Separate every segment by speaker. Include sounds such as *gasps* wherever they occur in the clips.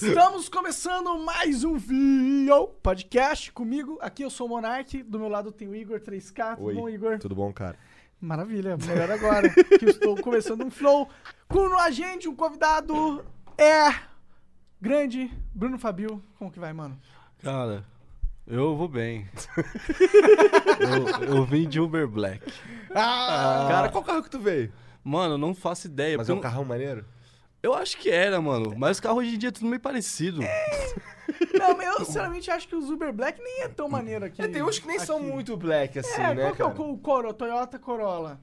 Speaker 1: Estamos começando mais um Vio Podcast comigo. Aqui eu sou o Monark, do meu lado tem o Igor 3K. Tudo
Speaker 2: Oi,
Speaker 1: bom, Igor?
Speaker 2: Tudo bom, cara?
Speaker 1: Maravilha, melhor agora que eu estou começando um flow. Com a gente, um convidado é grande, Bruno Fabio. Como que vai, mano?
Speaker 3: Cara, eu vou bem. eu, eu vim de Uber Black.
Speaker 1: Ah,
Speaker 2: Cara, qual carro que tu veio?
Speaker 3: Mano, eu não faço ideia.
Speaker 2: Mas é um carrão maneiro?
Speaker 3: Eu acho que era, mano. Mas os carros hoje em dia é tudo meio parecido. *laughs*
Speaker 1: Não, mas eu sinceramente acho que o Uber Black nem é tão maneiro aqui.
Speaker 2: É, tem uns que nem são
Speaker 1: aqui.
Speaker 2: muito black assim,
Speaker 1: É,
Speaker 2: né,
Speaker 1: qual que é
Speaker 2: cara?
Speaker 1: o, o Coro, Toyota Corolla?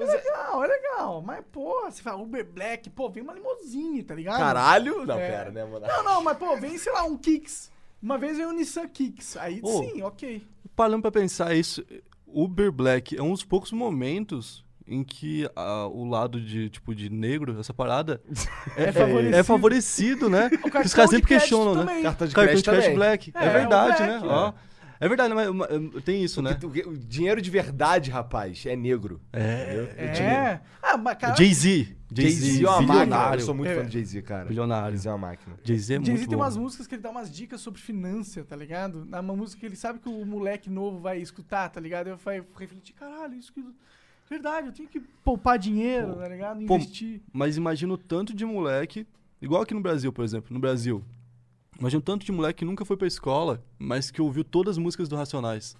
Speaker 1: É legal, é legal. Mas, pô, você fala Uber Black, pô, vem uma limousine, tá ligado?
Speaker 2: Caralho? Não,
Speaker 1: É.
Speaker 2: pera, né, mano?
Speaker 1: Não, não, mas, pô, vem, sei lá, um Kicks. Uma vez veio um Nissan Kicks. Aí
Speaker 3: Ô.
Speaker 1: sim, ok.
Speaker 3: Parando pra pensar isso, Uber Black é um dos poucos momentos em que ah, o lado de, tipo, de negro, essa parada, *laughs* é, é-
Speaker 1: favorecido.
Speaker 3: é favorecido, né? *laughs* Que os caras sempre questionam, né?
Speaker 1: também.
Speaker 2: Cartão de
Speaker 3: Cartão
Speaker 2: crédito
Speaker 3: de crédito
Speaker 2: também.
Speaker 3: Black.
Speaker 1: É,
Speaker 3: É,
Speaker 1: o
Speaker 3: verdade,
Speaker 1: Black,
Speaker 3: né?
Speaker 1: é.
Speaker 3: Ó. É verdade, mas mas, tem isso, né?
Speaker 2: Porque O dinheiro de verdade, rapaz, é negro.
Speaker 3: É.
Speaker 1: É. Ah, mas, cara,
Speaker 3: Jay-Z.
Speaker 2: Jay-Z é uma máquina. Eu sou muito
Speaker 1: É.
Speaker 2: fã do Jay-Z, cara.
Speaker 3: Bilionário.
Speaker 2: Jay-Z é uma máquina.
Speaker 3: Jay-Z é
Speaker 1: Jay-Z
Speaker 3: muito
Speaker 1: tem
Speaker 3: bom.
Speaker 1: umas músicas que ele dá umas dicas sobre finança, tá ligado? Na uma música que ele sabe que o moleque novo vai escutar, tá ligado? Eu falei, refleti, caralho, isso que. Verdade, eu tenho que poupar dinheiro, tá ligado?
Speaker 3: Pô,
Speaker 1: Investir.
Speaker 3: Mas imagina o tanto de moleque, igual aqui no Brasil, por exemplo, no Brasil. Imagina o tanto de moleque que nunca foi pra escola, mas que ouviu todas as músicas do Racionais.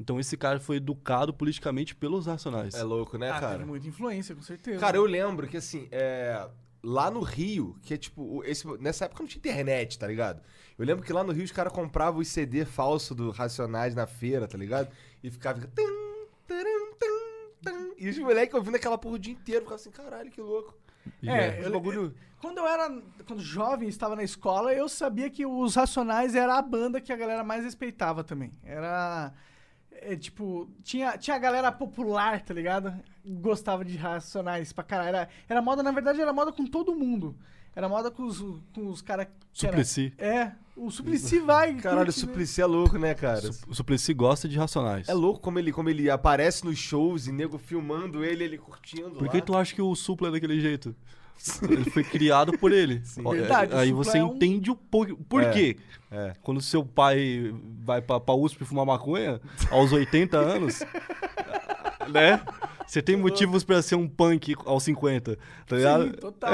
Speaker 3: Então esse cara foi educado politicamente pelos Racionais.
Speaker 2: É louco, né,
Speaker 1: ah,
Speaker 2: cara?
Speaker 1: teve muita influência, com certeza.
Speaker 2: Cara, eu lembro que assim, é, lá no Rio, que é tipo, esse, nessa época não tinha internet, tá ligado? Eu lembro que lá no Rio os caras compravam os CD falso do Racionais na feira, tá ligado? E ficava. tum, tarum, tum, tum. E os moleques ouvindo aquela porra o dia inteiro, ficavam assim, caralho, que louco.
Speaker 1: É,
Speaker 2: Esse
Speaker 1: eu-
Speaker 2: bagulho.
Speaker 1: Quando eu era. Quando jovem estava na escola, eu sabia que os Racionais era a banda que a galera mais respeitava também. Era. é, tipo, tinha, tinha a galera popular, tá ligado? Gostava de Racionais pra caralho. Era, era moda, na verdade, era moda com todo mundo. Era moda com os, com os caras. que era-
Speaker 3: Suplicy.
Speaker 1: É, o Suplicy vai.
Speaker 2: Caralho, o
Speaker 1: né?
Speaker 2: Suplicy é louco, né, cara?
Speaker 3: O Suplicy gosta de Racionais.
Speaker 2: É louco como ele, como ele aparece nos shows e nego filmando ele, ele curtindo.
Speaker 3: Por
Speaker 2: lá.
Speaker 3: que tu acha que o Supla é daquele jeito? Ele foi criado por ele. Ó, é-
Speaker 1: Verdade,
Speaker 3: Aí você
Speaker 1: é um-
Speaker 3: entende o por, por
Speaker 2: É.
Speaker 3: quê.
Speaker 2: É.
Speaker 3: Quando seu pai vai pra, pra USP fumar maconha, aos 80 anos, né? Você tem motivos pra ser um punk aos 50, tá ligado?
Speaker 1: Sim, total.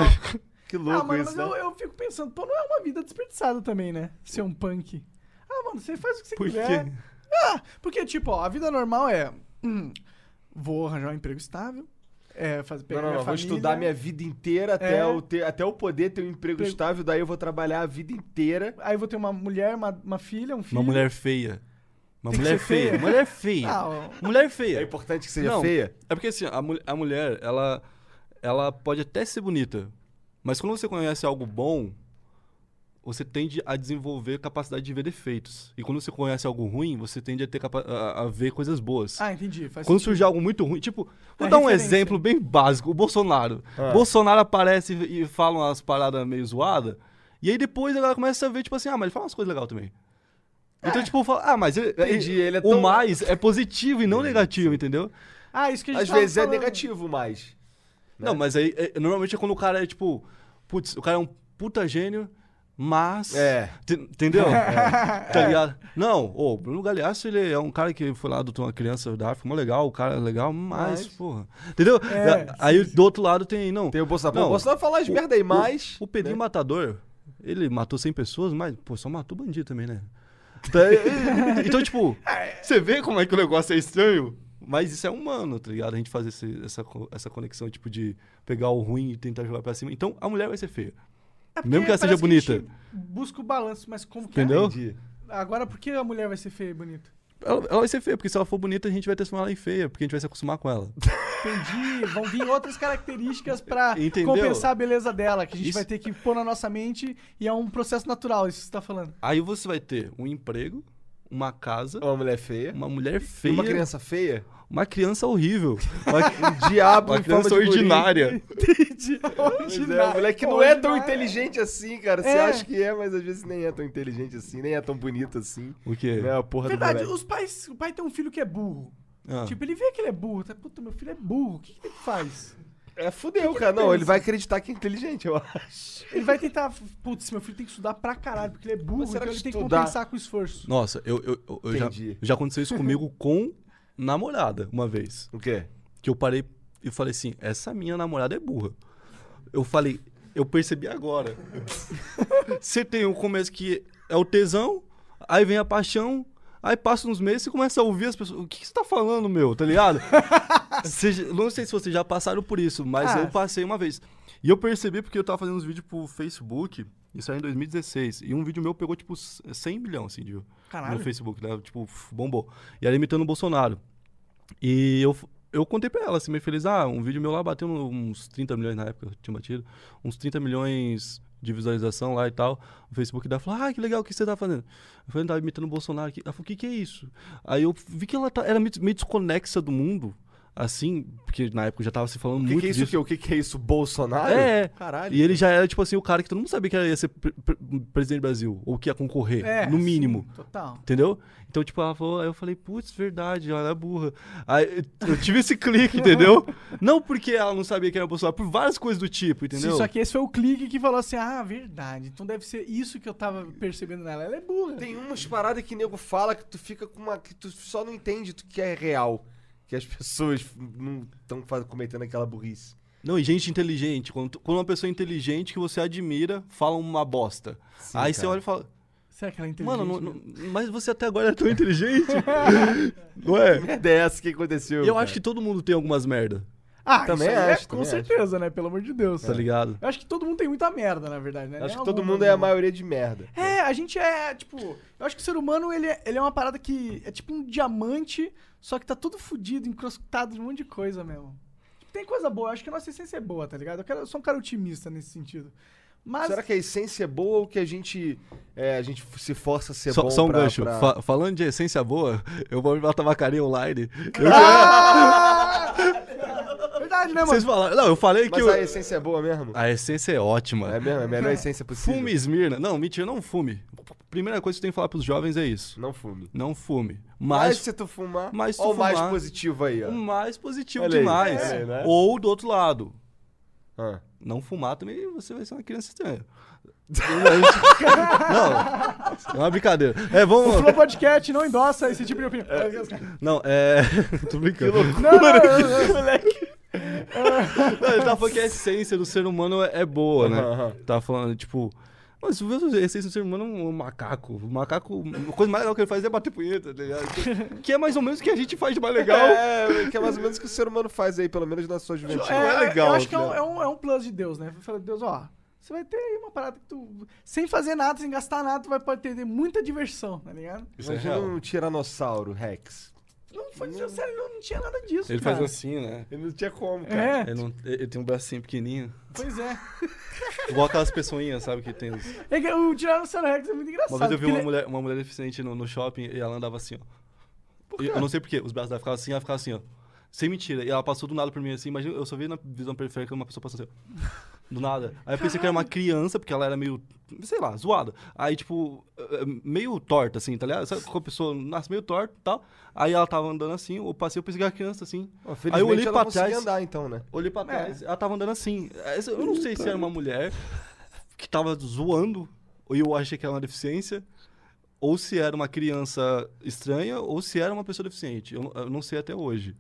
Speaker 2: Que
Speaker 1: ah,
Speaker 2: louco
Speaker 1: mano,
Speaker 2: isso,
Speaker 1: mas
Speaker 2: né?
Speaker 1: eu, eu fico pensando, pô, não é uma vida desperdiçada também, né? Ser um punk. Ah, mano, você faz o que você
Speaker 3: Por
Speaker 1: quiser.
Speaker 3: quê?
Speaker 1: Ah, porque, tipo, ó, a vida normal é. hum, vou arranjar um emprego estável. É, fazer pegar
Speaker 2: Não, não,
Speaker 1: minha
Speaker 2: não. Vou estudar minha vida inteira até,
Speaker 1: É.
Speaker 2: eu ter, até eu poder ter um emprego
Speaker 1: Emprego.
Speaker 2: estável, daí eu vou trabalhar a vida inteira.
Speaker 1: Aí vou ter uma mulher, uma, uma filha, um filho.
Speaker 3: Uma mulher feia. Uma
Speaker 1: Tem
Speaker 3: mulher feia.
Speaker 1: feia?
Speaker 3: Mulher feia.
Speaker 1: Ah,
Speaker 3: Mulher
Speaker 2: É
Speaker 3: feia.
Speaker 2: importante que seja
Speaker 3: Não,
Speaker 2: feia.
Speaker 3: É porque assim, a, a mulher, ela, ela pode até ser bonita, mas quando você conhece algo bom, você tende a desenvolver capacidade de ver defeitos. E quando você conhece algo ruim, você tende a, ter capa- a, a ver coisas boas.
Speaker 1: Ah, entendi. Faz
Speaker 3: Quando
Speaker 1: sentido.
Speaker 3: surge algo muito ruim, tipo, vou
Speaker 1: É
Speaker 3: dar um
Speaker 1: referência.
Speaker 3: exemplo bem básico, o Bolsonaro.
Speaker 2: Ah.
Speaker 3: Bolsonaro aparece e fala umas paradas meio zoadas, e aí depois a galera começa a ver, tipo assim, ah, mas ele fala umas coisas legais também. Então, tipo, fala, ah, mas ele,
Speaker 2: Entendi, ele é
Speaker 3: o
Speaker 2: tão-
Speaker 3: mais é positivo e não negativo, entendeu?
Speaker 1: Ah, isso que a gente
Speaker 2: Às vezes é
Speaker 1: falando.
Speaker 2: negativo, mas.
Speaker 3: Não, mas aí, é- normalmente é quando o cara é tipo, putz, o cara é um puta gênio, mas.
Speaker 2: É.
Speaker 3: Te- Entendeu? *laughs* Tá ligado? Não, o Bruno Galhaço, ele é um cara que foi lá, adotou uma criança da África, mó legal, o cara é legal, mas,
Speaker 2: Mas-
Speaker 3: porra. Entendeu?
Speaker 1: É,
Speaker 3: aí do outro lado tem, não.
Speaker 2: Tem o Bolsonaro.
Speaker 3: Não,
Speaker 2: o Bolsonaro fala as
Speaker 3: o-
Speaker 2: merda aí,
Speaker 3: o-
Speaker 2: mas.
Speaker 3: O Pedrinho
Speaker 2: né?
Speaker 3: Matador, ele matou 100 pessoas, mas, pô, só matou bandido também, né? *laughs* Tá, então, tipo, você vê como é que o negócio é estranho, mas isso é humano, tá ligado? A gente fazer esse- essa, essa conexão, tipo, de pegar o ruim e tentar jogar pra cima. Então, a mulher vai ser feia.
Speaker 1: É
Speaker 3: Mesmo que ela seja
Speaker 1: parece a gente
Speaker 3: bonita.
Speaker 1: busca o balanço, mas como que
Speaker 3: Entendeu?
Speaker 2: Entendi.
Speaker 1: é? Agora, por que a mulher vai ser feia e bonita?
Speaker 3: Ela, ela vai ser feia, porque se ela for bonita, a gente vai transformar ela em feia, porque a gente vai se acostumar com ela.
Speaker 1: expandir, vão vir outras características pra
Speaker 3: Entendeu?
Speaker 1: compensar a beleza dela, que a gente
Speaker 3: Isso-
Speaker 1: vai ter que pôr na nossa mente e é um processo natural, isso que você tá falando.
Speaker 3: Aí você vai ter um emprego, uma casa,
Speaker 2: Uma mulher feia.
Speaker 3: uma mulher
Speaker 2: E
Speaker 3: feia,
Speaker 2: uma criança feia?
Speaker 3: Uma criança horrível, uma,
Speaker 2: Um diabo
Speaker 3: uma
Speaker 2: em forma
Speaker 3: criança ordinária. *laughs*
Speaker 2: Pois é, um moleque que não é tão inteligente assim, cara. Você
Speaker 1: É.
Speaker 2: acha que é, mas às vezes nem é tão inteligente assim, nem é tão bonito assim.
Speaker 3: O quê?
Speaker 2: Não é a porra
Speaker 1: Verdade,
Speaker 2: do moleque.
Speaker 1: os pais, o pai tem um filho que é burro.
Speaker 3: Ah.
Speaker 1: Tipo, ele vê que ele é burro, tá? Puta, meu filho é burro, o que, que ele faz?
Speaker 2: É fudeu,
Speaker 1: que
Speaker 2: cara.
Speaker 1: ele
Speaker 2: Não, ele
Speaker 1: pensa?
Speaker 2: vai acreditar que é inteligente, eu acho.
Speaker 1: Ele vai tentar, putz, meu filho tem que estudar pra caralho, porque ele é burro, então ele tem que
Speaker 2: estudar-
Speaker 1: compensar com esforço.
Speaker 3: Nossa, eu, eu, eu- eu já,
Speaker 2: Entendi.
Speaker 3: já aconteceu isso comigo *laughs* com namorada uma vez.
Speaker 2: O quê?
Speaker 3: Que eu parei e falei assim: essa minha namorada é burra. Eu falei, eu percebi agora. *laughs* Você tem o começo que é o tesão, aí vem a paixão, aí passa uns meses e começa a ouvir as pessoas. O que, que você tá falando, meu? Tá ligado? *laughs* Você não sei se vocês já passaram por isso, mas
Speaker 1: Ah.
Speaker 3: eu passei uma vez. E eu percebi porque eu tava fazendo uns vídeos pro Facebook, isso aí em 2016, e um vídeo meu pegou tipo 100 milhões assim, de view
Speaker 1: Caralho.
Speaker 3: no Facebook, né? Tipo, bombou. E era imitando o Bolsonaro. E eu, eu contei pra ela, assim, meio feliz, ah, um vídeo meu lá bateu uns 30 milhões na época, eu tinha batido, uns 30 milhões de visualização lá e tal. O Facebook dela falou, ah, que legal, o que você tá fazendo? Eu falei, tava imitando o Bolsonaro aqui. Ela falou, o que que é isso? Aí eu vi que ela tá- era meio desconexa do mundo, assim, porque na época já tava se falando
Speaker 2: O que,
Speaker 3: muito
Speaker 2: que é isso
Speaker 3: disso.
Speaker 2: que O que, que é isso? Bolsonaro?
Speaker 3: É,
Speaker 2: Caralho.
Speaker 3: E ele já era, tipo assim, o cara que todo mundo sabia que ia ser pre- pre- presidente do Brasil, ou que ia concorrer,
Speaker 1: É,
Speaker 3: no
Speaker 1: sim,
Speaker 3: mínimo.
Speaker 1: total.
Speaker 3: Entendeu? Então, tipo, ela falou, aí eu falei, putz, verdade, ela é burra. Aí eu tive esse clique, *laughs* entendeu? Não porque ela não sabia que era Bolsonaro, por várias coisas do tipo, entendeu?
Speaker 1: Sim, só que esse foi o clique que falou assim: ah, verdade. Então deve ser isso que eu tava percebendo nela. Ela é burra.
Speaker 2: Tem umas paradas que nego fala que tu fica com uma. que tu só não entende tu que é real. Que as *laughs* pessoas não estão cometendo aquela burrice.
Speaker 3: Não, e gente inteligente. Quando, quando uma pessoa inteligente que você admira fala uma bosta. aí você
Speaker 2: cara.
Speaker 3: olha e fala,
Speaker 1: Será que ela é inteligente?
Speaker 3: mano, não- não- mas você até agora é tão inteligente. *laughs* não é?
Speaker 2: Merda é essa que aconteceu?
Speaker 3: E eu
Speaker 2: cara?
Speaker 3: acho que todo mundo tem algumas merda,
Speaker 1: Ah,
Speaker 2: Também
Speaker 1: isso aí
Speaker 2: acho,
Speaker 1: é, com
Speaker 2: também
Speaker 1: certeza, né? Pelo amor de Deus.
Speaker 3: tá ligado?
Speaker 1: Eu acho que todo mundo tem muita merda, na verdade, né?
Speaker 2: Acho
Speaker 1: Nem
Speaker 2: que todo
Speaker 1: alguma,
Speaker 2: mundo é a maioria de merda.
Speaker 1: É, a gente é, tipo... Eu acho que o ser humano, ele é, ele é uma parada que... É tipo um diamante, só que tá todo fudido, encrostado de um monte de coisa mesmo. Tipo, tem coisa boa. Eu acho que a nossa essência é boa, tá ligado? Eu, quero- eu sou um cara otimista nesse sentido. Mas...
Speaker 2: Será que a essência é boa ou que a gente, é, a gente se força a ser
Speaker 3: Só,
Speaker 2: bom
Speaker 3: só um
Speaker 2: pra-
Speaker 3: gancho.
Speaker 2: pra-
Speaker 3: Fa- falando de essência boa, *laughs* eu vou abrir uma tabacaria online. *laughs* Eu
Speaker 1: Ah! Verdade, né, mano?
Speaker 3: Vocês falaram. Não, eu falei que.
Speaker 2: Mas
Speaker 3: o-
Speaker 2: a essência é boa mesmo?
Speaker 3: A essência é ótima.
Speaker 2: É mesmo? É a melhor essência possível.
Speaker 3: Fume Esmirna. Não, mentira, não fume. Primeira coisa que você tem que falar pros jovens é isso.
Speaker 2: Não fume.
Speaker 3: Não fume.
Speaker 2: Mas
Speaker 3: Mas
Speaker 2: se tu fumar, ó
Speaker 3: tu
Speaker 2: o mais
Speaker 3: fumar-
Speaker 2: positivo aí, ó.
Speaker 3: o mais positivo
Speaker 2: Olha
Speaker 3: demais.
Speaker 2: aí, né?
Speaker 3: Ou do outro lado.
Speaker 2: Ah.
Speaker 3: Não fumar também, você vai ser uma criança estranha. *laughs* não, é uma brincadeira. É,
Speaker 1: O
Speaker 3: vamos.
Speaker 1: Flow Podcast não endossa esse tipo de opinião.
Speaker 3: Não, é. *laughs* Tô brincando.
Speaker 1: Não, não, não, não. *laughs*
Speaker 2: Moleque.
Speaker 3: Não, ele tava falando que a essência do ser humano é é boa, né?
Speaker 2: Aham.
Speaker 3: Tava falando, tipo. Mas se você a essência do ser humano é um macaco. O macaco, a coisa mais legal que ele faz é bater punheta, tá ligado? *laughs* Que é mais ou menos o que a gente faz de mais legal.
Speaker 2: É, que é mais ou menos o que o ser humano faz aí, pelo menos na sua juventude.
Speaker 1: É,
Speaker 3: Não é legal,
Speaker 1: Eu acho que é um,
Speaker 3: né?
Speaker 1: é, um, é um plus de Deus, né? Fala, Deus, ó, você vai ter aí uma parada que tu. Sem fazer nada, sem gastar nada, tu vai poder ter muita diversão, tá ligado?
Speaker 3: Isso é
Speaker 2: Imagina
Speaker 3: real.
Speaker 2: um tiranossauro, Rex.
Speaker 1: Não foi sério, não, não tinha nada disso.
Speaker 3: Ele
Speaker 1: cara.
Speaker 3: faz assim, né?
Speaker 2: Ele não tinha como, cara.
Speaker 1: É,
Speaker 3: Ele, não- ele tem um bracinho pequenininho.
Speaker 1: pois é. *laughs*
Speaker 3: Igual aquelas pessoinhas, sabe? Que tem. os-
Speaker 1: é que o Tiranossauro Rex é muito engraçado.
Speaker 3: Uma vez eu vi uma
Speaker 1: ele-
Speaker 3: mulher, uma mulher deficiente no, no shopping e ela andava assim, ó. E Eu não sei porquê, os braços dela ficavam assim, ela ficava assim, ó. Sem mentira. E ela passou do nada por mim assim, imagina, eu só vi na visão periférica uma pessoa passando assim, ó. Do nada. Aí eu pensei que era uma criança, porque ela era meio, sei lá, zoada. Aí, tipo, eh, meio torta, assim, tá ligado? Sabe quando a pessoa nasce meio torta e tal? Aí ela tava andando assim, eu passei, eu pensei que era criança, assim.
Speaker 2: Ó,
Speaker 3: Aí eu olhei
Speaker 2: ela
Speaker 3: pra trás.
Speaker 2: andar, então, né?
Speaker 3: Olhei pra trás, ela tava andando assim. Eu não sei se era uma mulher que tava zoando, ou eu achei que era uma deficiência, ou se era uma criança estranha, ou se era uma pessoa deficiente. Eu, eu não sei até hoje.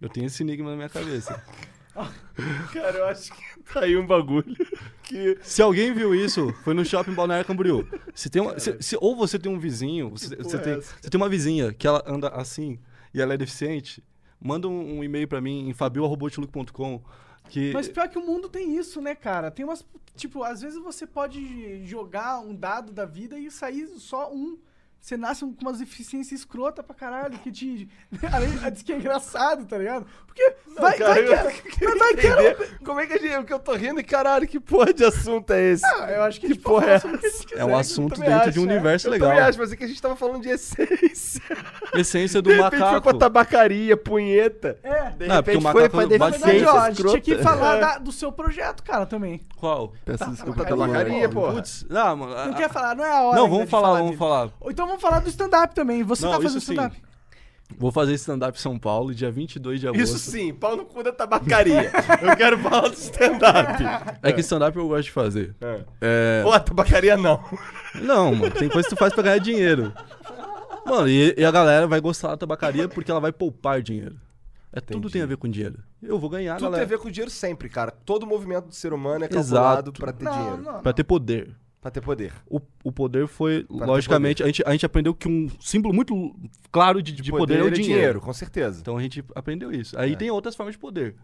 Speaker 3: Eu tenho esse enigma na minha cabeça. *laughs* *laughs*
Speaker 2: Cara, eu acho que tá aí um bagulho que...
Speaker 3: Se alguém viu isso, foi no shopping Balneário Camboriú. Se tem uma, se- se- ou você tem um vizinho, você, você
Speaker 2: é
Speaker 3: tem,
Speaker 2: essa?
Speaker 3: você tem uma vizinha que ela anda assim e ela é deficiente, manda um, um e-mail pra mim em fabio.com que
Speaker 1: Mas pior que o mundo tem isso, né, cara? Tem umas. Tipo, às vezes você pode jogar um dado da vida e sair só um você nasce com umas deficiências escrota pra caralho, que te. *laughs* Além de que é engraçado, tá ligado? Porque vai,
Speaker 2: Cara,
Speaker 1: vai
Speaker 2: eu
Speaker 1: que é- *laughs* mas vai que é-
Speaker 2: como é que a gente. O que eu tô rindo, e caralho, que porra de assunto é esse?
Speaker 1: Ah, eu acho que,
Speaker 2: porra
Speaker 1: pode
Speaker 2: é
Speaker 1: falar sobre o que a gente quiser.
Speaker 3: É um assunto dentro
Speaker 2: acho,
Speaker 3: de um
Speaker 2: é.
Speaker 3: universo
Speaker 2: eu
Speaker 3: legal.
Speaker 2: também acho, mas é que a gente tava falando de essência. *laughs*
Speaker 3: Essência do
Speaker 2: De repente foi
Speaker 3: macaco.
Speaker 2: pra tabacaria, punheta.
Speaker 1: É.
Speaker 2: De
Speaker 3: Não, porque
Speaker 2: repente
Speaker 3: o
Speaker 2: foi
Speaker 3: macaco
Speaker 2: pra
Speaker 3: bate
Speaker 1: Na
Speaker 2: deficiência
Speaker 1: ó, a gente tinha que falar da- do seu projeto, cara, também.
Speaker 3: Qual?
Speaker 4: Peço desculpa
Speaker 2: Tá
Speaker 4: pelo
Speaker 2: tabacaria, porra.
Speaker 3: Putz, não, mano.
Speaker 1: Não quer falar, não é a hora.
Speaker 3: Não, vamos falar, vamos falar.
Speaker 1: Então vamos falar do stand-up também. Você
Speaker 3: Não,
Speaker 1: tá fazendo stand-up.
Speaker 3: Vou fazer stand-up em São Paulo, dia 22 de agosto.
Speaker 2: Isso sim, pau no cu da tabacaria. eu quero falar do stand-up.
Speaker 3: É que stand-up eu gosto de fazer.
Speaker 2: É.
Speaker 3: É...
Speaker 2: Pô, a tabacaria não.
Speaker 3: Não, mano, tem coisa que tu faz pra ganhar dinheiro. Mano, e, e a galera vai gostar da tabacaria porque ela vai poupar dinheiro. É tudo tem a ver com dinheiro. Eu vou ganhar,
Speaker 2: Tudo tem a
Speaker 3: galera.
Speaker 2: ver com dinheiro sempre, cara. Todo movimento do ser humano é calculado
Speaker 3: Exato.
Speaker 2: pra ter
Speaker 1: Não,
Speaker 2: dinheiro.
Speaker 1: não.
Speaker 3: Pra ter poder.
Speaker 2: Pra ter poder.
Speaker 3: O, o poder foi,
Speaker 2: ter
Speaker 3: logicamente, a gente, a gente aprendeu que um símbolo muito claro de, de poder, é o dinheiro.
Speaker 2: com certeza.
Speaker 3: Então a gente aprendeu isso. Aí
Speaker 2: É.
Speaker 3: tem outras formas de poder.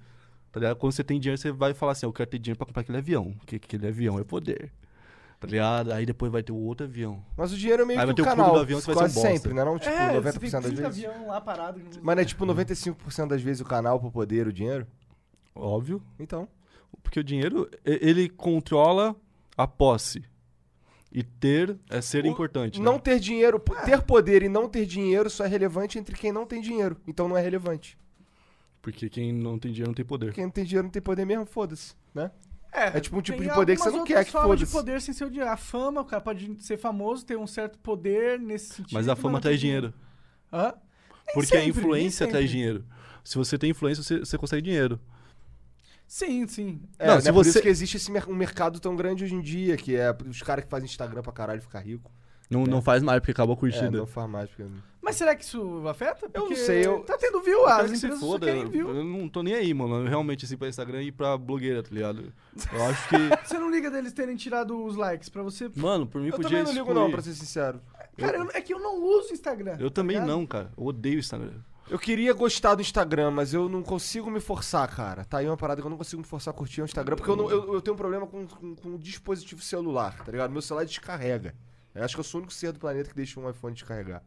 Speaker 3: Tá ligado? Quando você tem dinheiro, você vai falar assim: eu quero ter dinheiro pra comprar aquele avião. Porque aquele avião é poder. Tá ligado? Aí depois vai ter o outro avião.
Speaker 2: Mas o dinheiro é meio
Speaker 3: Aí vai
Speaker 2: que
Speaker 3: ter
Speaker 2: o canal.
Speaker 3: do avião que vai ser
Speaker 2: quase
Speaker 3: um bosta.
Speaker 2: sempre, né? Não, tipo,
Speaker 1: é,
Speaker 2: 90%
Speaker 1: você tem
Speaker 2: das
Speaker 1: 30
Speaker 2: vezes.
Speaker 1: avião lá parado.
Speaker 2: Mas não é tipo 95% das vezes o canal pro poder, o dinheiro?
Speaker 3: Óbvio.
Speaker 2: Então.
Speaker 3: Porque o dinheiro, ele controla a posse. E ter é ser
Speaker 2: O-
Speaker 3: importante. né?
Speaker 2: Não ter dinheiro, ter poder e não ter dinheiro só é relevante entre quem não tem dinheiro. Então não é relevante.
Speaker 3: Porque quem não tem dinheiro não tem poder.
Speaker 2: Quem não tem dinheiro não tem poder mesmo, foda-se, né? É tipo um tipo de poder que você não quer que
Speaker 1: formas de
Speaker 2: foda-se.
Speaker 1: poder sem ser o dinheiro. A fama, o cara pode ser famoso, ter um certo poder nesse sentido.
Speaker 3: Mas a fama traz
Speaker 1: ter
Speaker 3: dinheiro.
Speaker 1: Hã?
Speaker 3: Porque a
Speaker 1: sempre,
Speaker 3: influência
Speaker 1: nem
Speaker 3: traz dinheiro. Se você tem influência, você, você consegue dinheiro.
Speaker 1: Sim, sim.
Speaker 2: É,
Speaker 3: Não,
Speaker 2: né,
Speaker 3: se
Speaker 2: por
Speaker 3: você-
Speaker 2: isso que existe esse mer- um mercado tão grande hoje em dia, que é os caras que fazem Instagram pra caralho ficar rico.
Speaker 3: Não, não faz mais porque acabou a
Speaker 2: É,
Speaker 3: curtida.
Speaker 2: não faz mais. Porque...
Speaker 1: Mas será que isso afeta?
Speaker 2: Eu não
Speaker 1: Porque
Speaker 2: sei, eu-
Speaker 1: Tá tendo view,
Speaker 3: Eu
Speaker 1: as
Speaker 3: se
Speaker 1: empresas só
Speaker 3: foda,
Speaker 1: querem
Speaker 3: eu,
Speaker 1: view.
Speaker 3: eu não tô nem aí, mano. Eu realmente, assim, pra Instagram e pra blogueira, tá ligado? Eu acho que. *laughs*
Speaker 1: Você não liga deles terem tirado os likes pra você...
Speaker 3: Mano, por mim
Speaker 2: Eu
Speaker 3: podia
Speaker 2: também não ligo
Speaker 3: excluir.
Speaker 2: não, pra ser sincero.
Speaker 1: Cara, eu- é que eu não uso Instagram.
Speaker 3: Eu
Speaker 1: tá
Speaker 3: também
Speaker 1: ligado?
Speaker 3: não, cara. Eu odeio o Instagram.
Speaker 2: Eu queria gostar do Instagram, mas eu não consigo me forçar, cara. Tá aí uma parada que eu não consigo me forçar a curtir o Instagram, porque eu, não- eu, eu tenho um problema com, com, com o dispositivo celular, tá ligado? Meu celular descarrega. Eu acho que eu sou o único ser do planeta que deixa um iPhone descarregar.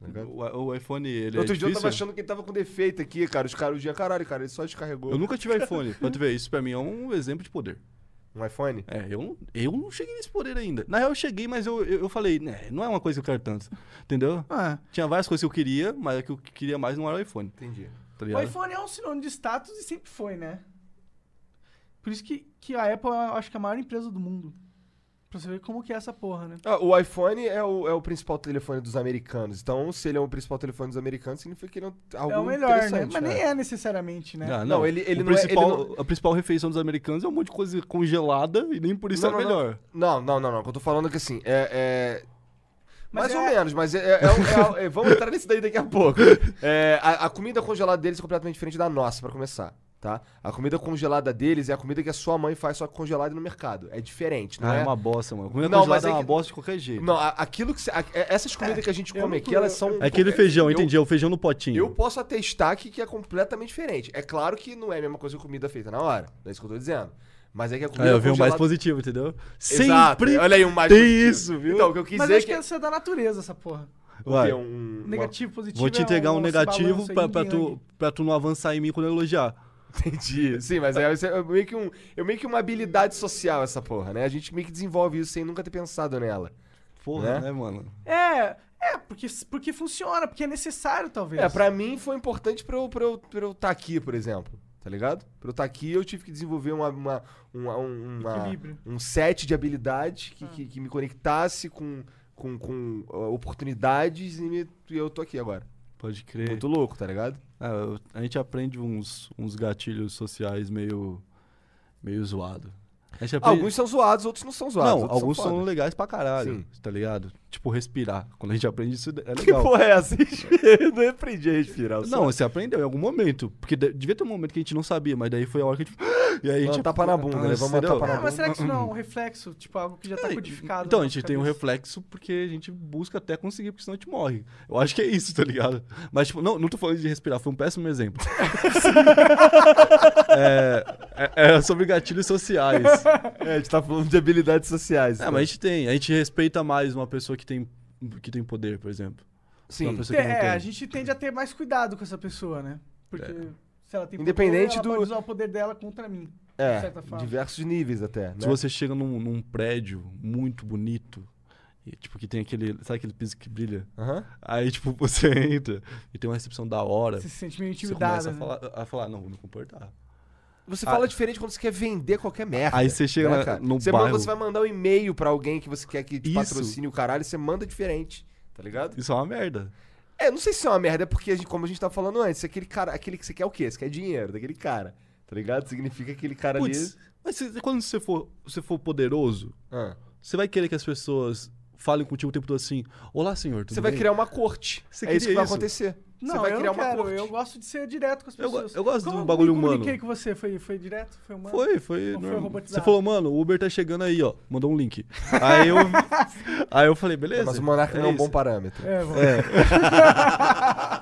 Speaker 2: Tá ligado?
Speaker 3: O, o iPhone, ele
Speaker 2: Outro
Speaker 3: é
Speaker 2: dia eu
Speaker 3: difícil.
Speaker 2: tava achando que ele tava com defeito aqui, cara. Os caras, o dia, caralho, cara, ele só descarregou.
Speaker 3: Eu nunca tive iPhone. Pra tu ver, isso pra mim é um exemplo de poder.
Speaker 2: Um iPhone?
Speaker 3: É, eu, não- eu não cheguei nesse poder ainda. Na real, eu cheguei, mas eu, eu, eu falei, né, não é uma coisa que eu quero tanto. *laughs* Entendeu?
Speaker 1: Ah,
Speaker 3: Tinha várias coisas que eu queria, mas o que eu queria mais não era o iPhone.
Speaker 2: Entendi.
Speaker 3: Tá
Speaker 1: o iPhone é um sinônimo de status e sempre foi, né? Por isso que, que a Apple é, eu acho que é a maior empresa do mundo. Pra você ver como que é essa porra, né?
Speaker 2: Ah, o iPhone é o, é o principal telefone dos americanos. Então, se ele é o principal telefone dos americanos, significa que ele é algo
Speaker 1: é o melhor, né? Mas nem é necessariamente, né?
Speaker 3: Ah,
Speaker 2: Não, ele- ele
Speaker 3: o
Speaker 2: não é- ele
Speaker 3: principal,
Speaker 2: não-
Speaker 3: A principal refeição dos americanos é um monte de coisa congelada e nem por isso
Speaker 2: Não,
Speaker 3: é
Speaker 2: não, não.
Speaker 3: melhor.
Speaker 2: Não, não, não, não. O que eu tô falando é que assim, é. é-
Speaker 1: Mas
Speaker 2: Mais
Speaker 1: é-
Speaker 2: ou menos, mas é, é- é um- é- é- vamos entrar nesse daí daqui a pouco. *laughs* É, a, a comida congelada deles é completamente diferente da nossa, pra começar. Tá? A comida congelada deles é a comida que a sua mãe faz só que congelada no mercado. É diferente, não
Speaker 3: Ah,
Speaker 2: é?
Speaker 3: é uma bosta, mano. Comida
Speaker 2: Não, mas
Speaker 3: congelada é
Speaker 2: é
Speaker 3: uma
Speaker 2: que-
Speaker 3: bosta de qualquer jeito.
Speaker 2: Não, a- aquilo que. cê- a- é- essas comidas que a gente
Speaker 1: eu
Speaker 2: come aqui, elas são.
Speaker 3: É aquele feijão,
Speaker 2: eu-
Speaker 3: entendi. É o feijão no potinho.
Speaker 2: Eu posso atestar que, que é completamente diferente. É claro que não é a mesma coisa que comida feita na hora. Não é isso que eu tô dizendo. Mas é que a comida
Speaker 3: É, eu vi o mais positivo, entendeu?
Speaker 2: Exato.
Speaker 3: Sempre
Speaker 2: Olha aí o mais
Speaker 3: tem
Speaker 2: positivo.
Speaker 3: isso, viu?
Speaker 2: Então, o que eu quis
Speaker 1: Mas
Speaker 2: dizer
Speaker 1: acho que
Speaker 2: é que.
Speaker 1: essa é da natureza, essa porra.
Speaker 3: Vai.
Speaker 2: Um,
Speaker 1: Negativo, positivo.
Speaker 3: Vou te
Speaker 1: é
Speaker 3: entregar um
Speaker 1: esse
Speaker 3: negativo pra, pra, tu, pra tu não avançar em mim quando eu elogiar.
Speaker 2: Entendi. Sim, mas é, é meio que um, é meio que uma habilidade social essa porra, né? A gente meio que desenvolve isso sem nunca ter pensado nela.
Speaker 3: Porra,
Speaker 2: Né?
Speaker 3: né, mano?
Speaker 1: É, é, porque, porque funciona, porque é necessário, talvez.
Speaker 2: É, pra mim foi importante pra eu estar eu, pra eu tá aqui, por exemplo. Tá ligado? Pra eu estar aqui, eu tive que desenvolver uma, uma, uma, um- uma- um set de habilidades que, que, que me conectasse com, com, com uh, oportunidades e, me- e eu tô aqui agora.
Speaker 3: Pode crer.
Speaker 2: Muito louco, tá ligado?
Speaker 3: Ah, eu- a gente aprende uns, uns gatilhos sociais meio, meio zoado. A gente aprende...
Speaker 2: Alguns são zoados, outros não são zoados.
Speaker 3: Não, alguns são,
Speaker 2: foda.
Speaker 3: legais pra caralho,
Speaker 2: Sim.
Speaker 3: tá ligado? Tipo, respirar. Quando a gente aprende isso, é *laughs*
Speaker 2: Que
Speaker 3: legal.
Speaker 2: porra é essa? *laughs* eu não aprendi a respirar.
Speaker 3: Não, você aprendeu em algum momento. Porque de- devia ter um momento que a gente não sabia, mas daí foi a hora que a gente. *gasps* E aí a gente.
Speaker 2: tapa na bunda, né? Vamos tapa na
Speaker 1: Ah, mas será que isso não é um reflexo? Tipo, algo que já tá
Speaker 3: É,
Speaker 1: codificado?
Speaker 3: Então, a gente tem um reflexo porque a gente busca até conseguir, porque senão a gente morre. Eu acho que é isso, tá ligado? Mas, tipo, não, não tô falando de respirar, foi um péssimo exemplo. *laughs* é, é- é sobre gatilhos sociais.
Speaker 2: É, a gente tá falando de habilidades sociais.
Speaker 3: É, mas a gente tem. A gente respeita mais uma pessoa que tem que tem poder, por exemplo.
Speaker 2: Sim.
Speaker 1: É,
Speaker 3: tem.
Speaker 1: a gente tende a ter mais cuidado com essa pessoa, né? Porque se ela tem
Speaker 2: Independente
Speaker 1: poder, ela
Speaker 2: do-
Speaker 1: pode usar o poder dela contra mim. de
Speaker 2: É,
Speaker 1: certa forma.
Speaker 2: diversos níveis até, né?
Speaker 3: Se você chega num, num prédio muito bonito, e, tipo, que tem aquele. Sabe aquele piso que brilha?
Speaker 2: Aham.
Speaker 3: Aí, tipo, *laughs* você entra e tem uma recepção da hora.
Speaker 1: Você se sente meio
Speaker 3: Você
Speaker 1: intimidado.
Speaker 3: começa a
Speaker 1: né?
Speaker 3: falar, a falar, não, vou me comportar.
Speaker 2: Você
Speaker 3: Ah.
Speaker 2: fala diferente quando você quer vender qualquer merda.
Speaker 3: Aí você chega
Speaker 2: né,
Speaker 3: na- no
Speaker 2: você,
Speaker 3: bairro-
Speaker 2: manda- você vai mandar um e-mail pra alguém que você quer que te
Speaker 3: Isso.
Speaker 2: patrocine o caralho, você manda diferente, tá ligado?
Speaker 3: Isso é uma merda.
Speaker 2: É, não sei se é uma merda, é porque, como a gente tá falando antes, aquele cara, aquele que você quer o quê? Você quer dinheiro daquele cara, tá ligado? Significa que aquele cara
Speaker 3: Putz,
Speaker 2: ali...
Speaker 3: mas quando você for, você for poderoso,
Speaker 2: Ah.
Speaker 3: você vai querer que as pessoas falem contigo o tempo todo assim: Olá, senhor,
Speaker 2: Você vai
Speaker 3: bem?"
Speaker 2: criar uma corte.
Speaker 3: Você
Speaker 2: é isso que vai
Speaker 3: isso?
Speaker 2: acontecer.
Speaker 1: Não,
Speaker 2: você vai
Speaker 1: eu
Speaker 2: criar
Speaker 1: não
Speaker 2: uma
Speaker 1: quero.
Speaker 2: corte.
Speaker 1: Eu gosto de ser direto com as
Speaker 3: Eu
Speaker 1: pessoas.
Speaker 3: eu gosto de um
Speaker 1: Como
Speaker 3: bagulho
Speaker 1: eu me comuniquei
Speaker 3: humano.
Speaker 1: com você? Foi, foi direto? Foi humano?
Speaker 3: Foi, foi.
Speaker 1: Ou foi robotizado?
Speaker 3: Você falou, mano, o Uber tá chegando aí, ó. Mandou um link. Aí eu. *laughs* aí eu falei, beleza.
Speaker 2: Mas o Monark não é um
Speaker 3: isso.
Speaker 2: bom parâmetro.
Speaker 1: É, vamos. *laughs*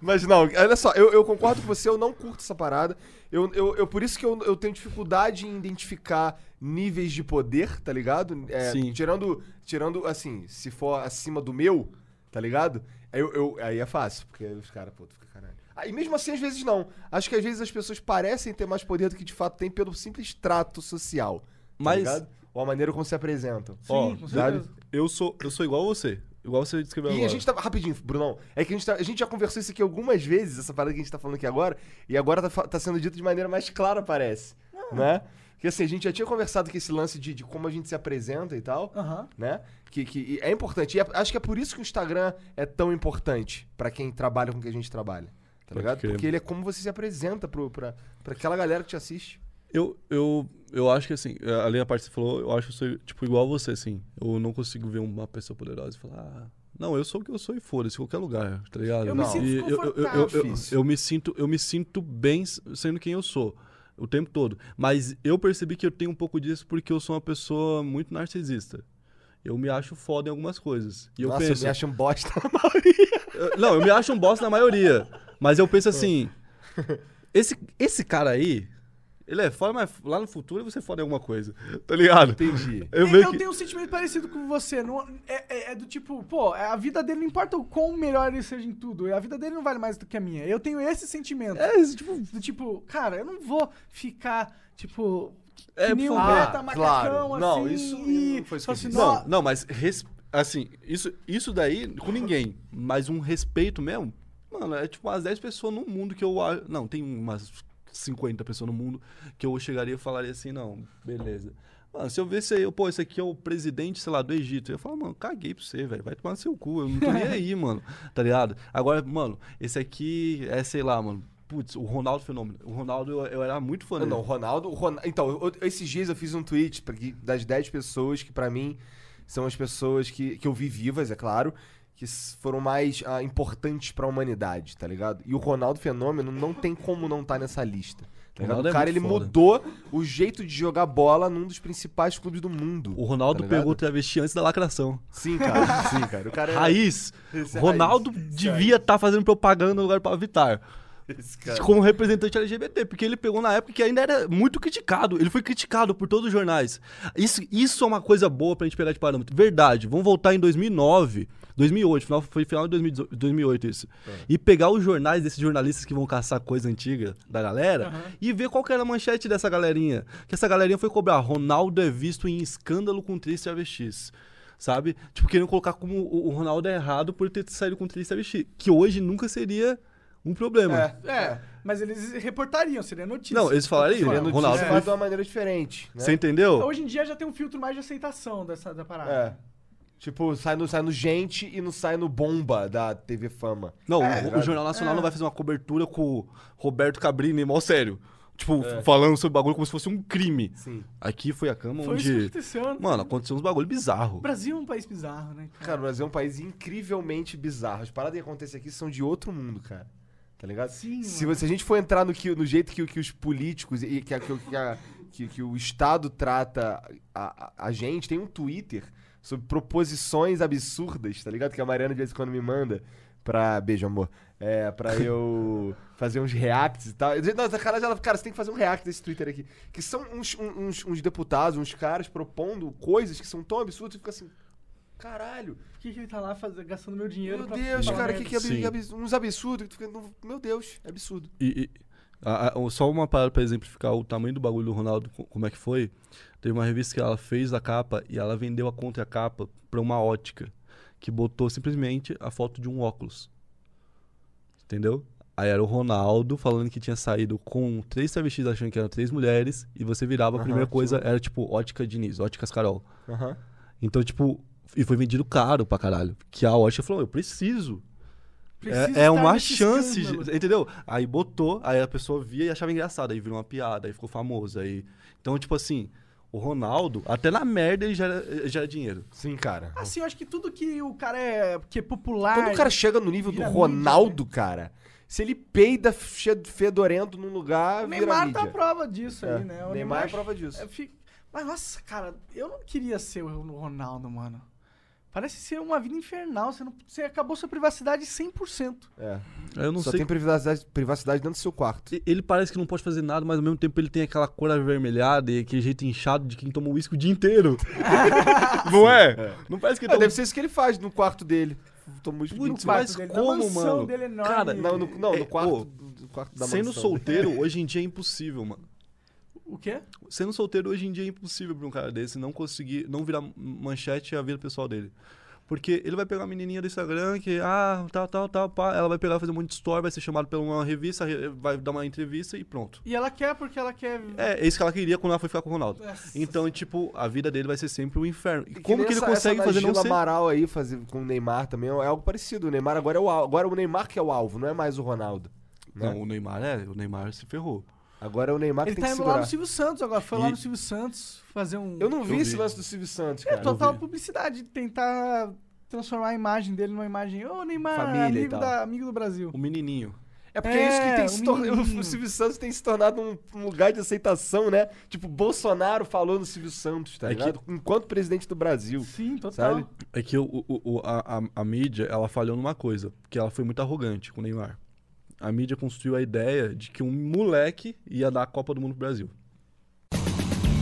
Speaker 2: Mas não, olha só, eu, eu concordo com você, eu não curto essa parada. Eu, eu, eu- por isso que eu, eu tenho dificuldade em identificar níveis de poder, tá ligado? É,
Speaker 3: Sim.
Speaker 2: Tirando, tirando, assim, se for acima do meu, tá ligado? Aí, eu, eu- aí é fácil, porque os caras, pô, tu fica caralho. Ah, e mesmo assim, às vezes não. Acho que às vezes as pessoas parecem ter mais poder do que de fato tem pelo simples trato social. Tá
Speaker 3: Mas-
Speaker 2: ligado? Ou a maneira como se apresentam.
Speaker 3: Ó,
Speaker 1: Sim, com
Speaker 2: sabe?
Speaker 1: certeza.
Speaker 3: Eu sou, eu sou igual a você. Igual você descreveu
Speaker 2: E
Speaker 3: agora.
Speaker 2: a gente tá. Rapidinho, Brunão. É que a gente, tá- a gente já conversou isso aqui algumas vezes, essa parada que a gente tá falando aqui agora, e agora tá, tá sendo dito de maneira mais clara, parece. Né? Porque assim, a gente já tinha conversado com esse lance de, de como a gente se apresenta e tal,
Speaker 1: Aham.
Speaker 2: né? Que, que e é importante. E é- acho que é por isso que o Instagram é tão importante pra quem trabalha com o que a gente trabalha. Tá
Speaker 3: Pode
Speaker 2: ligado?
Speaker 3: crer.
Speaker 2: Porque ele é como você se apresenta pro, pra, pra aquela galera que te assiste.
Speaker 3: Eu, eu, eu acho que assim, além da parte que você falou, eu acho que eu sou tipo igual a você, assim. Eu não consigo ver uma pessoa poderosa e falar, ah, não, eu sou o que eu sou e foda-se, em qualquer lugar, tá ligado?
Speaker 1: Eu me
Speaker 2: Não.
Speaker 1: sinto
Speaker 3: eu me sinto, eu me sinto bem sendo quem eu sou. O tempo todo. Mas eu percebi que eu tenho um pouco disso porque eu sou uma pessoa muito narcisista. Eu me acho foda em algumas coisas. E eu
Speaker 2: Nossa,
Speaker 3: penso.
Speaker 2: eu me acho um bosta. *laughs*
Speaker 3: Eu- Não, eu me acho um boss na maioria. Mas eu penso assim. *laughs* Esse, esse cara aí, ele é foda, mas lá no futuro você foda em alguma coisa. Tá ligado?
Speaker 2: Entendi. *laughs*
Speaker 3: Eu
Speaker 1: Eu,
Speaker 3: que.
Speaker 1: tenho um sentimento parecido com você. Não, é, é- é do tipo, pô, a vida dele não importa o quão melhor ele seja em tudo. A vida dele não vale mais do que a minha. Eu tenho esse sentimento.
Speaker 3: É, esse tipo.
Speaker 1: Do tipo, cara, eu não vou ficar, tipo,
Speaker 3: É,
Speaker 1: que um
Speaker 3: favor.
Speaker 1: beta
Speaker 2: Ah,
Speaker 1: macacão,
Speaker 2: claro. Não,
Speaker 1: assim,
Speaker 2: isso
Speaker 1: e
Speaker 2: não foi
Speaker 1: assim,
Speaker 2: disse.
Speaker 1: "Nó-
Speaker 3: Não, não, mas res- assim, isso, isso daí com ninguém. Mas um respeito mesmo, mano, é tipo umas 10 pessoas no mundo que eu acho. Não, tem umas 50 pessoas no mundo que eu chegaria e falaria assim, não, beleza. Mano, se eu visse aí, pô, esse aqui é o presidente, sei lá, do Egito, eu ia falar, mano, caguei pra você, velho, vai tomar no seu cu, eu não tô nem aí, *laughs* mano, tá ligado? Agora, mano, esse aqui é, sei lá, mano, putz, o Ronaldo Fenômeno. O Ronaldo, eu, eu era muito fã
Speaker 2: Não,
Speaker 3: dele.
Speaker 2: não, o Ronaldo, o Ron- Então, eu- esses dias eu fiz um tweet pra das 10 pessoas que pra mim são as pessoas que, que eu vi vivas, é claro, que foram mais ah, importantes pra humanidade, tá ligado? E o Ronaldo Fenômeno não tem como não estar nessa lista. Tá ligado?
Speaker 3: Ronaldo
Speaker 2: O
Speaker 3: é
Speaker 2: cara, ele
Speaker 3: muito foda.
Speaker 2: mudou o jeito de jogar bola num dos principais clubes do mundo.
Speaker 3: O Ronaldo
Speaker 2: tá
Speaker 3: pegou o travesti antes da lacração.
Speaker 2: Sim, cara. *laughs* Sim, cara. O cara é...
Speaker 3: Raiz.
Speaker 2: Esse é
Speaker 3: Ronaldo
Speaker 2: raiz. Esse
Speaker 3: devia estar fazendo propaganda no lugar para Vitar.
Speaker 2: Esse cara.
Speaker 3: Como representante LGBT, porque ele pegou na época que ainda era muito criticado. Ele foi criticado por todos os jornais. Isso, isso é uma coisa boa pra gente pegar de parâmetro. Verdade. Vamos voltar em 2009, 2008, final, foi final de 2018 2008 isso. E pegar os jornais desses jornalistas que vão caçar coisa antiga da galera e ver qual que era a manchete dessa galerinha. Que essa galerinha foi cobrar. Ronaldo é visto em escândalo com três travestis. Sabe? Tipo, querendo colocar como o o Ronaldo é errado por ter saído com três travestis. Que hoje nunca seria um problema.
Speaker 2: É,
Speaker 1: É, mas eles reportariam, seria notícia.
Speaker 3: Não, eles falariam,
Speaker 2: Seria
Speaker 3: Ronaldo,
Speaker 2: notícia,
Speaker 3: Ronaldo
Speaker 2: mas de uma maneira diferente. Né?
Speaker 3: Você entendeu?
Speaker 1: Hoje em dia já tem um filtro mais de aceitação dessa da parada.
Speaker 2: É. Tipo, sai no, sai no Gente e não sai no Bomba da TV Fama.
Speaker 3: Não,
Speaker 2: É,
Speaker 3: o- o? Jornal Nacional
Speaker 1: É.
Speaker 3: não vai fazer uma cobertura com o Roberto Cabrini, mal sério. Tipo,
Speaker 2: É.
Speaker 3: falando sobre bagulho como se fosse um crime.
Speaker 2: Sim.
Speaker 3: Aqui foi a cama
Speaker 1: Foi isso que
Speaker 3: onde.
Speaker 1: aconteceu. né?
Speaker 3: Mano, aconteceu uns bagulho bizarro.
Speaker 1: O Brasil é um país bizarro, né?
Speaker 2: Cara, o Brasil é um país incrivelmente bizarro. As paradas que acontecem aqui são de outro mundo, cara. Tá ligado?
Speaker 1: Sim,
Speaker 2: se,
Speaker 1: mano.
Speaker 2: se a gente for entrar no, que, no jeito que, que os políticos e que, a- que, que a- que- que o Estado trata a, a, a gente, tem um Twitter sobre proposições absurdas, tá ligado? Que a Mariana de vez em quando me manda pra. Beijo, amor. É, pra *laughs* eu fazer uns reacts e tal. Não, cara, ela, cara, você tem que fazer um react desse Twitter aqui. Que são uns, uns, uns deputados, uns caras propondo coisas que são tão absurdas e fica assim. Caralho.
Speaker 1: Por que, que ele tá lá gastando meu dinheiro
Speaker 2: Meu
Speaker 1: pra
Speaker 2: Deus, cara, que, que, abs-
Speaker 3: Sim.
Speaker 2: abs- uns absurdos. Meu Deus, é absurdo.
Speaker 3: E, e- a- a- só uma parada pra exemplificar o tamanho do bagulho do Ronaldo, co- como é que foi. Teve uma revista que ela fez a capa e ela vendeu a contracapa pra uma ótica que botou simplesmente a foto de um óculos. Entendeu? Aí era o Ronaldo falando que tinha saído com três travestis achando que eram três mulheres e você virava, a primeira coisa
Speaker 2: sim.
Speaker 3: era tipo ótica Diniz, óticas Carol. Então, tipo, e foi vendido caro pra caralho. Que a ótica falou, eu preciso. É, é uma chance,
Speaker 1: escândalo.
Speaker 3: de- entendeu? Aí botou, aí a pessoa via e achava engraçado, aí virou uma piada, aí ficou famoso. Aí... Então, tipo assim, o Ronaldo, até na merda ele gera, gera dinheiro.
Speaker 2: Sim, cara.
Speaker 1: Assim, eu acho que tudo que o cara é, que é popular...
Speaker 2: Quando o cara chega no nível do Ronaldo, cara, se ele peida fedorento num lugar,
Speaker 1: O
Speaker 2: vira
Speaker 1: Neymar
Speaker 2: mídia.
Speaker 1: tá a prova disso
Speaker 2: É,
Speaker 1: aí, né? O
Speaker 2: Neymar é prova disso.
Speaker 1: é, Mas, nossa, cara, eu não queria ser o Ronaldo, mano. Parece ser uma vida infernal. Você, não, você acabou sua privacidade 100%.
Speaker 2: É.
Speaker 3: Eu não
Speaker 2: Só
Speaker 3: sei.
Speaker 2: tem privacidade, privacidade dentro do seu quarto.
Speaker 3: E- Ele parece que não pode fazer nada, mas ao mesmo tempo ele tem aquela cor avermelhada e aquele jeito inchado de quem toma uísque o dia inteiro. *laughs* não é? Não parece que ele
Speaker 2: É,
Speaker 3: toma
Speaker 2: deve ser isso que ele faz no quarto dele. Toma uns
Speaker 3: Putz, mas
Speaker 1: dele,
Speaker 3: como, mano?
Speaker 1: dele enorme.
Speaker 3: Cara,
Speaker 2: Não, no, não,
Speaker 3: É,
Speaker 2: no quarto, no quarto da
Speaker 3: Sendo
Speaker 2: mansão.
Speaker 3: solteiro, *laughs* hoje em dia é impossível, mano.
Speaker 1: O quê?
Speaker 3: Sendo solteiro hoje em dia é impossível pra um cara desse não conseguir, não virar manchete a vida pessoal dele. Porque ele vai pegar uma menininha do Instagram que, ah, tal, tal, tal, pá. Ela vai pegar, fazer um monte de story, vai ser chamado pra uma revista, re- vai dar uma entrevista e pronto.
Speaker 1: E ela quer porque ela quer...
Speaker 3: É, é isso que ela queria quando ela foi ficar com o Ronaldo.
Speaker 1: Nossa.
Speaker 3: Então, tipo, a vida dele vai ser sempre um inferno. E como que ele
Speaker 2: essa-
Speaker 3: consegue
Speaker 2: essa
Speaker 3: fazer não ser...
Speaker 2: Amaral aí fazer com o Neymar também é algo parecido. O Neymar agora é o alvo. Agora é o Neymar que é o alvo, não é mais o Ronaldo. né?
Speaker 3: Não, o Neymar é, o Neymar se ferrou.
Speaker 2: Agora é o Neymar que
Speaker 1: Ele
Speaker 2: tem
Speaker 1: tá
Speaker 2: que
Speaker 1: indo lá no Silvio Santos agora. Foi lá no Silvio Santos fazer um...
Speaker 2: Eu não vi
Speaker 3: Eu
Speaker 2: esse lance do Silvio Santos,
Speaker 1: É
Speaker 2: cara.
Speaker 1: total
Speaker 3: vi.
Speaker 1: publicidade. Tentar transformar a imagem dele numa imagem... Ô, Neymar,
Speaker 2: Família e
Speaker 1: amigo,
Speaker 2: tal.
Speaker 1: da, amigo do Brasil.
Speaker 3: O menininho.
Speaker 2: É porque é, isso que
Speaker 1: É,
Speaker 2: tem
Speaker 1: o
Speaker 2: se tornado. *laughs*
Speaker 1: menininho.
Speaker 2: O Silvio Santos tem se tornado um, um lugar de aceitação, né? Tipo, Bolsonaro falou no Silvio Santos, tá
Speaker 3: É que-
Speaker 2: ligado? Enquanto presidente do Brasil.
Speaker 1: Sim, total.
Speaker 2: Sabe?
Speaker 3: É que o, o- o- a, a- a mídia, ela falhou numa coisa, que ela foi muito arrogante com o Neymar. A mídia construiu a ideia de que um moleque ia dar a Copa do Mundo pro Brasil.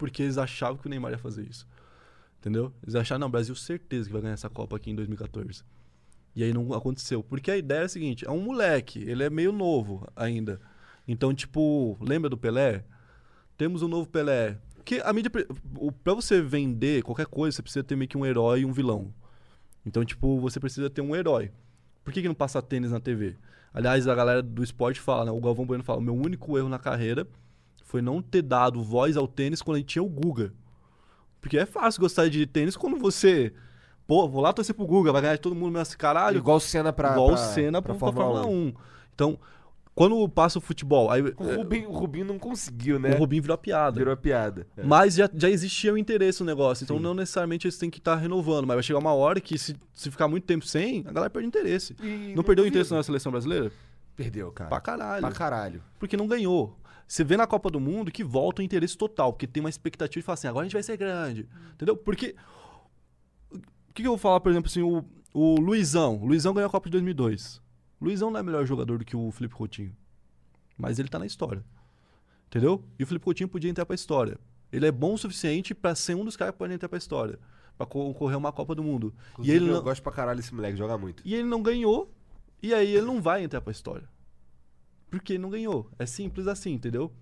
Speaker 3: Porque eles achavam que o Neymar ia fazer isso. Entendeu? Eles acharam, não, o Brasil certeza que vai ganhar essa Copa aqui em 2014. E aí não aconteceu. Porque a ideia é a seguinte: é um moleque, ele é meio novo ainda. Então, tipo, lembra do Pelé? Temos um novo Pelé. Porque a mídia. Pra você vender qualquer coisa, você precisa ter meio que um herói e um vilão. Então, tipo, você precisa ter um herói. Por que, que não passa tênis na TV? Aliás, a galera do esporte fala, né? O Galvão Bueno fala: meu único erro na carreira foi não ter dado voz ao tênis quando a gente tinha o Guga. Porque é fácil gostar de tênis quando você. Pô, vou lá torcer pro Guga, vai ganhar de todo mundo nesse caralho.
Speaker 2: Igual o Senna pra.
Speaker 3: igual o Senna
Speaker 2: pra
Speaker 3: pra, pra Fórmula 1.
Speaker 2: 1.
Speaker 3: Então, quando passa o futebol, aí
Speaker 2: O Rubinho, o Rubinho não conseguiu,
Speaker 3: é,
Speaker 2: né?
Speaker 3: o Rubinho virou a piada.
Speaker 2: Virou piada. É.
Speaker 3: Mas já, já existia o interesse no negócio, então
Speaker 2: Sim.
Speaker 3: não necessariamente eles têm que estar renovando, mas vai chegar uma hora que se, se ficar muito tempo sem, a galera perde interesse.
Speaker 2: E
Speaker 3: não perdeu o interesse na seleção brasileira?
Speaker 2: Perdeu, cara.
Speaker 3: Pra caralho.
Speaker 2: Pra caralho.
Speaker 3: Porque não ganhou. Você vê na Copa do Mundo que volta o interesse total, porque tem uma expectativa e fala assim, agora a gente vai ser grande. Entendeu? Porque. O que, que eu vou falar, por exemplo, assim, o, o Luizão. O Luizão ganhou a Copa de 2002. O Luizão não é melhor jogador do que o Felipe Coutinho. Mas ele tá na história. Entendeu? E o Felipe Coutinho podia entrar pra história. Ele é bom o suficiente pra ser um dos caras que podem entrar pra história. Pra concorrer a uma Copa do Mundo. E
Speaker 2: Inclusive,
Speaker 3: ele,
Speaker 2: eu
Speaker 3: não,
Speaker 2: gosto pra caralho desse moleque, joga muito.
Speaker 3: e ele não ganhou. E aí ele não vai entrar pra história. Porque não ganhou. É simples assim, entendeu?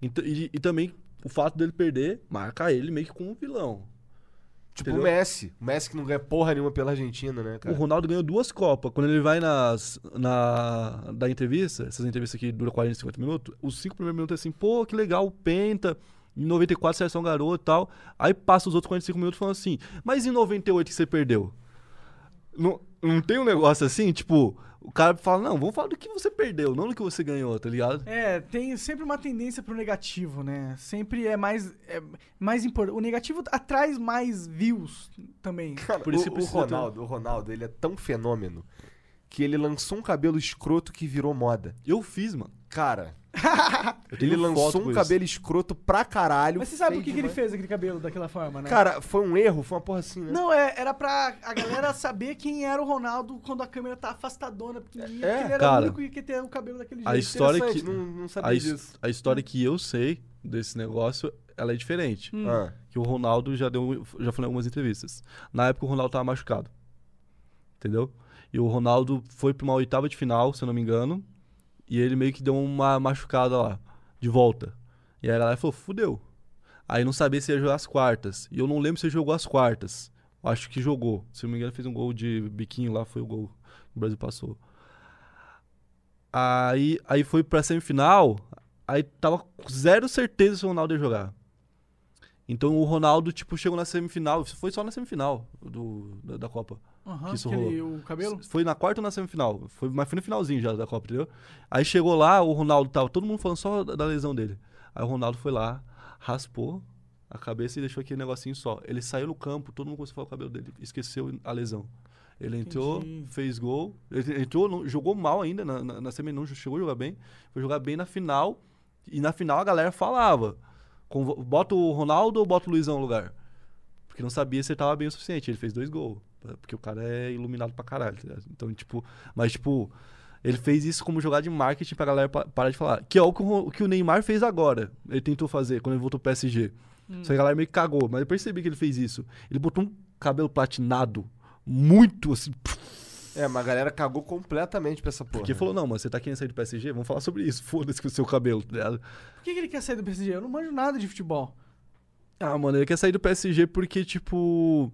Speaker 3: Então, e, e também o fato dele perder marca ele meio que como um vilão.
Speaker 2: Tipo
Speaker 3: Entendeu?
Speaker 2: o Messi. O Messi que não ganha porra nenhuma pela Argentina, né,
Speaker 3: O
Speaker 2: cara?
Speaker 3: Ronaldo ganhou duas Copas. Quando ele vai nas, na da entrevista, essas entrevistas que duram 40, 50 minutos, os cinco primeiros minutos é assim, pô, que legal, o Penta, em 94 seleção garoto e tal. Aí passa os outros 45 minutos falando assim, mas em 98 que você perdeu? Não, não tem um negócio assim, tipo, o cara fala, não, vamos falar do que você perdeu, não do que você ganhou, tá ligado?
Speaker 1: É, tem sempre uma tendência pro negativo, né? Sempre é mais, é mais importante. O negativo atrai mais views também.
Speaker 2: Cara,
Speaker 3: Por isso
Speaker 2: o, o
Speaker 3: precisa ter-
Speaker 2: Ronaldo, o Ronaldo, ele é tão fenômeno que ele lançou um cabelo escroto que virou moda.
Speaker 3: Eu fiz, mano.
Speaker 2: Cara, *laughs* ele lançou um
Speaker 3: isso.
Speaker 2: cabelo escroto pra caralho.
Speaker 1: Mas você sabe por que, que ele fez aquele cabelo daquela forma, né?
Speaker 2: Cara, foi um erro, foi uma porra assim, né?
Speaker 1: Não, é, era pra a galera saber quem era o Ronaldo quando a câmera tá afastadona, pequenininha,
Speaker 2: É,
Speaker 1: porque ele era
Speaker 3: cara.
Speaker 1: o único que ia ter o cabelo daquele
Speaker 3: A
Speaker 1: jeito.
Speaker 3: história
Speaker 2: Interessante,
Speaker 3: que-
Speaker 2: Não, não sabia
Speaker 3: A, his-
Speaker 2: disso.
Speaker 3: a história que eu sei desse negócio, ela é diferente.
Speaker 1: Hum.
Speaker 2: Ah,
Speaker 3: Que o Ronaldo já deu, já falou em algumas entrevistas. Na época o Ronaldo tava machucado. Entendeu? E o Ronaldo foi pra uma oitava de final, se eu não me engano. E ele meio que deu uma machucada lá, de volta. E aí galera falou, fudeu. Aí não sabia se ia jogar as quartas. E eu não lembro se ele jogou as quartas. Acho que jogou. Se não me engano, fez um gol de biquinho lá, foi o gol que o Brasil passou. Aí, aí foi pra semifinal, aí tava zero certeza se o Ronaldo ia jogar. Então o Ronaldo, tipo, chegou na semifinal. Foi só na semifinal do, da, da Copa.
Speaker 1: Aham,
Speaker 3: que isso
Speaker 1: aquele- o cabelo?
Speaker 3: Foi na quarta ou na semifinal? Foi, mas foi no finalzinho já da Copa, entendeu? Aí chegou lá, o Ronaldo tava todo mundo falando só da, da lesão dele. Aí o Ronaldo foi lá, raspou a cabeça e deixou aquele negocinho só. Ele saiu no campo, todo mundo começou a falar o cabelo dele, esqueceu a lesão. Ele entrou,
Speaker 1: Entendi.
Speaker 3: fez gol. Ele entrou, não- jogou mal ainda na, na, na semi, não chegou a jogar bem. Foi jogar bem na final. E na final a galera falava: bota o Ronaldo ou bota o Luizão no lugar? Porque não sabia se ele tava bem o suficiente. Ele fez dois gols. Porque o cara é iluminado pra caralho. tá? Então, tipo, mas, tipo, ele fez isso como jogada de marketing pra galera pa- parar de falar. Que é o que o, que o Neymar fez agora. Ele tentou fazer quando ele voltou pro PSG. Só que a galera meio que cagou. Mas eu percebi que ele fez isso. Ele botou um cabelo platinado muito assim.
Speaker 2: É, mas a galera cagou completamente pra essa porra.
Speaker 3: Porque falou: não, mano, você tá querendo sair do PSG? Vamos falar sobre isso. *laughs* Foda-se com o seu cabelo, tá ligado?
Speaker 1: Por que, que ele quer sair do PSG? Eu não manjo nada de futebol.
Speaker 3: Ah, mano, ele quer sair do PSG porque, tipo.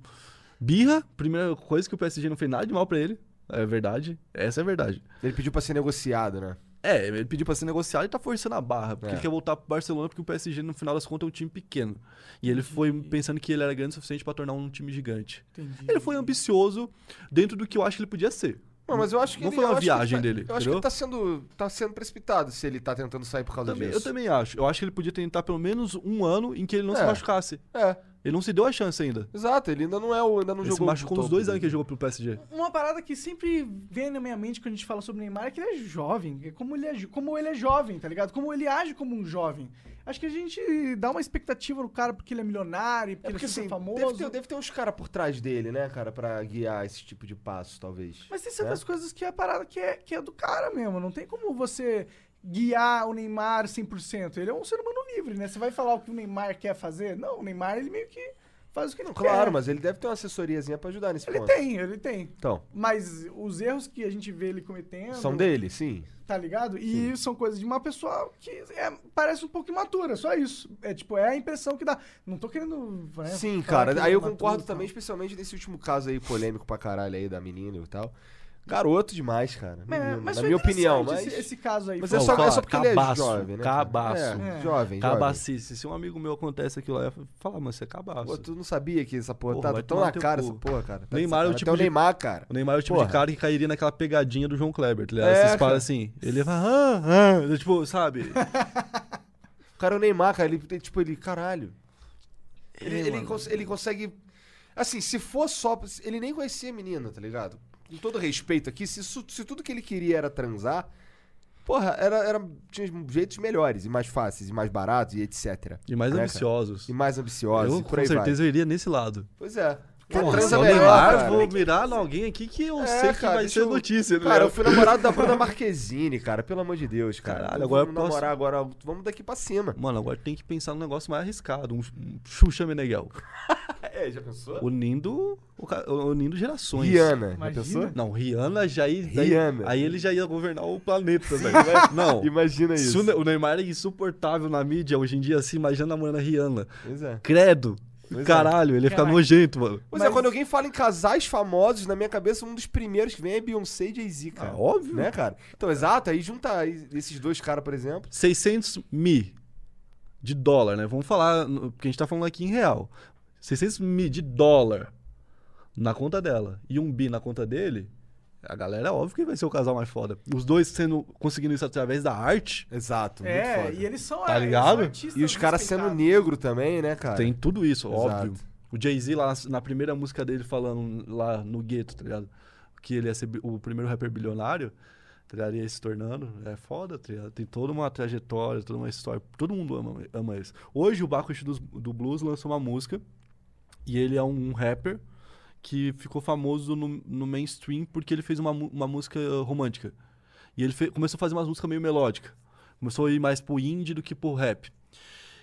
Speaker 3: Birra, primeira coisa que o PSG não fez nada de mal pra ele. É verdade. Essa é a verdade.
Speaker 2: Ele pediu pra ser negociado, né?
Speaker 3: É, ele pediu pra ser negociado e tá forçando a barra. Porque
Speaker 2: É.
Speaker 3: ele quer voltar pro Barcelona porque o PSG, no final das contas, é um time pequeno. E ele foi pensando que ele era grande o suficiente pra tornar um time gigante.
Speaker 1: Entendi.
Speaker 3: Ele foi ambicioso dentro do que eu acho que ele podia ser.
Speaker 2: Não, mas eu acho que
Speaker 3: Não
Speaker 2: ele-
Speaker 3: foi uma
Speaker 2: eu acho que ele
Speaker 3: viagem
Speaker 2: tá-
Speaker 3: dele,
Speaker 2: Eu acho que ele tá sendo, tá sendo precipitado se ele tá tentando sair por causa
Speaker 3: Também- eu
Speaker 2: disso.
Speaker 3: também acho. Eu acho que ele podia tentar pelo menos um ano em que ele não se
Speaker 2: É.
Speaker 3: machucasse.
Speaker 2: É,
Speaker 3: Ele não se deu a chance ainda.
Speaker 2: exato. Ele ainda não é o. Ainda não
Speaker 3: ele se
Speaker 2: jogou.
Speaker 3: machucou
Speaker 2: no
Speaker 3: nos
Speaker 2: topo
Speaker 3: dois anos que ele jogou pro PSG.
Speaker 1: Uma parada que sempre vem na minha mente quando a gente fala sobre o Neymar é que ele é jovem. é Como ele é, como ele é jovem, tá ligado? Como ele age como um jovem. Acho que a gente dá uma expectativa no cara porque ele é milionário, porque,
Speaker 2: É porque
Speaker 1: ele é
Speaker 2: assim,
Speaker 1: famoso.
Speaker 2: deve ter, deve ter uns caras por trás dele, né, cara, pra guiar esse tipo de passos, talvez.
Speaker 1: Mas tem
Speaker 2: né?
Speaker 1: certas coisas que é a parada que é, que é do cara mesmo. Não tem como você guiar o Neymar 100%. Ele é um ser humano livre, né? Você vai falar o que o Neymar quer fazer? Não, o Neymar, ele meio que faz o que ele
Speaker 2: Não,
Speaker 1: quer.
Speaker 2: claro, mas ele deve ter uma assessoriazinha pra ajudar nesse
Speaker 1: Ele
Speaker 2: ponto.
Speaker 1: tem, ele tem.
Speaker 2: Então,
Speaker 1: Mas os erros que a gente vê ele cometendo...
Speaker 2: são dele, sim.
Speaker 1: Tá ligado? E são coisas de uma pessoa que é- parece um pouco imatura, só isso. É tipo, é a impressão que dá. Não tô querendo. né,
Speaker 2: Sim,
Speaker 1: que
Speaker 2: cara.
Speaker 1: ele
Speaker 2: Aí
Speaker 1: é
Speaker 2: eu
Speaker 1: imaturo
Speaker 2: concordo
Speaker 1: tal.
Speaker 2: também, especialmente nesse último caso aí polêmico pra caralho aí da menina e tal. Garoto demais, cara.
Speaker 1: É, mas
Speaker 2: na minha opinião, mas.
Speaker 1: Esse, esse caso aí.
Speaker 2: Mas
Speaker 1: foi-
Speaker 2: é só, é
Speaker 3: Fala,
Speaker 2: só porque ele é
Speaker 3: cabaço,
Speaker 2: jovem, né?
Speaker 3: cabaço.
Speaker 2: É,
Speaker 1: É.
Speaker 2: jovem, jovem.
Speaker 3: Cabacice. Se um amigo meu acontece aquilo lá, falar, mano, você é cabaço.
Speaker 2: Pô, tu não sabia que essa porra,
Speaker 3: Porra,
Speaker 2: tá
Speaker 3: vai
Speaker 2: tão na cara
Speaker 3: cu.
Speaker 2: essa porra, cara. Tá
Speaker 3: Neymar é o tipo
Speaker 2: Até o
Speaker 3: de-
Speaker 2: Neymar, cara.
Speaker 3: O Neymar é o tipo
Speaker 2: Porra.
Speaker 3: de cara que cairia naquela pegadinha do João Kleber, tá ligado?
Speaker 2: É,
Speaker 3: Vocês falam assim, ele fala, ah, ah, tipo, sabe? *laughs*
Speaker 2: O cara é o Neymar, cara. Ele tem, tipo, ele, caralho. Ele,
Speaker 3: É,
Speaker 2: ele, cons- ele consegue. Assim, se for só. Ele nem conhecia a menina, tá ligado? Com todo respeito aqui, se, se tudo que ele queria era transar, porra, era, era, tinha jeitos melhores e mais fáceis e mais baratos e etc.
Speaker 3: E mais
Speaker 2: Né,
Speaker 3: ambiciosos.
Speaker 2: E mais ambiciosos.
Speaker 3: eu,
Speaker 2: por
Speaker 3: com
Speaker 2: aí vai.
Speaker 3: certeza, eu iria nesse lado.
Speaker 2: Pois é.
Speaker 3: Porra, se é o
Speaker 2: melhor,
Speaker 3: Neymar,
Speaker 2: cara.
Speaker 3: vou mirar em alguém aqui que eu
Speaker 2: É,
Speaker 3: sei que
Speaker 2: cara,
Speaker 3: vai ser
Speaker 2: eu-
Speaker 3: notícia, né?
Speaker 2: Cara, eu fui namorado da Bruna *laughs* Marquezine, cara. Pelo amor de Deus, cara.
Speaker 3: Caralho, agora
Speaker 2: vamos
Speaker 3: eu posso-
Speaker 2: namorar agora. Vamos daqui pra cima.
Speaker 3: Mano, agora tem que pensar num negócio mais arriscado, um, Xuxa Meneghel. *laughs*
Speaker 2: É, já pensou?
Speaker 3: Unindo, unindo gerações.
Speaker 2: Rihanna, já
Speaker 1: Imagina.
Speaker 2: pensou?
Speaker 3: Não, Rihanna já ia... daí-
Speaker 2: Rihanna.
Speaker 3: Aí ele já ia governar o planeta, velho. Não. *laughs*
Speaker 2: Imagina
Speaker 3: Se
Speaker 2: isso.
Speaker 3: o, Ne- o Neymar é insuportável na mídia hoje em dia, assim, imagina namorando a Rihanna.
Speaker 2: Pois é.
Speaker 3: Credo.
Speaker 2: Pois é.
Speaker 3: Caralho, ele ia ficar
Speaker 1: Caraca.
Speaker 3: nojento, mano.
Speaker 2: Pois é,
Speaker 1: Mas-
Speaker 2: quando alguém fala em casais famosos, na minha cabeça, um dos primeiros que vem é Beyoncé e Jay-Z, cara.
Speaker 3: Ah, óbvio.
Speaker 2: Né, cara? Então, exato, aí junta esses dois caras, por exemplo.
Speaker 3: 600 mil de dólar, né? Vamos falar, porque a gente tá falando aqui em real. 600 mil de dólar na conta dela e um bi na conta dele, a galera, óbvio que vai ser o casal mais foda. Os dois sendo conseguindo isso através da arte,
Speaker 2: Exato, muito
Speaker 1: É,
Speaker 2: foda.
Speaker 1: e eles são
Speaker 3: Tá
Speaker 1: eles
Speaker 3: ligado?
Speaker 1: são artistas
Speaker 2: E os caras sendo
Speaker 1: respeitados.
Speaker 2: negro também, né, cara?
Speaker 3: tem tudo isso,
Speaker 2: Exato.
Speaker 3: óbvio. O Jay-Z lá na, na primeira música dele falando lá no gueto, tá ligado? Que ele ia ser bi- o primeiro rapper bilionário, tá ligado? Ia se tornando. É foda, tá ligado? Tem toda uma trajetória, toda uma história. Todo mundo ama, ama eles. Hoje o Bacush do, do Blues lançou uma música e ele é um rapper que ficou famoso no, no mainstream porque ele fez uma, uma música romântica. E ele fe- começou a fazer umas músicas meio melódicas. Começou a ir mais pro indie do que pro rap.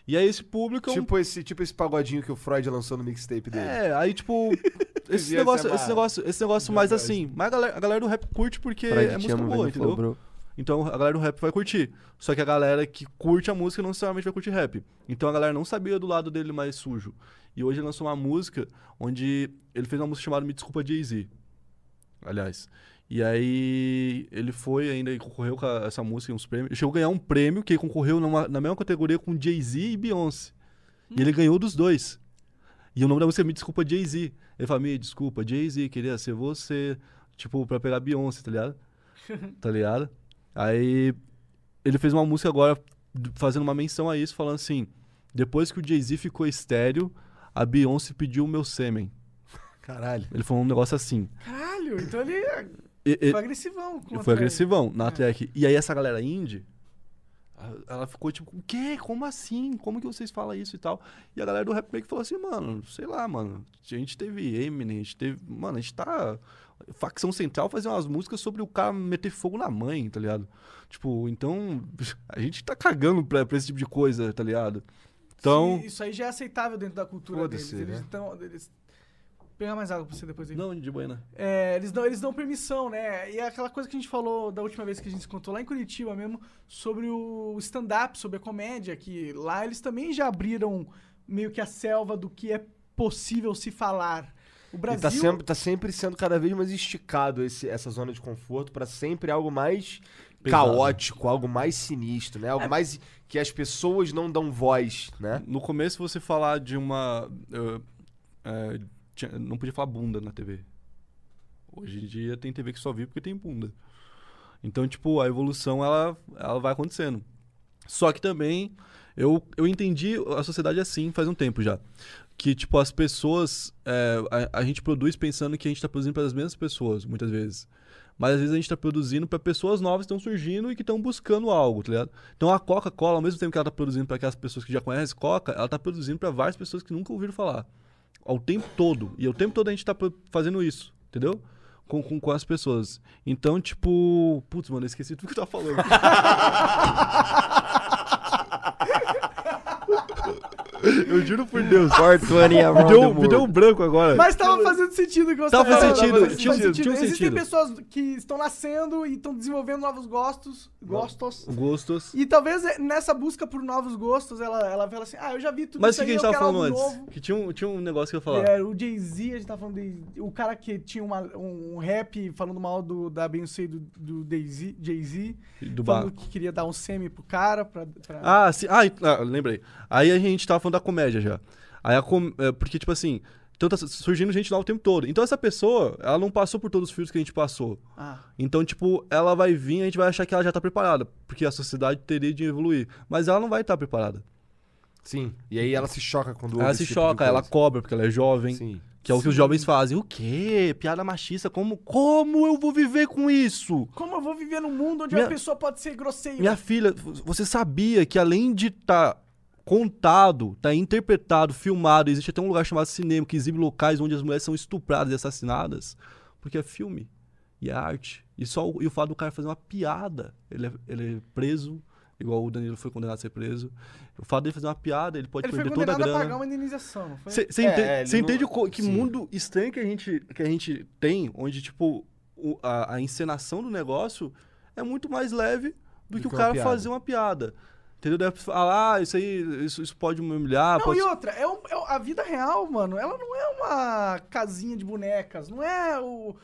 Speaker 3: E aí esse público é um
Speaker 2: Tipo, esse, tipo esse pagodinho que o Freud lançou no mixtape dele.
Speaker 3: é, aí tipo. *laughs* esse, negócio, esse negócio, esse negócio mais assim. Mas a galera, a galera do rap curte porque é música boa, entendeu? Então a galera do rap vai curtir. Só que a galera que curte a música não necessariamente vai curtir rap. Então a galera não sabia do lado dele mais sujo. E hoje ele lançou uma música onde ele fez uma música chamada Me Desculpa Jay-Z. Aliás. E aí ele foi ainda e concorreu com a- essa música em uns prêmios. Ele chegou a ganhar um prêmio que ele concorreu numa- na mesma categoria com Jay-Z e Beyoncé. E ele ganhou dos dois. E o nome da música é Me Desculpa Jay-Z. Ele fala, me desculpa, Jay-Z, queria ser você. Tipo, pra pegar Beyoncé, tá ligado? *laughs* tá ligado? Aí ele fez uma música agora fazendo uma menção a isso, falando assim: depois que o Jay-Z ficou estéreo, a Beyoncé pediu o meu sêmen. *laughs*
Speaker 2: Caralho.
Speaker 3: Ele falou um negócio assim.
Speaker 1: Caralho, então ele é-
Speaker 3: E- e-
Speaker 1: foi agressivão.
Speaker 3: ele foi agressivão na
Speaker 1: É.
Speaker 3: track. E aí essa galera indie, a- ela ficou tipo, o quê? Como assim? Como que vocês falam isso e tal? E a galera do rap meio que falou assim, mano, sei lá, mano. A gente teve Eminem, a gente teve... Mano, a gente tá... Facção Central fazer umas músicas sobre o cara meter fogo na mãe, tá ligado? Tipo, então... *laughs* A gente tá cagando pra, pra esse tipo de coisa, tá ligado? Então...
Speaker 1: Sim, isso aí já é aceitável dentro da cultura deles. Eles
Speaker 2: né?
Speaker 1: estão. Eles... Pegar mais água pra você depois aí.
Speaker 3: Não, de buena.
Speaker 1: É, eles, dão, eles dão permissão, né? E é aquela coisa que a gente falou da última vez que a gente se contou lá em Curitiba mesmo, sobre o stand-up, sobre a comédia, que lá eles também já abriram meio que a selva do que é possível se falar. O
Speaker 2: E
Speaker 1: Brasil.
Speaker 2: tá sempre, tá sempre sendo cada vez mais esticado esse, essa zona de conforto pra sempre algo mais
Speaker 3: Pesado.
Speaker 2: caótico, algo mais sinistro, né? Algo mais que as pessoas não dão voz, né?
Speaker 3: No começo você falar de uma. eh, eh, tinha- não podia falar bunda na TV. Hoje em dia tem TV que só vive porque tem bunda. Então, tipo, a evolução ela, ela vai acontecendo. Só que também eu, eu entendi a sociedade assim faz um tempo já. Que, tipo, as pessoas. eh, a, a gente produz pensando que a gente tá produzindo para as mesmas pessoas, muitas vezes. Mas às vezes a gente tá produzindo para pessoas novas que estão surgindo e que estão buscando algo, tá ligado? Então a Coca-Cola, ao mesmo tempo que ela tá produzindo para aquelas pessoas que já conhecem Coca, ela tá produzindo para várias pessoas que nunca ouviram falar. Ao tempo todo. E o tempo todo a gente tá pro- fazendo isso, entendeu? Com, com, com as pessoas. Então, tipo. Putz, mano, eu esqueci tudo que eu tava falando. *laughs* eu juro por Deus. Me deu, me deu um branco agora.
Speaker 1: Mas tava fazendo sentido o que você
Speaker 3: Tava fazendo sentido, tinha um- tinha um
Speaker 1: Existem
Speaker 3: sentido.
Speaker 1: pessoas que estão nascendo e estão desenvolvendo novos gostos, gostos.
Speaker 3: Gostos.
Speaker 1: E talvez eh, nessa busca por novos gostos, ela, ela fala assim, ah, eu já vi tudo
Speaker 3: Mas
Speaker 1: isso
Speaker 3: o que, a gente tava falando antes?
Speaker 1: novo.
Speaker 3: Que tinha um, tinha um negócio que eu falar.
Speaker 1: É, o Jay-Z, a gente tá falando de, o cara que tinha uma- um rap falando mal do, da Beyoncé do, do Jay-Z, Jay-Z,
Speaker 3: Do
Speaker 1: falando
Speaker 3: bar.
Speaker 1: que queria dar um semi pro cara pra... pra-
Speaker 3: Ah, sim. Ah, ah, lembrei. Aí a gente tava falando da comédia já. Aí a com... é, Porque, tipo assim, então tá surgindo gente nova o tempo todo. Então essa pessoa, ela não passou por todos os filtros que a gente passou.
Speaker 1: Ah,
Speaker 3: Então, tipo, ela vai vir e a gente vai achar que ela já tá preparada. Porque a sociedade teria de evoluir. Mas ela não vai estar preparada.
Speaker 2: Sim. E aí ela se choca quando
Speaker 3: ela se
Speaker 2: tipo
Speaker 3: choca, ela cobra, porque ela é jovem.
Speaker 2: Sim.
Speaker 3: Que é o que os jovens fazem. O quê? Piada machista? Como, como eu vou viver com isso?
Speaker 1: como eu vou viver num mundo onde
Speaker 3: Minha-
Speaker 1: uma pessoa pode ser grosseira?
Speaker 3: Minha filha, você sabia que além de estar contado, tá interpretado, filmado, existe até um lugar chamado cinema que exibe locais onde as mulheres são estupradas e assassinadas? Porque é filme e é arte. E só o, e o fato do cara fazer uma piada, ele é, ele é preso, igual o Danilo foi condenado a ser preso. O fato dele fazer uma piada, ele pode
Speaker 1: Ele foi
Speaker 3: perder toda a
Speaker 1: condenado a
Speaker 3: grana.
Speaker 1: pagar uma indenização, não foi?
Speaker 3: Você
Speaker 2: É,
Speaker 3: entende,
Speaker 2: é, ele não-
Speaker 3: entende o co- que
Speaker 2: sim.
Speaker 3: mundo estranho que a gente, que a gente tem, onde, tipo, o- a, a encenação do negócio é muito mais leve do, que, o
Speaker 2: que uma
Speaker 3: cara fazer uma piada. Entendeu? Deve falar, ah, isso aí, isso, isso pode me humilhar.
Speaker 1: Não,
Speaker 3: pode...
Speaker 1: e outra, é um- é a vida real, mano, ela não é uma casinha de bonecas, não é o-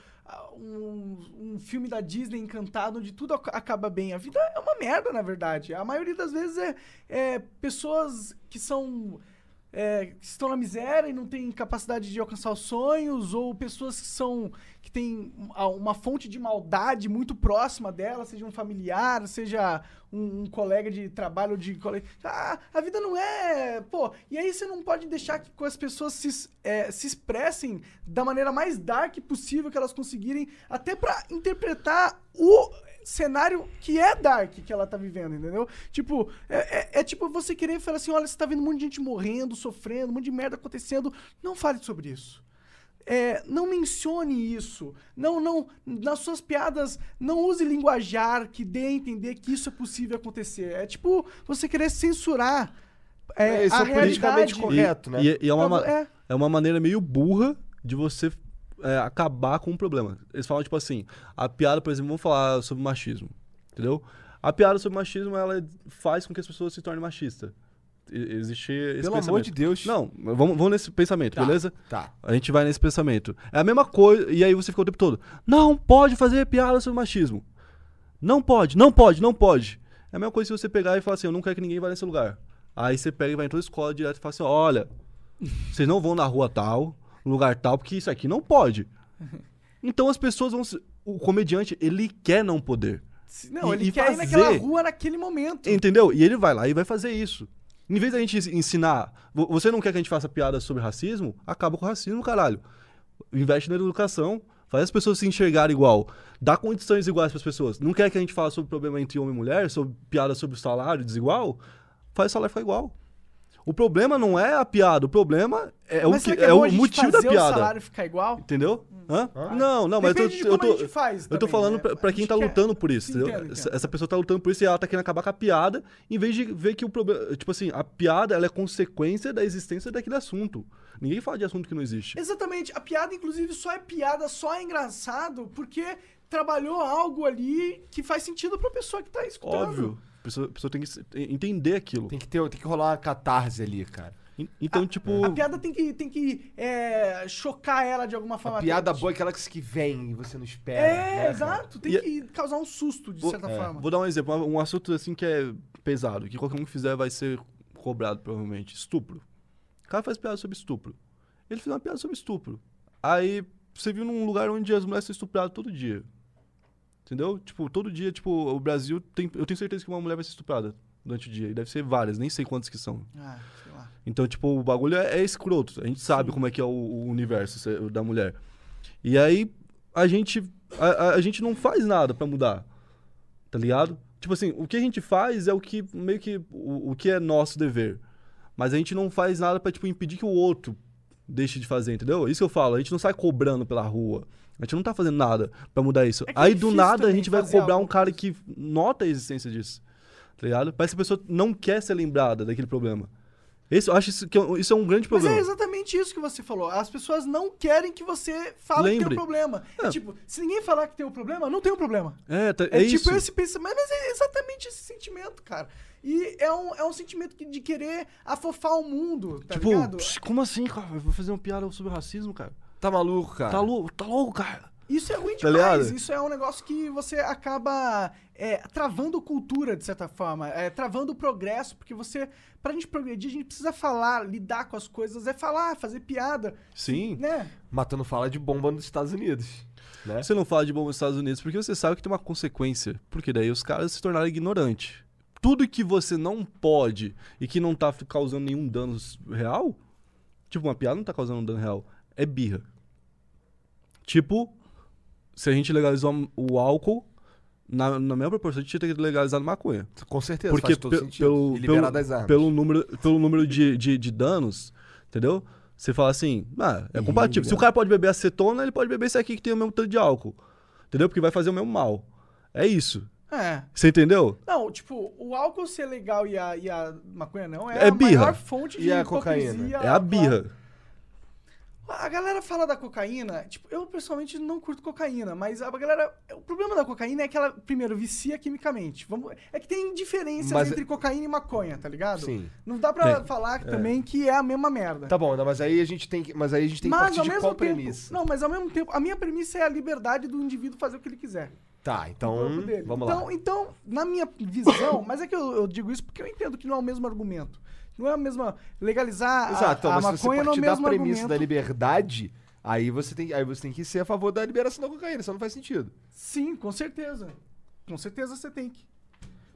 Speaker 1: um, um filme da Disney encantado onde tudo ac- acaba bem. A vida é uma merda, na verdade. A maioria das vezes é, é pessoas que são é, que estão na miséria e não têm capacidade de alcançar os sonhos, ou pessoas que são que têm uma- fonte de maldade muito próxima dela, seja um familiar, seja um, um colega de trabalho de colega. Ah, a vida não é. Pô, e aí você não pode deixar que as pessoas se, é, se expressem da maneira mais dark possível que elas conseguirem, até pra interpretar o cenário que é dark que ela tá vivendo, entendeu? Tipo, é, é- é tipo você querer falar assim: olha, você tá vendo um monte de gente morrendo, sofrendo, um monte de merda acontecendo. Não fale sobre isso. É, não mencione isso. Não, não. Nas suas piadas, não use linguajar que dê a entender que isso é possível acontecer. É tipo você querer censurar é,
Speaker 2: É, isso
Speaker 1: a
Speaker 2: é politicamente
Speaker 1: realidade.
Speaker 2: correto. né?
Speaker 3: E, e é, uma, ma-
Speaker 1: É.
Speaker 3: é uma maneira meio burra de você é, acabar com o problema. Eles falam, tipo assim, a piada, por exemplo, vamos falar sobre machismo, entendeu? A piada sobre machismo, ela faz com que as pessoas se tornem machistas. Existe esse
Speaker 2: Pelo
Speaker 3: pensamento.
Speaker 2: amor de Deus.
Speaker 3: Não, vamos, vamos nesse pensamento,
Speaker 2: Tá,
Speaker 3: beleza?
Speaker 2: Tá.
Speaker 3: A gente vai nesse pensamento. É a mesma coisa, e aí você fica o tempo todo, não pode fazer piada sobre machismo. Não pode, não pode, não pode. É a mesma coisa se você pegar e falar assim, eu não quero que ninguém vá nesse lugar. Aí você pega e vai em toda a escola direto e fala assim, olha, *laughs* vocês não vão na rua tal, no lugar tal, porque isso aqui não pode. *laughs* Então as pessoas vão... se- O comediante, ele quer não poder.
Speaker 1: Não,
Speaker 3: E-
Speaker 1: ele
Speaker 3: e
Speaker 1: quer ir naquela
Speaker 3: fazer-
Speaker 1: rua naquele momento.
Speaker 3: Entendeu? E ele vai lá e vai fazer isso. Em vez da gente ensinar, vo- você não quer que a gente faça piada sobre racismo? Acaba com o racismo, caralho. Investe na educação, faz as pessoas se enxergarem igual, dá condições iguais para as pessoas. Não quer que a gente fale sobre problema entre homem e mulher, sobre piada sobre o salário desigual? Faz o salário ficar igual. O problema não é a piada, o problema é o,
Speaker 1: Mas
Speaker 3: que,
Speaker 1: será que é,
Speaker 3: é o motivo da
Speaker 1: fazer o
Speaker 3: piada.
Speaker 1: salário ficar igual?
Speaker 3: Entendeu? Hã? Não, não, mas eu
Speaker 1: Depende
Speaker 3: tô, eu tô,
Speaker 1: gente faz
Speaker 3: eu tô
Speaker 1: também,
Speaker 3: falando
Speaker 1: né?
Speaker 3: pra, quem tá
Speaker 1: quer-
Speaker 3: lutando por isso,
Speaker 1: Entendo,
Speaker 3: entendeu?
Speaker 1: entendo.
Speaker 3: Essa, essa pessoa tá lutando por isso e ela tá querendo acabar com a piada, em vez de ver que o problema. Tipo assim, a piada ela é consequência da existência daquele assunto. Ninguém fala de assunto que não existe.
Speaker 1: Exatamente. A piada, inclusive, só é piada, só é engraçado porque trabalhou algo ali que faz sentido pra pessoa que tá escutando.
Speaker 3: Óbvio. A pessoa, a pessoa tem que entender aquilo.
Speaker 2: Tem que, ter, tem que rolar uma catarse ali, cara.
Speaker 3: En- Então, tipo.
Speaker 1: A piada tem que, tem que é, chocar ela de alguma forma.
Speaker 2: A piada boa é aquela que vem e você não espera.
Speaker 1: É,
Speaker 2: né, cara?
Speaker 1: exato. Tem
Speaker 3: E-
Speaker 1: que causar um susto, de
Speaker 3: Vou-
Speaker 1: certa
Speaker 2: é,
Speaker 1: forma.
Speaker 3: Vou dar um exemplo, um um assunto assim que é pesado, que qualquer um que fizer vai ser cobrado, provavelmente. Estupro. O cara faz piada sobre estupro. Ele fez uma piada sobre estupro. Aí você viu num lugar onde as mulheres são estupradas todo dia. Entendeu? Tipo, todo dia, tipo, o Brasil tem. Eu tenho certeza que uma mulher vai ser estuprada durante o dia. E deve ser várias, nem sei quantas que são.
Speaker 1: Ah, sei lá.
Speaker 3: Então, tipo, o bagulho é, é escroto. A gente sabe como é que é o, o universo da mulher. E aí, a gente, a, a- gente não faz nada pra mudar. Tá ligado? Tipo assim, o que a gente faz é o que, meio que, o, o que é nosso dever. Mas a gente não faz nada pra, tipo, impedir que o outro deixe de fazer, entendeu? Isso que eu falo. A gente não sai cobrando pela rua. A gente não tá fazendo nada pra mudar isso.
Speaker 1: É que é
Speaker 3: aí, do
Speaker 1: difícil
Speaker 3: nada, a gente vai cobrar um cara que nota a existência disso. Tá ligado? Parece que a pessoa não quer ser lembrada daquele problema. Esse, eu acho isso, que é isso é um grande
Speaker 1: Mas
Speaker 3: problema.
Speaker 1: é exatamente isso que você falou. As pessoas não querem que você fale que
Speaker 3: Lembre.
Speaker 1: tem um problema. É.
Speaker 3: É.
Speaker 1: tipo, se ninguém falar que tem um problema, não tem um problema.
Speaker 3: É, tá-
Speaker 1: É,
Speaker 3: é
Speaker 1: tipo
Speaker 3: isso.
Speaker 1: esse pensamento, mas é exatamente esse sentimento, cara. E é um, é um sentimento que- de querer afofar o mundo, tá
Speaker 3: tipo,
Speaker 1: ligado?
Speaker 3: psh, como assim, cara? Eu vou fazer uma piada sobre racismo, cara.
Speaker 2: Tá maluco, cara?
Speaker 3: Tá louco, tá louco, cara.
Speaker 1: Isso é ruim
Speaker 3: Tá
Speaker 1: demais.
Speaker 3: ligado?
Speaker 1: Isso é um negócio que você acaba é, travando cultura, de certa forma. É, travando o progresso, porque você... Pra gente progredir, a gente precisa falar, lidar com as coisas. É falar, fazer piada,
Speaker 3: Sim.
Speaker 1: né?
Speaker 2: Matando fala de bomba nos Estados Unidos. Né?
Speaker 3: Você não fala de bomba nos Estados Unidos porque você sabe que tem uma consequência. Porque daí os caras se tornaram ignorantes. Tudo que você não pode e que não tá causando nenhum dano real, tipo, uma piada não tá causando um dano real, é birra. Tipo, se a gente legalizar o álcool, na, na mesma proporção, a gente tinha que ter legalizado maconha.
Speaker 2: Com certeza,
Speaker 3: Porque
Speaker 2: faz todo
Speaker 3: pe-
Speaker 2: sentido.
Speaker 3: pelo,
Speaker 2: e
Speaker 3: pelo,
Speaker 2: das armas.
Speaker 3: pelo número, pelo número de, de, de danos, entendeu? Você fala assim, ah, é compatível. Se o cara pode beber acetona, ele pode beber esse aqui que tem o mesmo tanto de álcool. Entendeu? Porque vai fazer o mesmo mal. É isso.
Speaker 1: É.
Speaker 3: Você entendeu?
Speaker 1: Não, tipo, o álcool ser legal e a, e a maconha não é,
Speaker 3: É
Speaker 1: a
Speaker 3: birra.
Speaker 1: maior fonte
Speaker 2: E
Speaker 1: de
Speaker 2: a cocaína?
Speaker 3: É a birra.
Speaker 1: A galera fala da cocaína, tipo, eu pessoalmente não curto cocaína, mas a galera. O problema da cocaína é que ela, primeiro, vicia quimicamente. Vamos, é que tem diferenças
Speaker 2: Mas-
Speaker 1: entre cocaína e maconha, tá ligado?
Speaker 2: Sim.
Speaker 1: Não dá pra
Speaker 3: É.
Speaker 1: falar também que é a mesma merda.
Speaker 2: Tá bom, não, mas aí a gente tem que, mas aí a gente tem que
Speaker 1: mas
Speaker 2: partir
Speaker 1: ao
Speaker 2: de
Speaker 1: mesmo
Speaker 2: qual
Speaker 1: tempo.
Speaker 2: premissa?
Speaker 1: Não, mas ao mesmo tempo, a minha premissa é a liberdade do indivíduo fazer o que ele quiser.
Speaker 2: Tá, então, vamos
Speaker 1: então,
Speaker 2: lá.
Speaker 1: Então, na minha visão, *coughs* mas é que eu, eu digo isso porque eu entendo que não é o mesmo argumento. Não é a mesma. Legalizar
Speaker 2: Exato,
Speaker 1: a, a
Speaker 2: mas se você
Speaker 1: maconha não é
Speaker 2: partir da premissa
Speaker 1: argumento.
Speaker 2: da liberdade, aí você, tem, aí você tem que ser a favor da liberação da cocaína, isso não faz sentido.
Speaker 1: Sim, com certeza. Com certeza você tem que.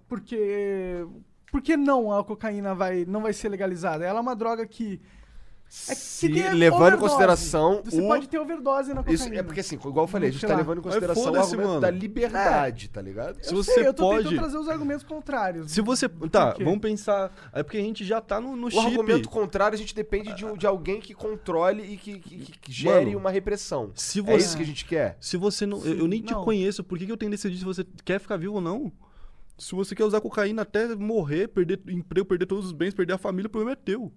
Speaker 1: Porque. Por que não a cocaína vai, não vai ser legalizada? Ela é uma droga que. É que
Speaker 2: Se
Speaker 1: tem
Speaker 2: levando em consideração
Speaker 1: Você
Speaker 2: o-
Speaker 1: pode ter overdose na cocaína.
Speaker 2: Isso é porque assim, igual eu falei, a gente tá levando em consideração o argumento
Speaker 3: mano.
Speaker 2: da liberdade, tá ligado?
Speaker 1: Eu
Speaker 3: Se você
Speaker 1: sei, eu tô
Speaker 3: pode-
Speaker 1: tentando trazer os argumentos contrários.
Speaker 3: Se você. Tá, vamos pensar. É porque a gente já tá no, no
Speaker 2: O
Speaker 3: chip.
Speaker 2: argumento contrário, a gente depende de, de alguém que controle e que, que- que- que gere
Speaker 3: Mano,
Speaker 2: uma repressão.
Speaker 3: se
Speaker 2: É
Speaker 3: você-
Speaker 2: isso que a gente quer?
Speaker 3: Se você não. eu, eu nem te
Speaker 1: não.
Speaker 3: conheço, por que, que eu tenho que decidir se você quer ficar vivo ou não? Se você quer usar cocaína até morrer, perder emprego, perder todos os bens, perder a família, o problema é teu.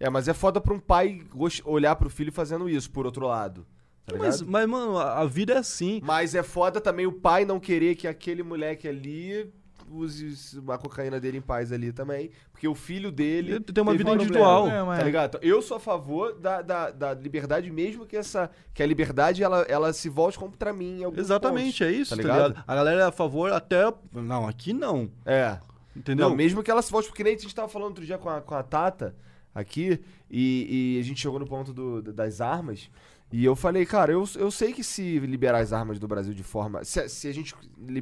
Speaker 2: É, mas é foda pra um pai olhar pro filho fazendo isso, por outro lado. Tá?
Speaker 3: Mas, mas, mano, a, vida é assim.
Speaker 2: Mas é foda também o pai não querer que aquele moleque ali use a cocaína dele em paz ali também. Porque o filho dele.
Speaker 3: Ele tem uma vida
Speaker 2: um
Speaker 3: individual.
Speaker 2: problema,
Speaker 1: É,
Speaker 2: Tá ligado? Então, eu sou a favor da, da, da liberdade, mesmo que essa. Que a liberdade ela, ela se volte contra mim em alguns
Speaker 3: Exatamente,
Speaker 2: pontos,
Speaker 3: é isso,
Speaker 2: tá
Speaker 3: tá
Speaker 2: ligado?
Speaker 3: ligado? A galera é a favor até. Não, aqui não.
Speaker 2: É.
Speaker 3: Entendeu?
Speaker 2: Não, mesmo que ela se volte, porque nem a gente tava falando outro dia com a, com a Tata aqui, e, e a gente chegou no ponto do- das armas, e eu falei, cara, eu, eu sei que se liberar as armas do Brasil de forma. Se, se a gente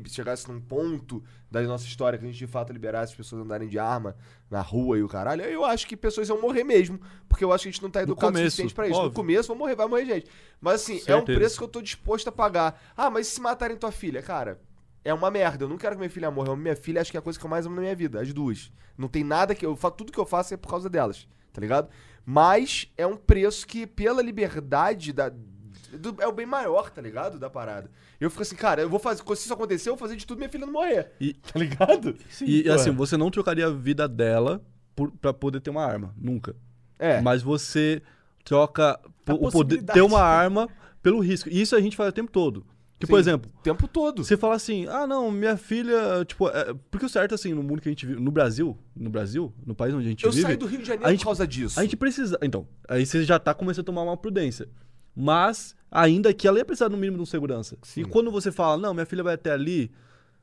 Speaker 2: chegasse num ponto da nossa história que a gente de fato liberasse as pessoas andarem de arma na rua e o caralho, eu acho que pessoas iam morrer mesmo, porque eu acho que a gente não tá educado o
Speaker 3: começo,
Speaker 2: suficiente pra isso. No
Speaker 3: óbvio.
Speaker 2: começo vai morrer, vai morrer gente. Mas assim, é um
Speaker 3: Certeza.
Speaker 2: preço que eu tô disposto a pagar. Ah, mas se matarem tua filha? Cara, é uma merda. Eu não quero que minha filha morra. Minha filha acho que é a coisa que eu mais amo na minha vida. As duas. Não tem nada que. Eu, fa- tudo que eu faço é por causa delas. Tá ligado? Mas é um preço que, pela liberdade da. do- é o bem maior, tá ligado? Da parada. Eu fico assim, cara, eu vou fazer. Se isso acontecer, eu vou fazer de tudo minha filha não morrer.
Speaker 3: E- *laughs*
Speaker 2: Tá ligado?
Speaker 3: e
Speaker 2: porra.
Speaker 3: assim, você não trocaria a vida dela por, pra poder ter uma arma. Nunca.
Speaker 2: É.
Speaker 3: Mas você troca o poder ter uma arma pelo risco. E isso a gente faz o tempo todo. Que, por
Speaker 2: Sim,
Speaker 3: exemplo,
Speaker 2: O tempo todo.
Speaker 3: você fala assim, ah, não, minha filha, tipo, é- porque o certo, assim, no mundo que a gente vive, no Brasil, no Brasil, no país onde a gente
Speaker 2: Eu
Speaker 3: vive,
Speaker 2: saí do Rio de Janeiro
Speaker 3: a gente-
Speaker 2: por causa disso.
Speaker 3: a gente precisa, então, aí você já tá começando a tomar uma prudência. Mas, ainda que ela ia precisar no mínimo de um segurança.
Speaker 2: Sim.
Speaker 3: E quando você fala, não, minha filha vai até ali,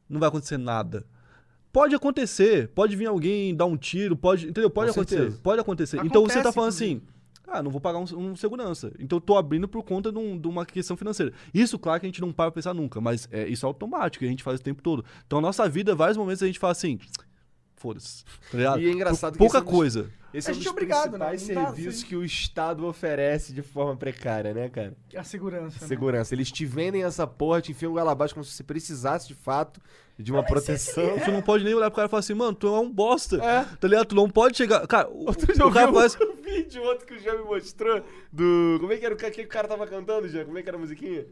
Speaker 3: não vai acontecer nada. Pode acontecer, pode vir alguém dar um tiro, pode, entendeu? Pode
Speaker 2: Com
Speaker 3: acontecer,
Speaker 2: certeza.
Speaker 3: pode acontecer. então você tá
Speaker 1: Acontece,
Speaker 3: falando assim, ah, não vou pagar um, um segurança. Então eu tô abrindo por conta de, um- de uma questão financeira. Isso, claro que a gente não para pra pensar nunca, mas é, isso é automático, a gente faz o tempo todo. Então a nossa vida, vários momentos a gente fala assim, foda-se, tá? *laughs*
Speaker 2: E é engraçado que
Speaker 3: Pouca
Speaker 2: é um dos-
Speaker 3: coisa.
Speaker 2: Esse
Speaker 1: A
Speaker 2: é um dos
Speaker 1: é obrigado, né?
Speaker 2: serviços
Speaker 1: sim.
Speaker 2: que o Estado oferece de forma precária, né, cara?
Speaker 1: A segurança. né?
Speaker 2: Segurança. Eles te vendem essa porra, te enfiam o goela abaixo como se você precisasse de fato de uma proteção.
Speaker 3: Tu não pode nem olhar pro cara e falar assim, mano, tu é um bosta.
Speaker 2: É.
Speaker 3: Tá ligado? Tu não pode chegar. Cara, o,
Speaker 2: Outro dia eu
Speaker 3: o cara
Speaker 2: vi
Speaker 3: faz.
Speaker 2: um *laughs* vídeo outro que o Jean me mostrou do... Como é que era o ca- que o cara tava cantando, Jean? Como é que era a musiquinha?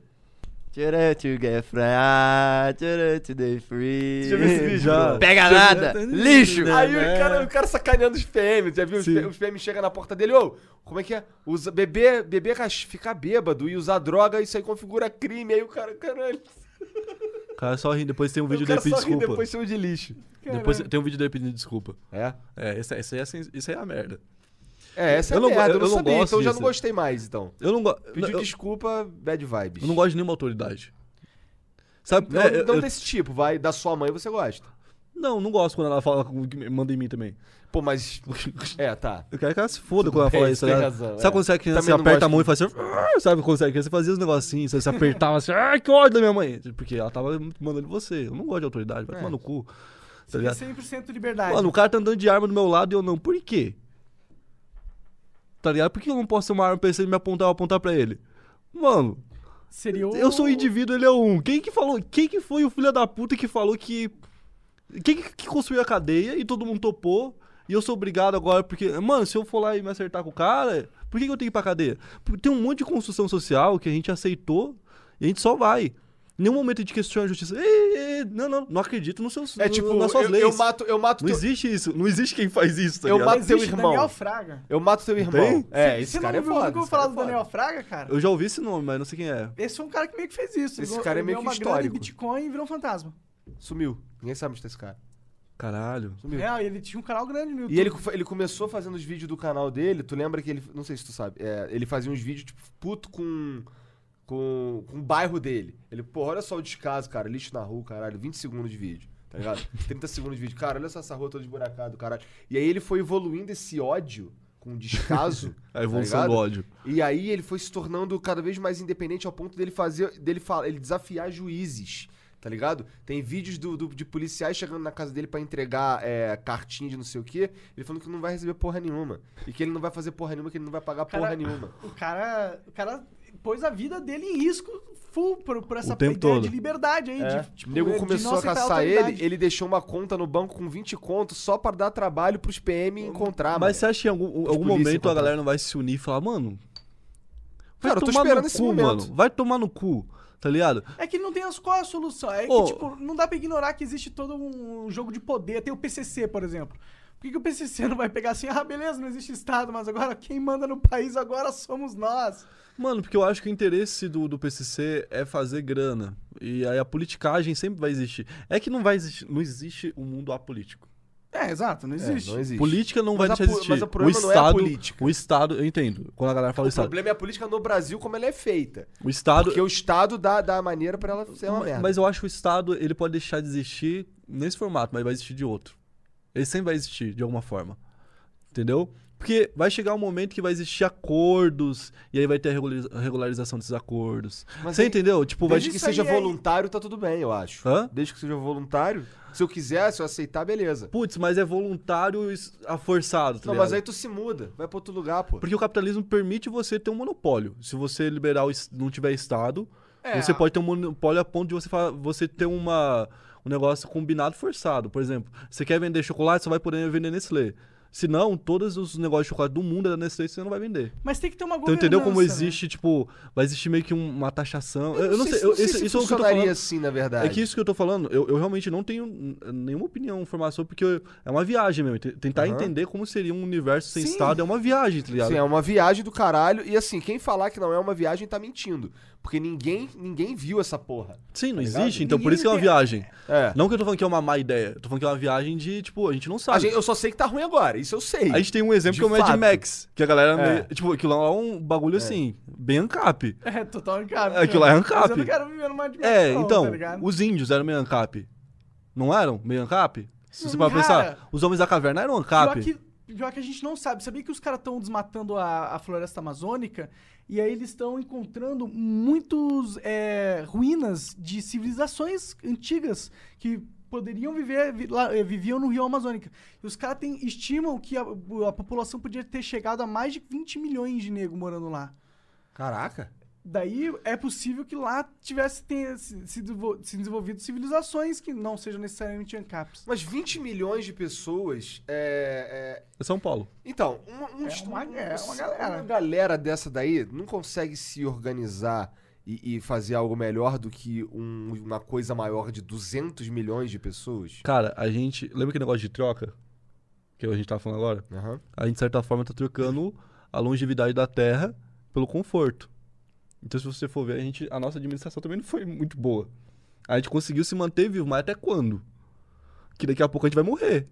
Speaker 4: Tchurã, to get free, tchurã, to the free.
Speaker 2: Já viu esse vídeo?
Speaker 3: Já.
Speaker 4: Pega nada, lixo.
Speaker 3: É,
Speaker 2: Aí
Speaker 3: né?
Speaker 2: o, cara, o cara sacaneando os PM, já viu? Os,
Speaker 3: Sim.
Speaker 2: Os PM chegam na porta dele, ô, como é que é? Usa, beber, beber, ficar bêbado e usar droga, isso aí configura crime. Aí o cara, caralho. *laughs*
Speaker 3: Cara só ri, depois tem um vídeo dele pedindo desculpa.
Speaker 2: depois chama de lixo.
Speaker 3: Depois tem um vídeo dele pedindo desculpa.
Speaker 2: É?
Speaker 3: É, isso, isso, aí é, aí é a merda.
Speaker 2: É, essa é
Speaker 3: Eu
Speaker 2: a
Speaker 3: não-
Speaker 2: merda, eu,
Speaker 3: eu
Speaker 2: não sabia,
Speaker 3: gosto
Speaker 2: então eu já não
Speaker 3: disso.
Speaker 2: gostei mais, então.
Speaker 3: Eu não gosto.
Speaker 2: Pediu
Speaker 3: eu,
Speaker 2: desculpa, bad vibes.
Speaker 3: eu não gosto de nenhuma autoridade. Sabe?
Speaker 2: Não,
Speaker 3: é,
Speaker 2: não desse tipo, vai, da sua mãe você gosta.
Speaker 3: não, não gosto quando ela fala com- que manda em mim também.
Speaker 2: Pô, mas... *laughs* É, tá.
Speaker 3: Eu quero que ela se foda
Speaker 2: Tudo
Speaker 3: quando ela fala isso.
Speaker 2: você tem
Speaker 3: tá
Speaker 2: razão, é.
Speaker 3: Sabe quando você, é criança,
Speaker 2: Também
Speaker 3: você aperta a mão e faz assim. "Ah", Sabe quando você é criança, você fazia os negocinhos, você apertava assim, ai que ódio da minha mãe. Porque ela tava mandando você. Eu não gosto de autoridade, vai
Speaker 2: É.
Speaker 3: tomar no cu. Tá
Speaker 1: Você
Speaker 3: ligado?
Speaker 1: tem 100% liberdade.
Speaker 3: Mano, o cara tá andando de arma do meu lado e eu não. Por quê? Tá ligado? Por que eu não posso ter uma arma pra ele me apontar eu apontar pra ele? Mano,
Speaker 1: Seria o...
Speaker 3: eu sou um indivíduo, ele é um. Quem que falou? Quem que foi o filho da puta que falou que. Quem que, que construiu a cadeia e todo mundo topou? E eu sou obrigado agora porque. Mano, se eu for lá e me acertar com o cara, por que, que eu tenho que ir pra cadeia? Porque tem um monte de construção social que a gente aceitou e a gente só vai. Em nenhum momento a gente questiona a justiça. Ei, ei, não, não, não acredito nos seus,
Speaker 2: É tipo,
Speaker 3: nas suas
Speaker 2: eu,
Speaker 3: leis.
Speaker 2: eu mato, eu mato
Speaker 3: Não
Speaker 2: teu...
Speaker 3: existe isso. Não existe quem faz isso, tá
Speaker 2: Eu
Speaker 3: ligado?
Speaker 2: mato teu
Speaker 1: Existe
Speaker 2: irmão.
Speaker 1: Daniel Fraga.
Speaker 2: Eu mato teu irmão.
Speaker 3: Tem?
Speaker 2: É,
Speaker 1: Você
Speaker 2: esse
Speaker 1: não
Speaker 2: cara é foda.
Speaker 1: nunca
Speaker 2: esse cara
Speaker 1: falar
Speaker 2: é
Speaker 1: do
Speaker 2: foda.
Speaker 1: Daniel Fraga, cara?
Speaker 3: Eu já ouvi esse nome, mas não sei quem é.
Speaker 1: Esse foi um cara que meio que fez isso.
Speaker 2: Esse
Speaker 1: Ele
Speaker 2: cara é meio que
Speaker 1: uma
Speaker 2: histórico.
Speaker 1: Bitcoin e virou um fantasma.
Speaker 2: Sumiu. Ninguém sabe onde tá esse cara.
Speaker 3: Caralho.
Speaker 2: Sumiu.
Speaker 1: É, ele tinha um canal grande no YouTube.
Speaker 2: E ele, ele começou fazendo os vídeos do canal dele, tu lembra que ele. Não sei se tu sabe. é, ele fazia uns vídeos, tipo, puto com. Com, com o bairro dele. Ele, pô, olha só o descaso, cara. Lixo na rua, caralho. 20 segundos de vídeo. Tá ligado? *laughs* 30 segundos de vídeo. Cara, olha só essa rua toda esburacada, caralho. E aí ele foi evoluindo esse ódio com descaso. *laughs*
Speaker 3: A evolução
Speaker 2: tá
Speaker 3: do ódio.
Speaker 2: E aí ele foi se tornando cada vez mais independente ao ponto dele fazer. dele falar, ele desafiar juízes. Tá ligado? Tem vídeos do, do- de policiais chegando na casa dele pra entregar é, cartinha de não sei o quê. Ele falando que não vai receber porra nenhuma. E que ele não vai fazer porra nenhuma, que ele não vai pagar
Speaker 1: Cara,
Speaker 2: porra nenhuma. *laughs*
Speaker 1: O cara, o cara pôs a vida dele em risco full por, por essa ideia
Speaker 3: todo.
Speaker 1: de liberdade aí.
Speaker 2: É.
Speaker 1: De, tipo,
Speaker 2: o nego começou a caçar ele, ele deixou uma conta no banco com 20 contos só pra dar trabalho pros PM encontrar,
Speaker 3: Mas você acha que em algum, algum momento a
Speaker 2: encontrar.
Speaker 3: galera não vai se unir e falar, mano. Vai
Speaker 2: Cara, eu tô
Speaker 3: tomar
Speaker 2: esperando
Speaker 3: no
Speaker 2: esse
Speaker 3: cu,
Speaker 2: momento.
Speaker 3: mano. Vai tomar no cu, tá ligado?
Speaker 1: É que não tem as, qual é a solução. É que, tipo, não dá pra ignorar que existe todo um jogo de poder. Tem o PCC, por exemplo. Por que, que o PCC não vai pegar assim, ah, beleza, não existe Estado, mas agora quem manda no país agora somos nós.
Speaker 3: Mano, porque eu acho que o interesse do, do PCC é fazer grana. E aí a politicagem sempre vai existir. É que não vai existir, não existe um mundo apolítico.
Speaker 1: É, exato, não
Speaker 2: É,
Speaker 1: existe.
Speaker 2: não existe.
Speaker 3: Política não
Speaker 2: Mas
Speaker 3: vai deixar de existir.
Speaker 2: mas o problema
Speaker 3: o
Speaker 2: não é a
Speaker 3: Estado,
Speaker 2: política.
Speaker 3: O Estado, eu entendo. Quando a galera fala
Speaker 2: O
Speaker 3: Estado.
Speaker 2: problema é a política no Brasil como ela é feita.
Speaker 3: O Estado.
Speaker 2: Porque o Estado dá, dá a maneira pra ela ser uma
Speaker 3: Ma-
Speaker 2: merda.
Speaker 3: Mas eu acho que o Estado ele pode deixar de existir nesse formato, mas vai existir de outro. Ele sempre vai existir, de alguma forma. Entendeu? Porque vai chegar um momento que vai existir acordos, e aí vai ter a regulariza- a regularização desses acordos.
Speaker 2: Mas
Speaker 3: Você
Speaker 2: aí-
Speaker 3: entendeu? Tipo, vai.
Speaker 2: Desde que
Speaker 1: isso
Speaker 2: seja
Speaker 1: aí é-
Speaker 2: voluntário, tá tudo bem, eu acho.
Speaker 3: Hã?
Speaker 2: Desde que seja voluntário. Se eu quiser, se eu aceitar, beleza.
Speaker 3: Putz, mas é voluntário a forçado, tá
Speaker 2: Não,
Speaker 3: ligado?
Speaker 2: mas aí tu se muda, vai pra outro lugar, pô.
Speaker 3: Porque o capitalismo permite você ter um monopólio. Se você liberar o, não tiver Estado,
Speaker 1: É,
Speaker 3: você pode ter um monopólio a ponto de você, você ter uma, um negócio combinado forçado. Por exemplo, você quer vender chocolate, você vai poder vender Nestlé. Se não, todos os negócios de chocolate do mundo é da Nestlé você não vai vender.
Speaker 1: Mas tem que ter uma
Speaker 3: Então
Speaker 1: governança.
Speaker 3: entendeu como
Speaker 1: né?
Speaker 3: existe, tipo, vai existir meio que um- uma taxação. Eu, eu não sei,
Speaker 2: se-
Speaker 3: eu,
Speaker 2: sei
Speaker 3: isso,
Speaker 2: se
Speaker 3: isso é o que eu tô falando.
Speaker 2: assim, na verdade.
Speaker 3: É que isso que eu tô falando, eu, eu realmente não tenho nenhuma opinião, informação, porque eu- é uma viagem mesmo. Tentar
Speaker 2: Aham.
Speaker 3: entender como seria um universo sem
Speaker 1: Sim.
Speaker 3: Estado é uma viagem, tá ligado?
Speaker 2: Sim, é uma viagem do caralho. E assim, quem falar que não é uma viagem tá mentindo. Porque ninguém, ninguém viu essa porra.
Speaker 3: Sim, não
Speaker 2: Tá ligado?
Speaker 3: existe, então por
Speaker 1: Ninguém
Speaker 3: isso que é uma viagem.
Speaker 2: É.
Speaker 3: Não que eu tô falando que é uma má ideia, eu tô falando que é uma viagem de, tipo, a gente não
Speaker 2: A
Speaker 3: sabe.
Speaker 2: gente- eu só sei que tá ruim agora, isso eu sei.
Speaker 3: A gente tem um exemplo
Speaker 2: De
Speaker 3: que é o Mad
Speaker 2: fato.
Speaker 3: Max, que a galera,
Speaker 2: É.
Speaker 3: meio- tipo, aquilo lá é um bagulho assim, bem ancap.
Speaker 1: É, total ANCAP.
Speaker 3: Aquilo lá é
Speaker 1: Mas
Speaker 3: ANCAP.
Speaker 1: eu não quero viver numa dimensão,
Speaker 3: É, então,
Speaker 1: tá
Speaker 3: os índios eram meio ancap. Não eram meio ancap? Se você para
Speaker 1: cara,
Speaker 3: pensar, os homens da caverna eram ancap.
Speaker 1: Pior que, pior que a gente não sabe. Sabia que os caras estão desmatando a, a floresta amazônica e aí eles estão encontrando muitos é, ruínas de civilizações antigas que poderiam viver, vi- lá, eh, viviam no rio Amazônica. E os caras estimam que a, a população podia ter chegado a mais de 20 milhões de negros morando lá.
Speaker 2: Caraca.
Speaker 1: Daí é possível que lá tivesse tenha se, se desenvol- se desenvolvido civilizações que não sejam necessariamente ANCAPs.
Speaker 2: Mas 20 milhões de pessoas é. é-
Speaker 3: É São Paulo.
Speaker 2: Então, uma, um-
Speaker 1: É uma- é uma galera.
Speaker 2: uma galera dessa daí não consegue se organizar e, e fazer algo melhor do que um- uma coisa maior de 200 milhões de pessoas?
Speaker 3: Cara, a gente. Lembra aquele negócio de troca? Que a gente tava falando agora?
Speaker 2: Aham.
Speaker 3: A gente, de certa forma, tá trocando a longevidade da Terra pelo conforto. Então, se você for ver, a, gente, a nossa administração também não foi muito boa. A gente conseguiu se manter vivo, mas até quando? Que daqui a pouco a gente vai morrer.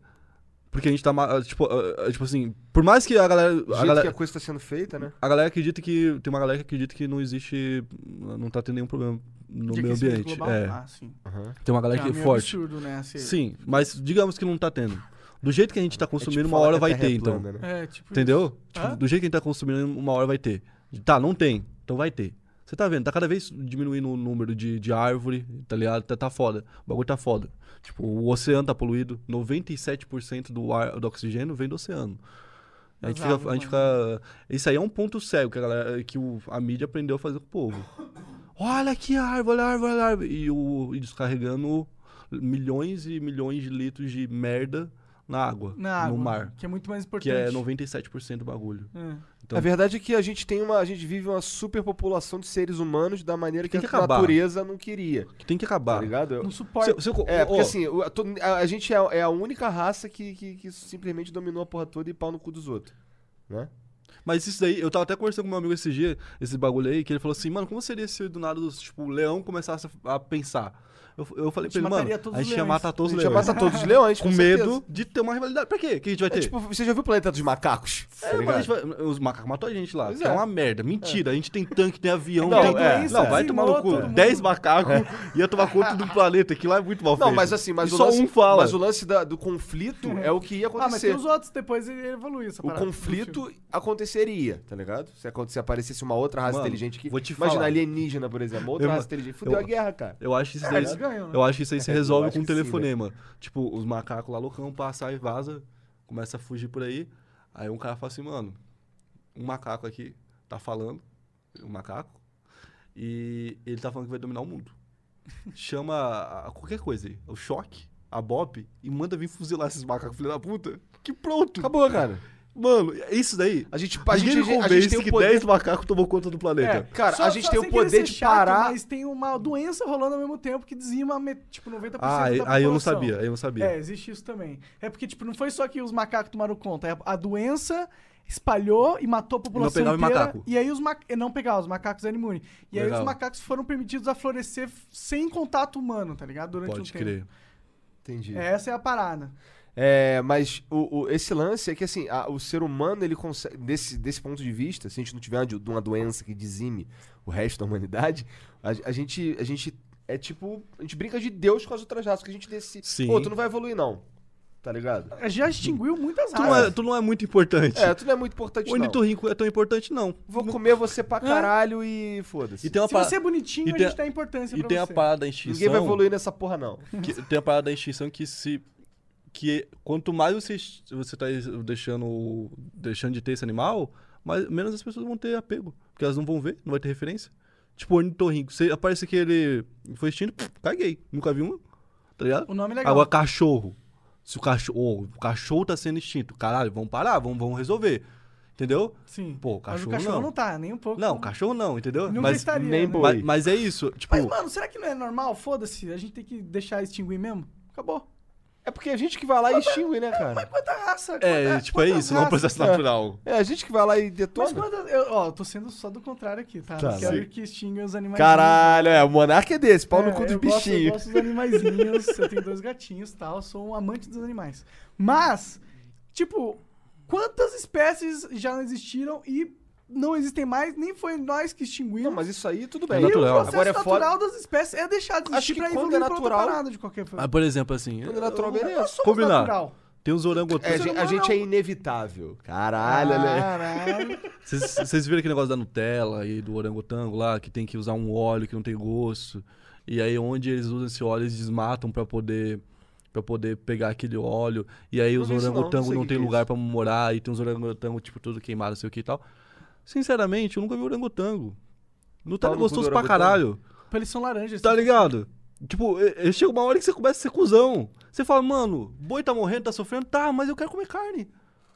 Speaker 3: Porque a gente tá. ma- Tipo, ah, ah, tipo assim, por mais que a galera.
Speaker 2: Do
Speaker 3: A galera,
Speaker 2: que a coisa tá sendo feita, né?
Speaker 3: a galera acredita que. Tem uma galera que acredita que não existe. Não tá tendo nenhum problema no meio ambiente.
Speaker 1: global?
Speaker 3: É.
Speaker 1: Ah, sim.
Speaker 2: Aham.
Speaker 3: Tem uma galera
Speaker 1: é
Speaker 3: que é
Speaker 1: meio
Speaker 3: forte.
Speaker 1: absurdo, né? assim.
Speaker 3: Sim, mas digamos que não tá tendo. Do jeito que a gente tá consumindo,
Speaker 2: É tipo
Speaker 3: uma hora vai ter,
Speaker 2: é
Speaker 3: então.
Speaker 2: plana, né?
Speaker 1: É, tipo.
Speaker 3: Entendeu? Tipo, do jeito que a gente tá consumindo, uma hora vai ter. Tá, não tem. Então vai ter. Você tá vendo? Tá cada vez diminuindo o número de, de árvore, tá ligado? Tá, tá foda. O bagulho tá foda. Tipo, o oceano tá poluído. 97% do, ar, do oxigênio vem do oceano. A gente, fica, a gente fica. Isso aí é um ponto cego que a, galera, que o- a mídia aprendeu a fazer com o povo. Olha que árvore, olha a árvore, olha a árvore. E, o, e descarregando milhões e milhões de litros de merda na água,
Speaker 1: Na água,
Speaker 3: no mar.
Speaker 1: Que é muito mais
Speaker 3: Que
Speaker 1: importante.
Speaker 3: é 97% do bagulho.
Speaker 1: É.
Speaker 3: Então,
Speaker 2: A verdade é que a gente tem uma. A gente vive uma superpopulação de seres humanos da maneira que,
Speaker 3: Tem que
Speaker 2: a
Speaker 3: acabar.
Speaker 2: natureza não queria.
Speaker 3: que tem que
Speaker 2: Tá
Speaker 3: acabar.
Speaker 2: ligado? Eu-
Speaker 1: Não suporta.
Speaker 3: Se- se-
Speaker 2: É, porque assim, a, gente é, é a única raça que, que, que simplesmente dominou a porra toda e pau no cu dos outros. Né?
Speaker 3: Mas isso daí, eu tava até conversando com meu amigo esse dia, esse bagulho aí, que ele falou assim, mano, como seria se do nada, tipo, o leão começasse a pensar? Eu, eu falei
Speaker 1: A
Speaker 3: pra ele, mano,
Speaker 1: todos
Speaker 3: a gente ia
Speaker 1: leões.
Speaker 3: matar todos
Speaker 2: A
Speaker 3: os
Speaker 2: gente ia
Speaker 3: leões.
Speaker 2: matar todos os leões, *laughs*
Speaker 3: Com
Speaker 2: certeza.
Speaker 3: medo de ter uma rivalidade. Pra quê? O que a gente vai
Speaker 2: É
Speaker 3: ter?
Speaker 2: tipo, você já viu o Planeta dos Macacos?
Speaker 3: É,
Speaker 2: Tá
Speaker 3: a gente vai- os macacos matou a gente lá.
Speaker 2: Pois
Speaker 3: é.
Speaker 2: é.
Speaker 3: uma merda. Mentira. A gente tem tanque, tem avião.
Speaker 2: Não,
Speaker 3: tem...
Speaker 2: é,
Speaker 1: doença,
Speaker 3: não vai tomar no cu.
Speaker 1: todo mundo.
Speaker 3: 10 macacos ia tomar conta do planeta. Que lá é muito mal feito.
Speaker 2: Não, mas assim, mas
Speaker 3: E
Speaker 2: o
Speaker 3: só
Speaker 2: lance,
Speaker 3: um fala.
Speaker 2: Mas o lance da- do conflito é o que ia
Speaker 1: Ah, mas
Speaker 2: acontecer.
Speaker 1: tem os outros, depois ele evolui essa
Speaker 2: o
Speaker 1: parada.
Speaker 2: conflito aconteceria, tá ligado? Se, aparecesse uma outra raça inteligente que.
Speaker 3: vou te
Speaker 2: Imagina
Speaker 3: falar.
Speaker 2: alienígena, por exemplo. Outra raça inteligente. Fudeu
Speaker 3: eu-
Speaker 2: a guerra, cara.
Speaker 3: Eu acho que isso
Speaker 1: É,
Speaker 3: daí,
Speaker 1: ganham, né?
Speaker 3: eu acho que isso aí se *laughs* resolve com um
Speaker 2: que sim,
Speaker 3: telefonema. tipo, os macacos lá loucão passar e vaza, começa a fugir por aí. Aí um cara fala assim, mano, um macaco aqui tá falando, um macaco, e ele tá falando que vai dominar o mundo. *laughs* Chama a- a qualquer coisa aí, o choque, a Bop, e manda vir fuzilar esses macacos, filho da puta. Que pronto.
Speaker 2: Acabou, cara.
Speaker 3: Mano, é isso daí.
Speaker 2: A gente, a
Speaker 3: Ninguém
Speaker 2: gente,
Speaker 3: me
Speaker 2: a gente
Speaker 3: convence
Speaker 2: tem o
Speaker 3: que
Speaker 2: poder.
Speaker 3: 10 macacos tomou conta do planeta.
Speaker 1: É,
Speaker 2: Cara,
Speaker 1: só-
Speaker 2: a gente
Speaker 1: só
Speaker 2: tem o poder de
Speaker 1: chato,
Speaker 2: parar.
Speaker 1: Mas tem uma doença rolando ao mesmo tempo que dizima, tipo, 90%
Speaker 3: Ah,
Speaker 1: da
Speaker 3: aí,
Speaker 1: população.
Speaker 3: aí eu não sabia, aí eu não sabia.
Speaker 1: É, existe isso também. É porque, tipo, não foi só que os macacos tomaram conta. é A doença espalhou e matou a população
Speaker 3: pegava em
Speaker 1: inteira.
Speaker 3: macaco.
Speaker 1: E aí os macacos... Não pegava, os macacos eram imunes. E aí
Speaker 3: Legal.
Speaker 1: os macacos foram permitidos a florescer sem contato humano, tá ligado? Durante
Speaker 3: Pode
Speaker 1: um tempo.
Speaker 3: crer.
Speaker 2: Entendi.
Speaker 1: Essa é a parada.
Speaker 2: É, mas o, o- esse lance é que assim, a- o ser humano, ele consegue. Desse, desse ponto de vista, se a gente não tiver uma, uma doença que dizime o resto da humanidade, a, a gente. A gente é tipo. A gente brinca de Deus com as outras raças, que a gente decide.
Speaker 3: Sim.
Speaker 2: Pô, tu não vai evoluir, não. Tá ligado?
Speaker 1: Já extinguiu muitas
Speaker 3: Tu não,
Speaker 1: raças.
Speaker 3: é, tu não é muito importante.
Speaker 2: É, tu não é muito importante,
Speaker 3: O
Speaker 2: não.
Speaker 3: ornitorrinco é tão importante, não.
Speaker 2: Vou comer você pra caralho e foda-se.
Speaker 3: E tem uma
Speaker 1: Se
Speaker 3: pa-
Speaker 1: você é bonitinho,
Speaker 3: e
Speaker 1: a
Speaker 3: tem
Speaker 1: gente dá importância
Speaker 3: E
Speaker 1: pra
Speaker 3: tem
Speaker 1: você.
Speaker 3: a parada da extinção.
Speaker 2: Ninguém vai evoluir nessa porra, não.
Speaker 3: que- tem a parada da extinção que se. Que quanto mais você, você tá deixando, deixando de ter esse animal, mais, menos as pessoas vão ter apego. Porque elas não vão ver, não vai ter referência. Tipo, ornitorrinco. Você aparece que ele foi extinto, pff, caguei. Nunca vi um. Tá ligado?
Speaker 1: O nome é legal.
Speaker 3: Agora, cachorro. Se o cachorro. o cachorro tá sendo extinto. Caralho, vamos parar, vamos, vamos resolver. Entendeu?
Speaker 1: Sim.
Speaker 3: Pô,
Speaker 1: Mas
Speaker 3: cachorro
Speaker 1: o cachorro
Speaker 3: não.
Speaker 1: não. tá, nem um pouco.
Speaker 3: Não, cachorro não, entendeu?
Speaker 1: Nunca
Speaker 3: mas,
Speaker 1: estaria,
Speaker 2: nem
Speaker 1: né?
Speaker 3: mas, mas é isso. Tipo,
Speaker 1: Mas, mano, será que não é normal? Foda-se, a gente tem que deixar extinguir mesmo? Acabou.
Speaker 2: É porque a gente que vai lá e extingue, né, cara?
Speaker 1: Quanta raça?
Speaker 3: é,
Speaker 1: quanta-
Speaker 3: tipo, é isso, não é um processo natural.
Speaker 2: É, a gente que vai lá e
Speaker 1: Mas
Speaker 2: detona.
Speaker 1: quantas... Eu, ó, eu tô sendo só do contrário aqui, tá?
Speaker 2: Tá,
Speaker 1: quero
Speaker 2: sim.
Speaker 1: que extinguem os animais.
Speaker 2: Caralho, é, o monarca é desse, pau no
Speaker 1: É,
Speaker 2: cu dos
Speaker 1: eu gosto- Eu
Speaker 2: bichinhos.
Speaker 1: gosto dos animaizinhos, eu tenho dois gatinhos e tal, eu sou um amante dos animais. Mas, tipo, quantas espécies já não existiram e não existem mais, nem foi nós que extinguimos.
Speaker 2: Não, mas isso aí tudo
Speaker 3: É
Speaker 2: bem.
Speaker 1: E
Speaker 3: natural.
Speaker 1: o processo
Speaker 2: Agora é
Speaker 1: natural
Speaker 2: foda.
Speaker 1: das espécies é deixar de existir pra
Speaker 2: quando
Speaker 1: evoluir
Speaker 2: é
Speaker 1: pra outra
Speaker 2: natural-
Speaker 1: parada de qualquer forma.
Speaker 3: Mas, por exemplo, assim.
Speaker 2: Quando é natural,
Speaker 1: Nós
Speaker 2: beleza.
Speaker 1: somos
Speaker 3: Combinar.
Speaker 1: natural.
Speaker 3: Tem os
Speaker 2: É, a
Speaker 3: orangotangos.
Speaker 2: gente, a gente
Speaker 1: não.
Speaker 2: é inevitável. Caralho, né?
Speaker 1: Caralho.
Speaker 3: Vocês vocês viram aquele negócio da Nutella e do orangotango lá, que tem que usar um óleo que não tem gosto. E aí, onde eles usam esse óleo, eles desmatam pra poder para poder pegar aquele óleo. E aí,
Speaker 2: Não
Speaker 3: os
Speaker 2: isso não, não
Speaker 3: orangotangos não, tem
Speaker 2: é
Speaker 3: lugar pra morar. E tem uns orangotangos, tipo, tudo queimado, não sei o que e tal. Sinceramente, eu nunca vi orangotango. Nutella é gostoso pra caralho.
Speaker 1: Eles são laranjas.
Speaker 3: Tá ligado? Tipo, e- e chega uma hora que você começa a ser cuzão. Você fala, mano, boi tá morrendo, tá sofrendo, tá, mas eu quero comer carne.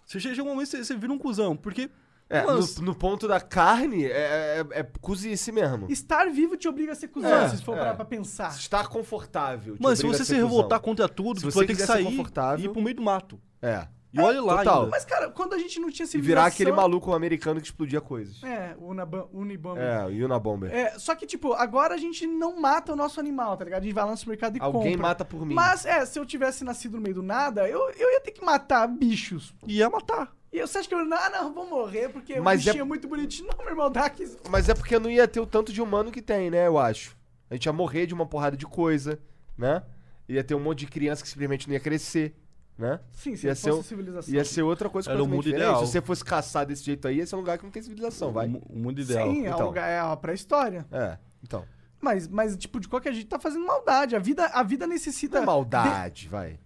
Speaker 3: Você chega um momento que você, você vira um cuzão, porque.
Speaker 2: É,
Speaker 3: mano,
Speaker 2: no, no ponto da carne, é, é, é cozice mesmo.
Speaker 1: Estar vivo te obriga a ser cuzão,
Speaker 2: É,
Speaker 1: se for
Speaker 2: é.
Speaker 1: parar pra pensar.
Speaker 2: Estar confortável. te
Speaker 3: Mano, se
Speaker 2: obriga
Speaker 3: você
Speaker 2: a
Speaker 3: se
Speaker 2: ser
Speaker 3: revoltar
Speaker 2: cuzão.
Speaker 3: contra tudo,
Speaker 2: Se
Speaker 3: você
Speaker 2: você
Speaker 3: vai ter que
Speaker 2: quiser ser
Speaker 3: sair e
Speaker 2: confortável-
Speaker 3: ir pro meio do mato.
Speaker 2: É.
Speaker 3: E olha lá
Speaker 2: total.
Speaker 3: ainda.
Speaker 1: Mas, cara, quando a gente não tinha
Speaker 2: E
Speaker 1: civilização...
Speaker 2: virar aquele maluco americano que explodia coisas.
Speaker 1: É, Unabam- Unibomber.
Speaker 2: É, o Unabomber.
Speaker 1: É, só que, tipo, agora a gente não mata o nosso animal, tá ligado? A gente vai lá no supermercado e
Speaker 2: Alguém
Speaker 1: compra.
Speaker 2: mata por mim.
Speaker 1: Mas, é, se eu tivesse nascido no meio do nada, eu, eu ia ter que matar bichos.
Speaker 3: Ia matar.
Speaker 1: E você acha que eu, ah, não, vou morrer porque
Speaker 2: Mas
Speaker 1: o bichinho
Speaker 2: é-
Speaker 1: é... muito bonitinho. *laughs* Não, meu irmão, dá aqui.
Speaker 2: Mas é porque não ia ter o tanto de humano que tem, né? Eu acho. A gente ia morrer de uma porrada de coisa, né? Ia ter um monte de criança que simplesmente não ia crescer, né?
Speaker 1: Sim, se
Speaker 2: Ia
Speaker 1: fosse
Speaker 2: ser, um-
Speaker 1: civilização.
Speaker 2: ia ser outra coisa
Speaker 3: Era o mundo
Speaker 2: diferente.
Speaker 3: ideal.
Speaker 2: Se você fosse caçar desse jeito aí, ia ser um lugar que não tem civilização, vai.
Speaker 3: O, mu- o mundo ideal.
Speaker 1: Sim, é,
Speaker 2: Então.
Speaker 1: um lugar, é a pré-história.
Speaker 2: É, então.
Speaker 1: Mas, mas, tipo, de qualquer jeito tá fazendo maldade. A vida, a vida necessita...
Speaker 2: Não é maldade, vai.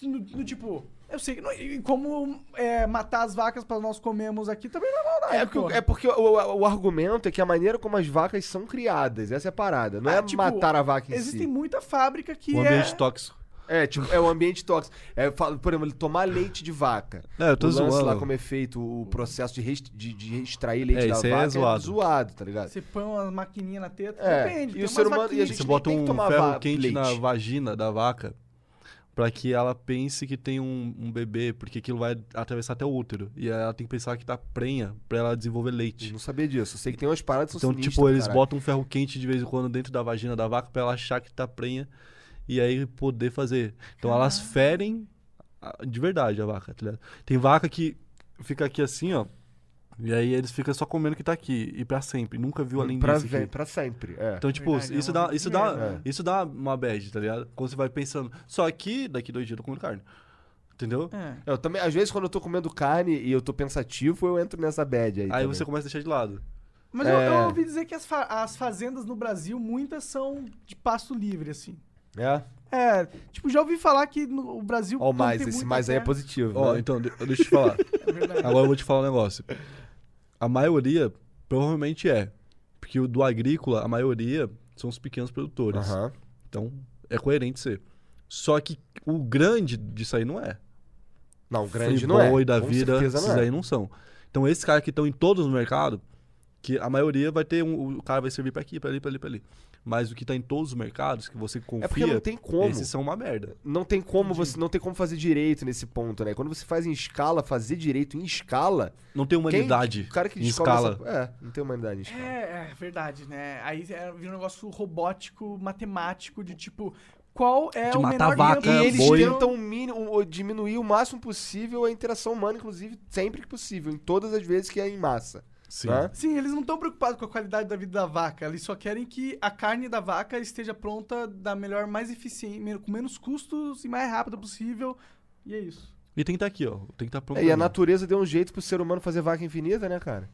Speaker 1: de- no, no tipo... Eu sei, no- e como é, matar as vacas pra nós comermos aqui também não é maldade,
Speaker 2: É, porque- é porque o, o- o argumento é que a maneira como as vacas são criadas, essa é a parada. Não
Speaker 1: Ah,
Speaker 2: é
Speaker 1: tipo,
Speaker 2: matar a vaca em
Speaker 1: Existem
Speaker 2: si.
Speaker 1: muita fábrica que
Speaker 3: O
Speaker 1: é...
Speaker 3: ambiente tóxico.
Speaker 2: É, tipo, é o ambiente tóxico. É, por exemplo, ele tomar leite de vaca.
Speaker 3: É, eu tô
Speaker 2: o lance
Speaker 3: zoando.
Speaker 2: lá como é feito o processo de, rest- de, de extrair leite
Speaker 3: É,
Speaker 2: da
Speaker 3: é
Speaker 2: vaca
Speaker 3: zoado.
Speaker 2: zoado, tá ligado?
Speaker 1: Você põe uma maquininha na teta,
Speaker 2: É,
Speaker 1: depende.
Speaker 2: e
Speaker 1: tem
Speaker 2: o ser humano- e a gente
Speaker 3: Você bota
Speaker 2: tem que
Speaker 3: um
Speaker 2: tomar
Speaker 3: ferro quente
Speaker 2: leite.
Speaker 3: na vagina da vaca. pra que ela pense que tem um, um bebê, porque aquilo vai atravessar até o útero. E aí ela tem que pensar que tá prenha pra ela desenvolver
Speaker 2: Eu
Speaker 3: leite.
Speaker 2: não sabia disso. Eu sei que tem umas paradas que são
Speaker 3: Então,
Speaker 2: sinistras
Speaker 3: tipo, eles
Speaker 2: caralho.
Speaker 3: botam um ferro quente de vez em quando dentro da vagina da vaca pra ela achar que tá prenha e aí poder fazer. Então elas ferem de verdade a vaca, tá ligado? Tem vaca que fica aqui assim, ó. E aí eles ficam só comendo o que tá aqui. E pra sempre. Nunca viu além
Speaker 2: pra,
Speaker 3: disso. aqui.
Speaker 2: pra sempre. É.
Speaker 3: Então, tipo,
Speaker 1: Verdade, é
Speaker 3: isso,
Speaker 1: uma
Speaker 3: dá, isso, dá,
Speaker 1: né?
Speaker 3: isso dá uma bad, tá ligado? Quando você vai pensando. Só que daqui dois dias eu tô comendo carne. Entendeu?
Speaker 1: É.
Speaker 2: Eu também, às vezes, quando eu tô comendo carne e eu tô pensativo, eu entro nessa bad aí.
Speaker 3: Aí
Speaker 2: também.
Speaker 3: você começa a deixar de lado.
Speaker 1: Mas eu,
Speaker 2: É.
Speaker 1: eu ouvi dizer que as, fa- as fazendas no Brasil, muitas são de pasto livre, assim.
Speaker 2: É?
Speaker 1: É, tipo, já ouvi falar que no o Brasil.
Speaker 2: Ó, o mais,
Speaker 1: tem
Speaker 2: esse mais aí é
Speaker 1: terra-
Speaker 2: positivo.
Speaker 3: Ó,
Speaker 2: né?
Speaker 3: então, de- deixa eu te falar. *laughs*
Speaker 1: É.
Speaker 3: Agora eu vou te falar um negócio. A maioria provavelmente é. Porque o do agrícola, a maioria são os pequenos produtores.
Speaker 2: Aham.
Speaker 3: Então, é coerente ser. Só que o grande disso aí não é.
Speaker 2: Não, grande
Speaker 3: Free
Speaker 2: não é.
Speaker 3: Boy da
Speaker 2: Com
Speaker 3: vida, esses
Speaker 2: não é.
Speaker 3: aí não são. Então, esses caras que estão em todos os mercados, que a maioria vai ter um. O cara vai servir pra aqui, pra ali, pra ali, pra ali. Mas o que tá em todos os mercados, que você confia,
Speaker 2: É porque não tem como.
Speaker 3: esses são uma merda.
Speaker 2: Não tem como você não tem como fazer direito nesse ponto, né? Quando você faz em escala, fazer direito em escala,
Speaker 3: Não tem
Speaker 2: quem-
Speaker 3: humanidade
Speaker 2: o cara que
Speaker 3: em escala.
Speaker 2: essa- é, não tem humanidade em escala.
Speaker 1: É, é verdade, né? Aí é, vira um negócio robótico, matemático, de tipo, qual é
Speaker 3: De
Speaker 1: o
Speaker 3: matar
Speaker 1: menor
Speaker 3: vaca,
Speaker 2: E eles
Speaker 3: boi.
Speaker 2: tentam o mínimo- o- diminuir o máximo possível a interação humana, inclusive sempre que possível, em todas as vezes que é em massa.
Speaker 3: Sim.
Speaker 2: né?
Speaker 1: Sim, eles não estão preocupados com a qualidade da vida da vaca. Eles só querem que a carne da vaca esteja pronta da melhor, mais eficiente, com menos custos e mais rápido possível. E é isso.
Speaker 3: E tem que estar aqui, ó. Tem que estar pronto.
Speaker 2: É, e a natureza deu um jeito pro ser humano fazer vaca infinita, né, cara?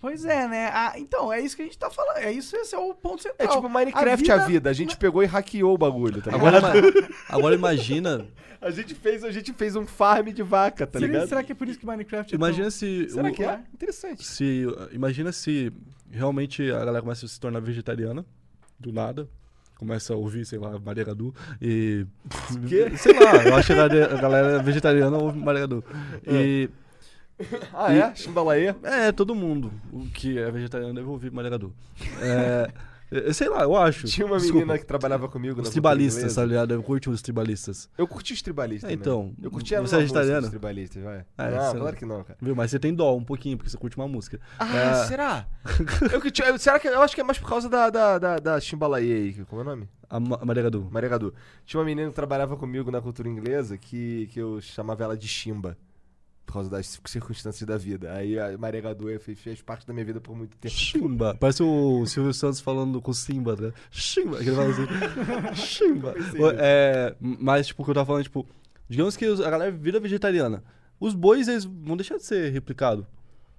Speaker 1: Pois é, né? Ah, então, é isso que a gente tá falando. É isso, esse é o ponto central.
Speaker 2: É tipo Minecraft a vida, a, gente pegou e hackeou o bagulho, tá?
Speaker 3: Agora, *laughs* agora imagina.
Speaker 2: A gente fez, a gente fez um farm de vaca, tá
Speaker 1: será,
Speaker 2: ligado?
Speaker 1: será que é por isso que Minecraft é
Speaker 3: Imagina se.
Speaker 2: Será
Speaker 3: o-
Speaker 2: que é? Interessante.
Speaker 3: se imagina se realmente a galera começa a se tornar vegetariana do nada começa a ouvir sei lá Maria Gadu e
Speaker 2: Quê? *laughs*
Speaker 3: sei lá eu acho que a galera- a galera vegetariana ouve Maria Gadu e
Speaker 2: Ah, é? Chimbalaê?
Speaker 3: é todo mundo o que é vegetariano deve ouvir Gadu é, é, sei lá eu acho
Speaker 2: Tinha uma
Speaker 3: Desculpa.
Speaker 2: menina que trabalhava comigo
Speaker 3: os tribalistas tá ligado eu curto os tribalistas
Speaker 2: Eu curti os tribalistas.
Speaker 3: É, então,
Speaker 2: Eu curtia
Speaker 3: você
Speaker 2: a
Speaker 3: é
Speaker 2: música
Speaker 3: vegetariano?
Speaker 2: dos tribalistas, vai.
Speaker 3: É,
Speaker 2: não,
Speaker 3: você-
Speaker 2: claro que não, cara.
Speaker 3: viu mas você tem dó um pouquinho porque você curte uma música
Speaker 2: Ah,
Speaker 3: É.
Speaker 2: será? *laughs* eu que tinha- eu- será que eu acho que é mais por causa da da da, da Chimbalaê aí, como é o nome?
Speaker 3: a Ma- Maria Gadu
Speaker 2: Maria Gadu. Tinha uma menina que trabalhava comigo na cultura inglesa que, que eu chamava ela de Chimba. Por causa das circunstâncias da vida. Aí a Maria Gadu fez, fez parte da minha vida por muito tempo.
Speaker 3: Simba. Parece o Silvio Santos falando com o Simba, né? Simba. Que ele fala assim. *laughs* Simba. É, mas, tipo, o que eu tava falando, tipo, digamos que a galera vira vegetariana. Os bois, eles vão deixar de ser replicados.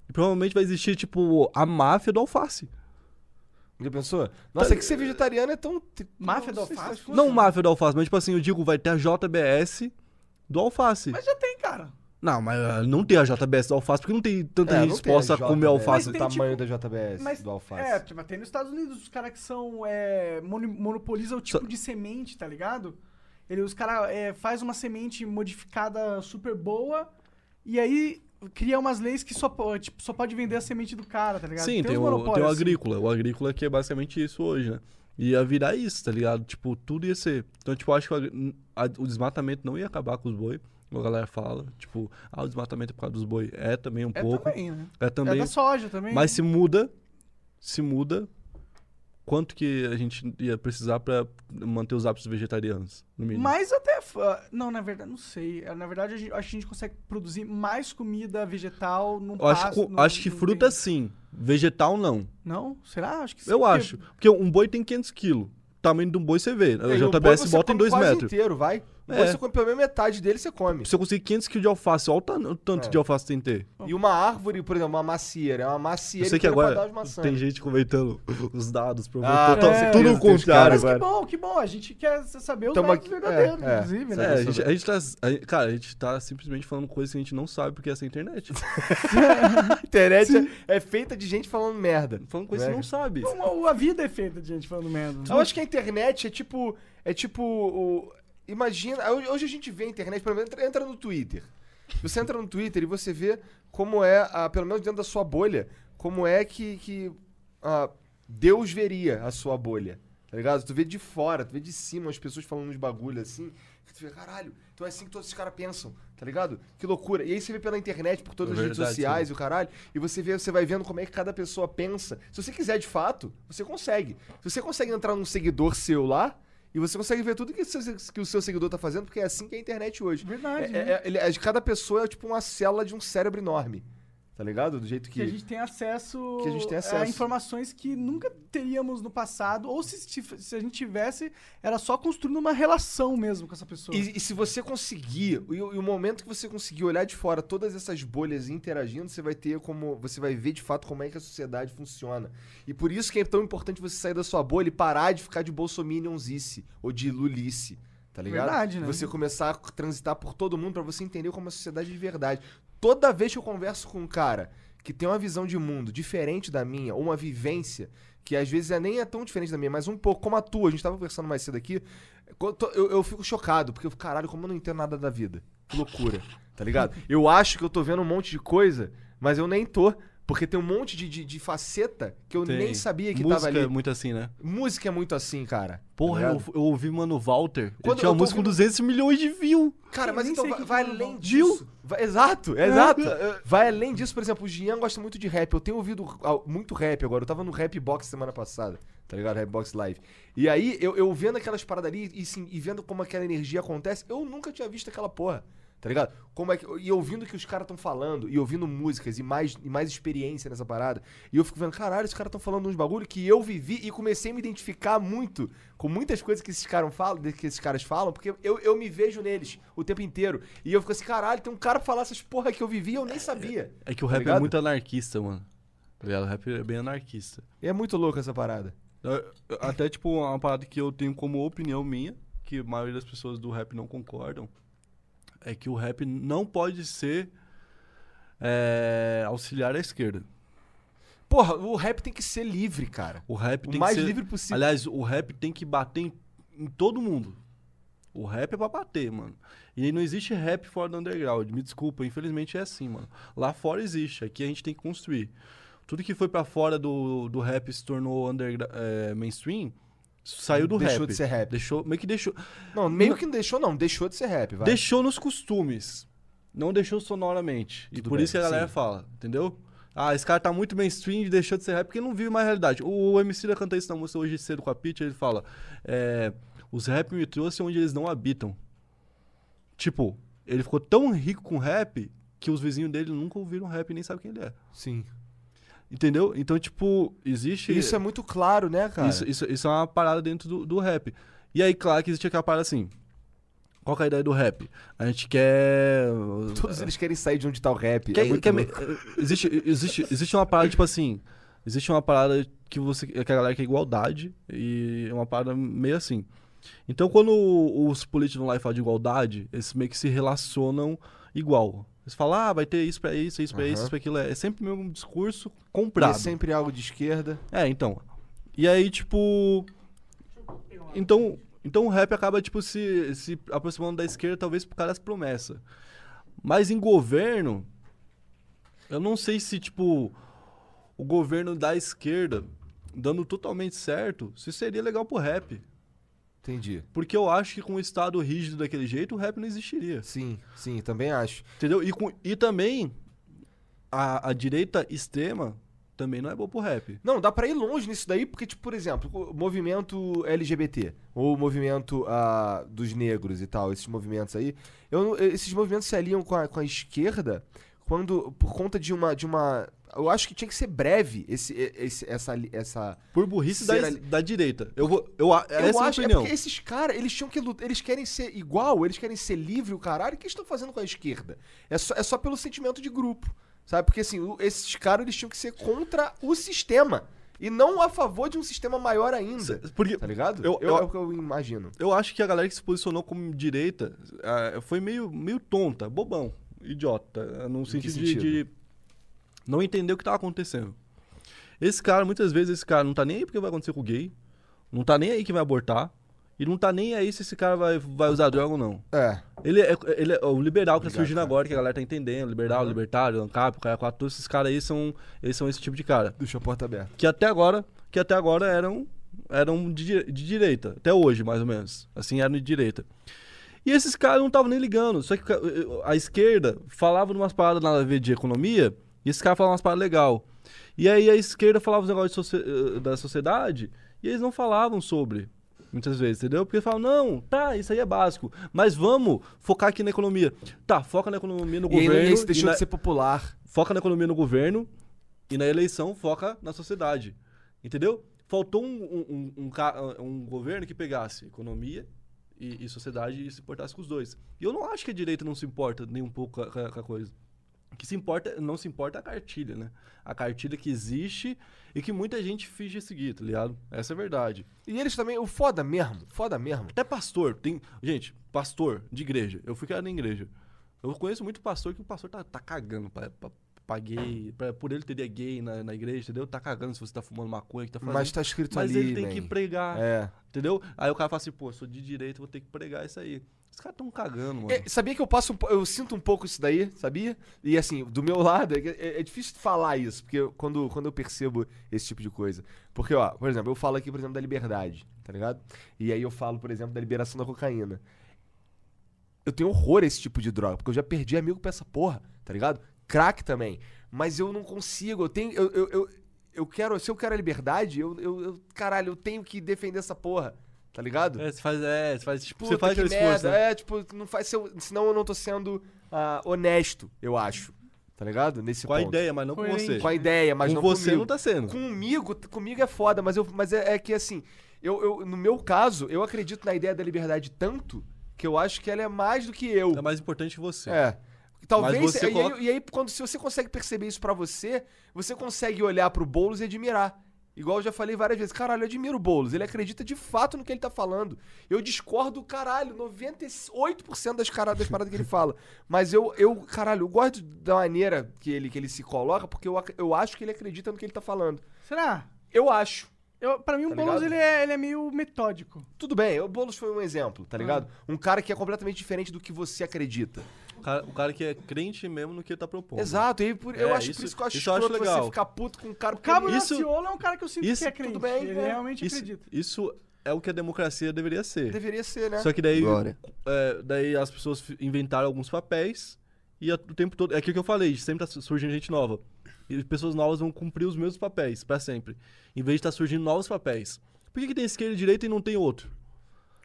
Speaker 3: E provavelmente vai existir, tipo, a máfia do alface.
Speaker 2: Já pensou? Nossa, é que ser vegetariano é tão.
Speaker 1: Máfia
Speaker 2: não
Speaker 1: do alface?
Speaker 3: Não máfia do alface, mas, tipo assim, eu digo, vai ter a JBS do alface.
Speaker 1: Mas já tem, cara.
Speaker 3: Não, mas ah, não tem a JBS do alface, porque não tem tanta
Speaker 2: É,
Speaker 3: gente
Speaker 2: tem
Speaker 3: disposta a
Speaker 2: JBS,
Speaker 3: comer alface.
Speaker 2: O
Speaker 1: Mas tem,
Speaker 2: tamanho
Speaker 1: tipo,
Speaker 2: da JBS,
Speaker 1: Mas,
Speaker 2: do alface.
Speaker 1: É, tipo, tem nos Estados Unidos os caras que são. É, o tipo
Speaker 3: Só-
Speaker 1: de semente, tá ligado? Ele, os caras é, faz uma semente modificada super boa e aí cria umas leis que só, po- tipo, só pode vender a semente do cara, tá ligado?
Speaker 3: Sim, tem,
Speaker 1: uns
Speaker 3: o, tem o
Speaker 1: assim.
Speaker 3: agrícola. O agrícola que é basicamente isso hoje, né? Ia virar isso, tá ligado? Tipo, tudo ia ser. Então, tipo, eu acho que o, a- o desmatamento não ia acabar com os boi. A galera fala, tipo, ah, o desmatamento é por causa dos boi. É também um
Speaker 1: É
Speaker 3: pouco.
Speaker 1: também, né?
Speaker 3: É
Speaker 1: É
Speaker 3: também.
Speaker 1: da soja também.
Speaker 3: mas se muda, se muda, quanto que a gente ia precisar pra manter os hábitos vegetarianos, no mínimo?
Speaker 1: Mas até. ah, Não, na verdade, não sei. Ah, Na verdade, a gente, acho que a gente consegue produzir mais comida vegetal num
Speaker 3: acho,
Speaker 1: pasto,
Speaker 3: que-
Speaker 1: num-
Speaker 3: acho que
Speaker 1: num
Speaker 3: fruta
Speaker 1: bem-
Speaker 3: sim, vegetal não.
Speaker 1: Não? Será? Acho que sim.
Speaker 3: Eu
Speaker 1: porque-
Speaker 3: acho. Porque um boi tem 500 quilos. O tamanho de um boi você vê. A
Speaker 2: boi
Speaker 3: JBS bota em
Speaker 2: come
Speaker 3: 2
Speaker 2: quase
Speaker 3: metros.
Speaker 2: inteiro, vai. O
Speaker 3: É.
Speaker 2: você come pelo menos metade dele, você come.
Speaker 3: Se eu conseguir 500 kg de alface, olha o, tan- o tanto
Speaker 2: É.
Speaker 3: de alface que tem que ter.
Speaker 2: E uma árvore, por exemplo, uma macieira. É uma
Speaker 3: Eu
Speaker 2: macieira
Speaker 3: sei que
Speaker 2: pra
Speaker 3: agora tem gente comentando *laughs* os dados,
Speaker 2: Ah,
Speaker 3: to-
Speaker 2: certeza,
Speaker 3: tudo o contrário
Speaker 1: Mas que bom, que bom. A gente quer saber os
Speaker 2: Tamo
Speaker 1: dados
Speaker 2: aqui-
Speaker 1: verdadeiros,
Speaker 2: é, é.
Speaker 1: inclusive,
Speaker 3: É,
Speaker 1: né?
Speaker 3: a gente, a gente tá, a cara, a gente tá simplesmente falando coisas que a gente não sabe porque essa é *laughs* a internet.
Speaker 2: A internet é, é feita de gente falando merda.
Speaker 3: falando coisas que
Speaker 2: Né?
Speaker 3: não sabe.
Speaker 1: A vida é feita de gente falando merda.
Speaker 2: Eu acho que a internet é tipo. É tipo. o- imagina. Hoje a gente vê a internet, por exemplo, entra, no Twitter. Você entra no Twitter e você vê como é, a, pelo menos dentro da sua bolha, como é que, que ah, Deus veria a sua bolha. Tá ligado? Tu vê de fora, tu vê de cima as pessoas falando uns bagulho assim. Tu vê, caralho, então é assim que todos esses caras pensam, tá ligado? Que loucura. E aí você vê pela internet, por todas
Speaker 3: É
Speaker 2: as redes
Speaker 3: verdade,
Speaker 2: sociais e o caralho, e você vê, você vai vendo como é que cada pessoa pensa. Se você quiser de fato, você consegue. Se você consegue entrar num seguidor seu lá, e você consegue ver tudo que, seu- que o seu seguidor tá fazendo, porque é assim que é a internet hoje.
Speaker 1: Verdade,
Speaker 2: É-
Speaker 1: né?
Speaker 2: é- ele- é- cada pessoa é tipo uma célula de um cérebro enorme. Tá ligado? Do jeito que.
Speaker 1: Que a gente tem acesso,
Speaker 2: Que a gente tem
Speaker 1: a
Speaker 2: acesso.
Speaker 1: informações que nunca teríamos no passado, ou se, se a gente tivesse, era só construindo uma relação mesmo com essa pessoa.
Speaker 2: E, e se você conseguir, e, o e o momento que você conseguir olhar de fora todas essas bolhas interagindo, você vai ter como. Você vai ver de fato como é que a sociedade funciona. E por isso que é tão importante você sair da sua bolha e parar de ficar de bolsominionzice ou de lulice. Tá ligado?
Speaker 1: Verdade, né?
Speaker 2: Você começar a transitar por todo mundo pra você entender como é a sociedade de verdade. Toda vez que eu converso com um cara que tem uma visão de mundo diferente da minha, ou uma vivência que às vezes é, nem é tão diferente da minha, mas um pouco como a tua, a gente tava conversando mais cedo aqui, eu, eu fico chocado, porque caralho, como eu não entendo nada da vida. Que loucura, tá ligado? Eu acho que eu tô vendo um monte de coisa, mas eu nem tô. Porque tem um monte de, de, de faceta que eu
Speaker 3: Tem.
Speaker 2: nem sabia que
Speaker 3: Música
Speaker 2: tava ali.
Speaker 3: é muito assim, né?
Speaker 2: Música é muito assim, cara. tá
Speaker 3: Porra, eu,
Speaker 2: ligado?
Speaker 3: eu ouvi, mano, Walter.
Speaker 2: Quando
Speaker 3: tinha
Speaker 2: eu
Speaker 3: uma música com
Speaker 2: ouvindo-
Speaker 3: 200 milhões de views.
Speaker 2: Cara,
Speaker 1: Eu
Speaker 2: mas então vai, vai
Speaker 1: é
Speaker 2: além disso. Vai- exato, exato. Vai além disso, por exemplo, o Gian gosta muito de rap. Eu tenho ouvido muito rap agora. Eu tava no Rap Box semana passada, tá ligado? Rap Box Live. E aí, eu, eu vendo aquelas paradas ali e, sim, e vendo como aquela energia acontece, eu nunca tinha visto aquela porra. Tá ligado? Como é que, e ouvindo o que os caras estão falando, e ouvindo músicas e mais, e mais experiência nessa parada. E eu fico vendo, caralho, esses caras estão falando uns bagulho que eu vivi e comecei a me identificar muito com muitas coisas que esses caras falam, que esses caras falam, porque eu, eu me vejo neles o tempo inteiro. E eu fico assim, caralho, tem um cara pra falar essas porra que eu vivi e eu nem sabia.
Speaker 3: É que o
Speaker 2: Tá
Speaker 3: rap é
Speaker 2: ligado?
Speaker 3: muito anarquista, mano. Tá ligado? O rap é bem anarquista.
Speaker 2: E é muito louco essa parada.
Speaker 3: Até, tipo, uma parada que eu tenho como opinião minha, que a maioria das pessoas do rap não concordam, é que o rap não pode ser é, auxiliar à esquerda.
Speaker 2: Porra, o rap tem que ser livre, cara.
Speaker 3: O rap
Speaker 2: O
Speaker 3: tem
Speaker 2: mais
Speaker 3: que ser...
Speaker 2: livre possível.
Speaker 3: Aliás, o rap tem que bater em, em todo mundo. O rap é pra bater, mano. E não existe rap fora do underground. Me desculpa, infelizmente é assim, mano. Lá fora existe, aqui a gente tem que construir. Tudo que foi pra fora do, do rap se tornou undergra- é, mainstream, saiu do
Speaker 2: Deixou
Speaker 3: rap.
Speaker 2: de ser rap.
Speaker 3: Deixou, meio que deixou.
Speaker 2: Não, meio que não deixou, não. Deixou de ser rap, vai.
Speaker 3: Deixou nos costumes. Não deixou sonoramente. e
Speaker 2: Tudo
Speaker 3: por
Speaker 2: bem,
Speaker 3: isso que a galera
Speaker 2: sim.
Speaker 3: fala, entendeu? Ah, esse cara tá muito mainstream e deixou de ser rap porque não vive mais a realidade. O MC da canta isso na música hoje cedo com a Pitch, ele fala: é, os rap me trouxe onde eles não habitam. Tipo, ele ficou tão rico com rap que os vizinhos dele nunca ouviram rap e nem sabem quem ele é.
Speaker 2: Sim.
Speaker 3: Entendeu? Então, tipo, existe.
Speaker 2: Isso é muito claro, né, cara?
Speaker 3: Isso, isso, isso é uma parada dentro do, do rap. E aí, claro que existe aquela parada assim. Qual é a ideia do rap? A gente quer. *laughs*
Speaker 2: Todos eles querem sair de onde tá o rap.
Speaker 3: Quer-
Speaker 2: é
Speaker 3: quer-
Speaker 2: louco.
Speaker 3: existe, existe, existe uma parada, tipo assim. Existe uma parada que você. que a galera quer igualdade. E é uma parada meio assim. Então, quando os políticos vão lá e falam de igualdade, eles meio que se relacionam igual. Eles falam, ah, vai ter isso pra isso, isso pra isso,
Speaker 2: Aham.
Speaker 3: isso pra aquilo. É sempre o mesmo discurso
Speaker 2: E
Speaker 3: comprado.
Speaker 2: é sempre algo de esquerda.
Speaker 3: É, então. E aí, tipo. Então, então o rap acaba, tipo, se, se aproximando da esquerda, talvez por causa das promessas. Mas em governo, eu não sei se, tipo, o governo da esquerda, dando totalmente certo, se seria legal pro rap.
Speaker 2: Entendi.
Speaker 3: Porque eu acho que com o Estado rígido daquele jeito, o rap não existiria.
Speaker 2: Sim, sim, também acho.
Speaker 3: Entendeu? E, com, e também, a, a direita extrema também não é boa pro rap.
Speaker 2: Não, dá pra ir longe nisso daí, porque, tipo, por exemplo, o movimento LGBT, ou o movimento ah, dos negros e tal, esses movimentos aí, eu, esses movimentos se aliam com a, com a esquerda quando, por conta de uma, de uma... Eu acho que tinha que ser breve esse, esse, essa, essa...
Speaker 3: Por burrice da,
Speaker 2: ali-
Speaker 3: da direita. Eu vou. Eu, a- essa é a
Speaker 2: eu
Speaker 3: minha
Speaker 2: acho, é
Speaker 3: opinião.
Speaker 2: porque esses caras, eles tinham que lutar, eles querem ser igual, eles querem ser livre, o caralho, o que estão fazendo com a esquerda? É só, é só pelo sentimento de grupo, sabe? Porque assim, esses caras, eles tinham que ser contra o sistema, e não a favor de um sistema maior ainda,
Speaker 3: Porque
Speaker 2: tá ligado?
Speaker 3: Eu-
Speaker 2: Eu,
Speaker 3: eu-
Speaker 2: é o que eu imagino.
Speaker 3: eu acho que a galera que se posicionou como direita ah, foi meio, meio tonta, bobão, idiota. No sentido,
Speaker 2: sentido?
Speaker 3: De, não entender o que tava acontecendo. Esse cara, muitas vezes, esse cara não tá nem aí porque vai acontecer com o gay, não tá nem aí que vai abortar, e não tá nem aí se esse cara vai, vai usar droga ou não.
Speaker 2: É,
Speaker 3: Ele é, ele é o liberal que tá
Speaker 2: Obrigado,
Speaker 3: surgindo
Speaker 2: cara.
Speaker 3: agora, que a galera tá entendendo. Liberal, libertário, ANCAP, o cara quatro, todos esses caras aí são, eles são esse tipo de cara.
Speaker 2: deixa a porta aberta.
Speaker 3: que até agora, que até agora eram eram de, de direita, até hoje, mais ou menos. Assim, eram de direita. E esses caras não estavam nem ligando. Só que a esquerda falava umas paradas nada a ver de economia, e esses caras falavam umas paradas legal. E aí a esquerda falava os negócios socie- eh, da sociedade, e eles não falavam sobre. Muitas vezes, entendeu? Porque falavam, não, tá, isso aí é básico. Mas vamos focar aqui na economia. Tá, foca na economia no
Speaker 2: E
Speaker 3: governo.
Speaker 2: aí
Speaker 3: e
Speaker 2: deixou
Speaker 3: na-
Speaker 2: de ser popular.
Speaker 3: foca na economia no governo e na eleição foca na sociedade. Entendeu? Faltou um, um, um, um governo que pegasse economia e, e sociedade e se importasse com os dois. E eu não acho que a direita não se importa nem um pouco com a, com a coisa. O que se importa, não se importa a cartilha, né? A cartilha que existe e que muita gente finge seguir, tá ligado? Essa é a verdade.
Speaker 2: E eles também, o foda mesmo, foda mesmo.
Speaker 3: Até pastor, tem. Gente, pastor de igreja. Eu fui criado na igreja. Eu conheço muito pastor que o pastor tá, tá cagando pra, pra, pra gay. pra- por ele teria gay na, na igreja, entendeu? Tá cagando se você tá fumando maconha, que tá fazendo.
Speaker 2: Mas tá escrito
Speaker 3: Mas
Speaker 2: ali,
Speaker 3: ele tem que pregar,
Speaker 2: É.
Speaker 3: entendeu? Aí o cara fala assim, pô, sou de direita, vou ter que pregar isso aí. Os caras tão cagando, mano.
Speaker 2: É, sabia que eu passo, eu sinto um pouco isso daí, sabia? E assim, do meu lado, é, é- é difícil falar isso, porque quando, quando eu percebo esse tipo de coisa. Porque, ó, por exemplo, eu falo aqui, por exemplo, da liberdade, tá ligado? E aí eu falo, por exemplo, da liberação da cocaína. Eu tenho horror a esse tipo de droga, porque eu já perdi amigo pra essa porra, tá ligado? Crack também. Mas eu não consigo, eu tenho. Eu, eu, eu, eu quero. Se eu quero a liberdade, eu, eu, eu- Caralho, eu tenho que defender essa porra, tá ligado?
Speaker 3: É, você faz, é, você faz, tipo,
Speaker 2: Puta,
Speaker 3: você faz
Speaker 2: que
Speaker 3: aquele esforço, né?
Speaker 2: É, tipo, não faz seu, senão eu não tô sendo ah, honesto, eu acho. Tá ligado? Nesse
Speaker 3: Com a
Speaker 2: ponto.
Speaker 3: ideia, mas não com
Speaker 1: Coerente.
Speaker 3: você.
Speaker 2: Com a ideia, mas
Speaker 3: com
Speaker 2: não
Speaker 3: você
Speaker 2: comigo.
Speaker 3: não tá sendo.
Speaker 2: Comigo, comigo é foda, mas, eu, mas é, é que assim, eu, eu, no meu caso, eu acredito na ideia da liberdade tanto que eu acho que ela é mais do que eu.
Speaker 3: É mais importante que você.
Speaker 2: É. Talvez.
Speaker 3: Mas você
Speaker 2: e, aí-
Speaker 3: coloca-
Speaker 2: e aí, quando se você consegue perceber isso pra você, você consegue olhar pro Boulos e admirar. Igual eu já falei várias vezes, caralho, eu admiro o Boulos. Ele acredita de fato no que ele tá falando. Eu discordo, caralho, 98% das, cara, das paradas que ele fala. Mas eu, eu, caralho, eu gosto da maneira que ele, que ele se coloca, porque eu, eu acho que ele acredita no que ele tá falando.
Speaker 1: Será?
Speaker 2: Eu acho.
Speaker 1: Eu, pra mim, o
Speaker 2: Tá
Speaker 1: Boulos
Speaker 2: ligado?
Speaker 1: ele é, ele é meio metódico.
Speaker 2: Tudo bem, o Boulos foi um exemplo, tá ligado?
Speaker 1: Ah.
Speaker 2: Um cara que é completamente diferente do que você acredita.
Speaker 3: O, cara, o cara que é crente mesmo no que ele tá propondo.
Speaker 2: Exato, e por- eu
Speaker 3: É,
Speaker 2: acho
Speaker 3: isso-
Speaker 2: por isso que eu acho
Speaker 3: isso eu acho
Speaker 2: escroto você
Speaker 3: legal.
Speaker 2: ficar puto com um cara
Speaker 1: O Cabo
Speaker 3: Isso-
Speaker 1: Daciolo é um cara que eu sinto
Speaker 3: isso-
Speaker 1: que é crente.
Speaker 2: tudo bem,
Speaker 1: ele
Speaker 2: é.
Speaker 1: realmente
Speaker 3: Isso,
Speaker 1: acredita.
Speaker 3: isso é o que a democracia deveria ser.
Speaker 2: Deveria ser, né?
Speaker 3: Só que daí,
Speaker 4: Glória.
Speaker 3: é, daí as pessoas inventaram alguns papéis e a- o tempo todo. É aquilo que eu falei, sempre tá surgindo gente nova. E pessoas novas vão cumprir os mesmos papéis pra sempre. Em vez de estar surgindo novos papéis. Por que, que tem esquerda e direita e não tem outro?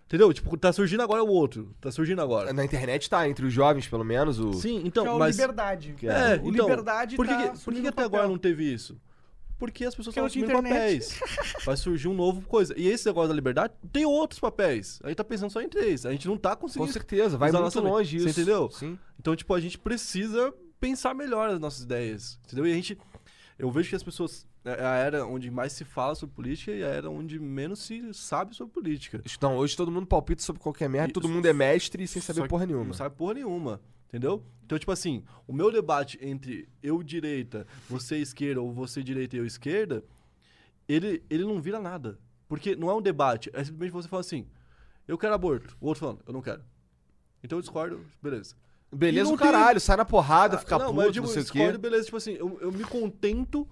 Speaker 3: Entendeu? Tipo, tá surgindo agora o outro. Tá surgindo agora.
Speaker 2: Na internet tá, entre os jovens, pelo menos, o.
Speaker 3: Sim,
Speaker 1: que é
Speaker 3: então,
Speaker 1: o
Speaker 3: mas.
Speaker 1: Liberdade.
Speaker 2: Que
Speaker 3: É,
Speaker 1: o
Speaker 3: então,
Speaker 1: Liberdade
Speaker 3: por que,
Speaker 1: tá
Speaker 3: que- por que, que até
Speaker 1: papel.
Speaker 3: agora não teve isso? Porque as pessoas estão assumindo papéis. Vai surgir um novo coisa. E esse negócio da liberdade tem outros papéis. A gente tá pensando só em três. A gente não tá
Speaker 2: Com
Speaker 3: conseguindo.
Speaker 2: certeza, vai muito longe isso.
Speaker 3: Você entendeu?
Speaker 2: Sim.
Speaker 3: Então, tipo, a gente precisa pensar melhor as nossas ideias. Entendeu? E a gente. Eu vejo que as pessoas. É a era onde mais se fala sobre política e a era onde menos se sabe sobre política.
Speaker 2: Então, hoje todo mundo palpita sobre qualquer merda,
Speaker 3: E-
Speaker 2: todo mundo é mestre sem saber porra nenhuma.
Speaker 3: Não sabe porra nenhuma. Entendeu? Então, tipo assim, o meu debate entre eu direita, você esquerda, ou você direita e eu esquerda, ele, ele não vira nada. Porque não é um debate, é simplesmente você falar assim, eu quero aborto. O outro falando, eu não quero. Então eu discordo, beleza.
Speaker 2: Beleza o
Speaker 3: não tem-
Speaker 2: caralho, sai na porrada, fica
Speaker 3: Ah, não,
Speaker 2: puto,
Speaker 3: mas eu digo,
Speaker 2: não sei o
Speaker 3: discordo,
Speaker 2: quê.
Speaker 3: beleza. Tipo assim, eu, eu me contento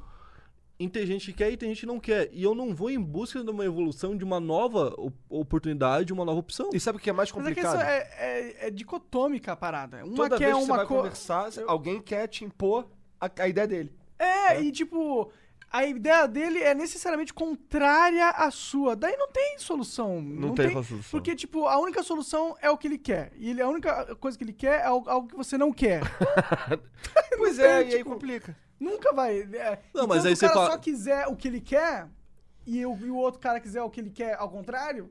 Speaker 3: em ter gente que quer e tem gente que não quer. E eu não vou em busca de uma evolução, de uma nova op- oportunidade, uma nova opção.
Speaker 2: E sabe o que é mais
Speaker 1: Mas é que
Speaker 2: complicado?
Speaker 1: isso é, é, é dicotômica a parada. Uma
Speaker 2: Toda
Speaker 1: quer
Speaker 2: vez que você
Speaker 1: uma
Speaker 2: vai
Speaker 1: coisa.
Speaker 2: conversar, alguém quer te impor a, a ideia dele.
Speaker 1: É, e tipo, a ideia dele é necessariamente contrária à sua. Daí não tem solução. Não,
Speaker 2: tem
Speaker 1: tem,
Speaker 2: solução.
Speaker 1: Porque, tipo, a única solução é o que ele quer. E ele, a única coisa que ele quer é algo, algo que você não quer. *laughs* *laughs*
Speaker 2: Pois
Speaker 1: tem,
Speaker 2: é, e aí
Speaker 1: tipo,
Speaker 2: complica.
Speaker 1: Nunca vai. É,
Speaker 3: Não, mas aí
Speaker 1: o
Speaker 3: você
Speaker 1: cara
Speaker 3: fala-
Speaker 1: só quiser o que ele quer e o, e o outro cara quiser o que ele quer ao contrário.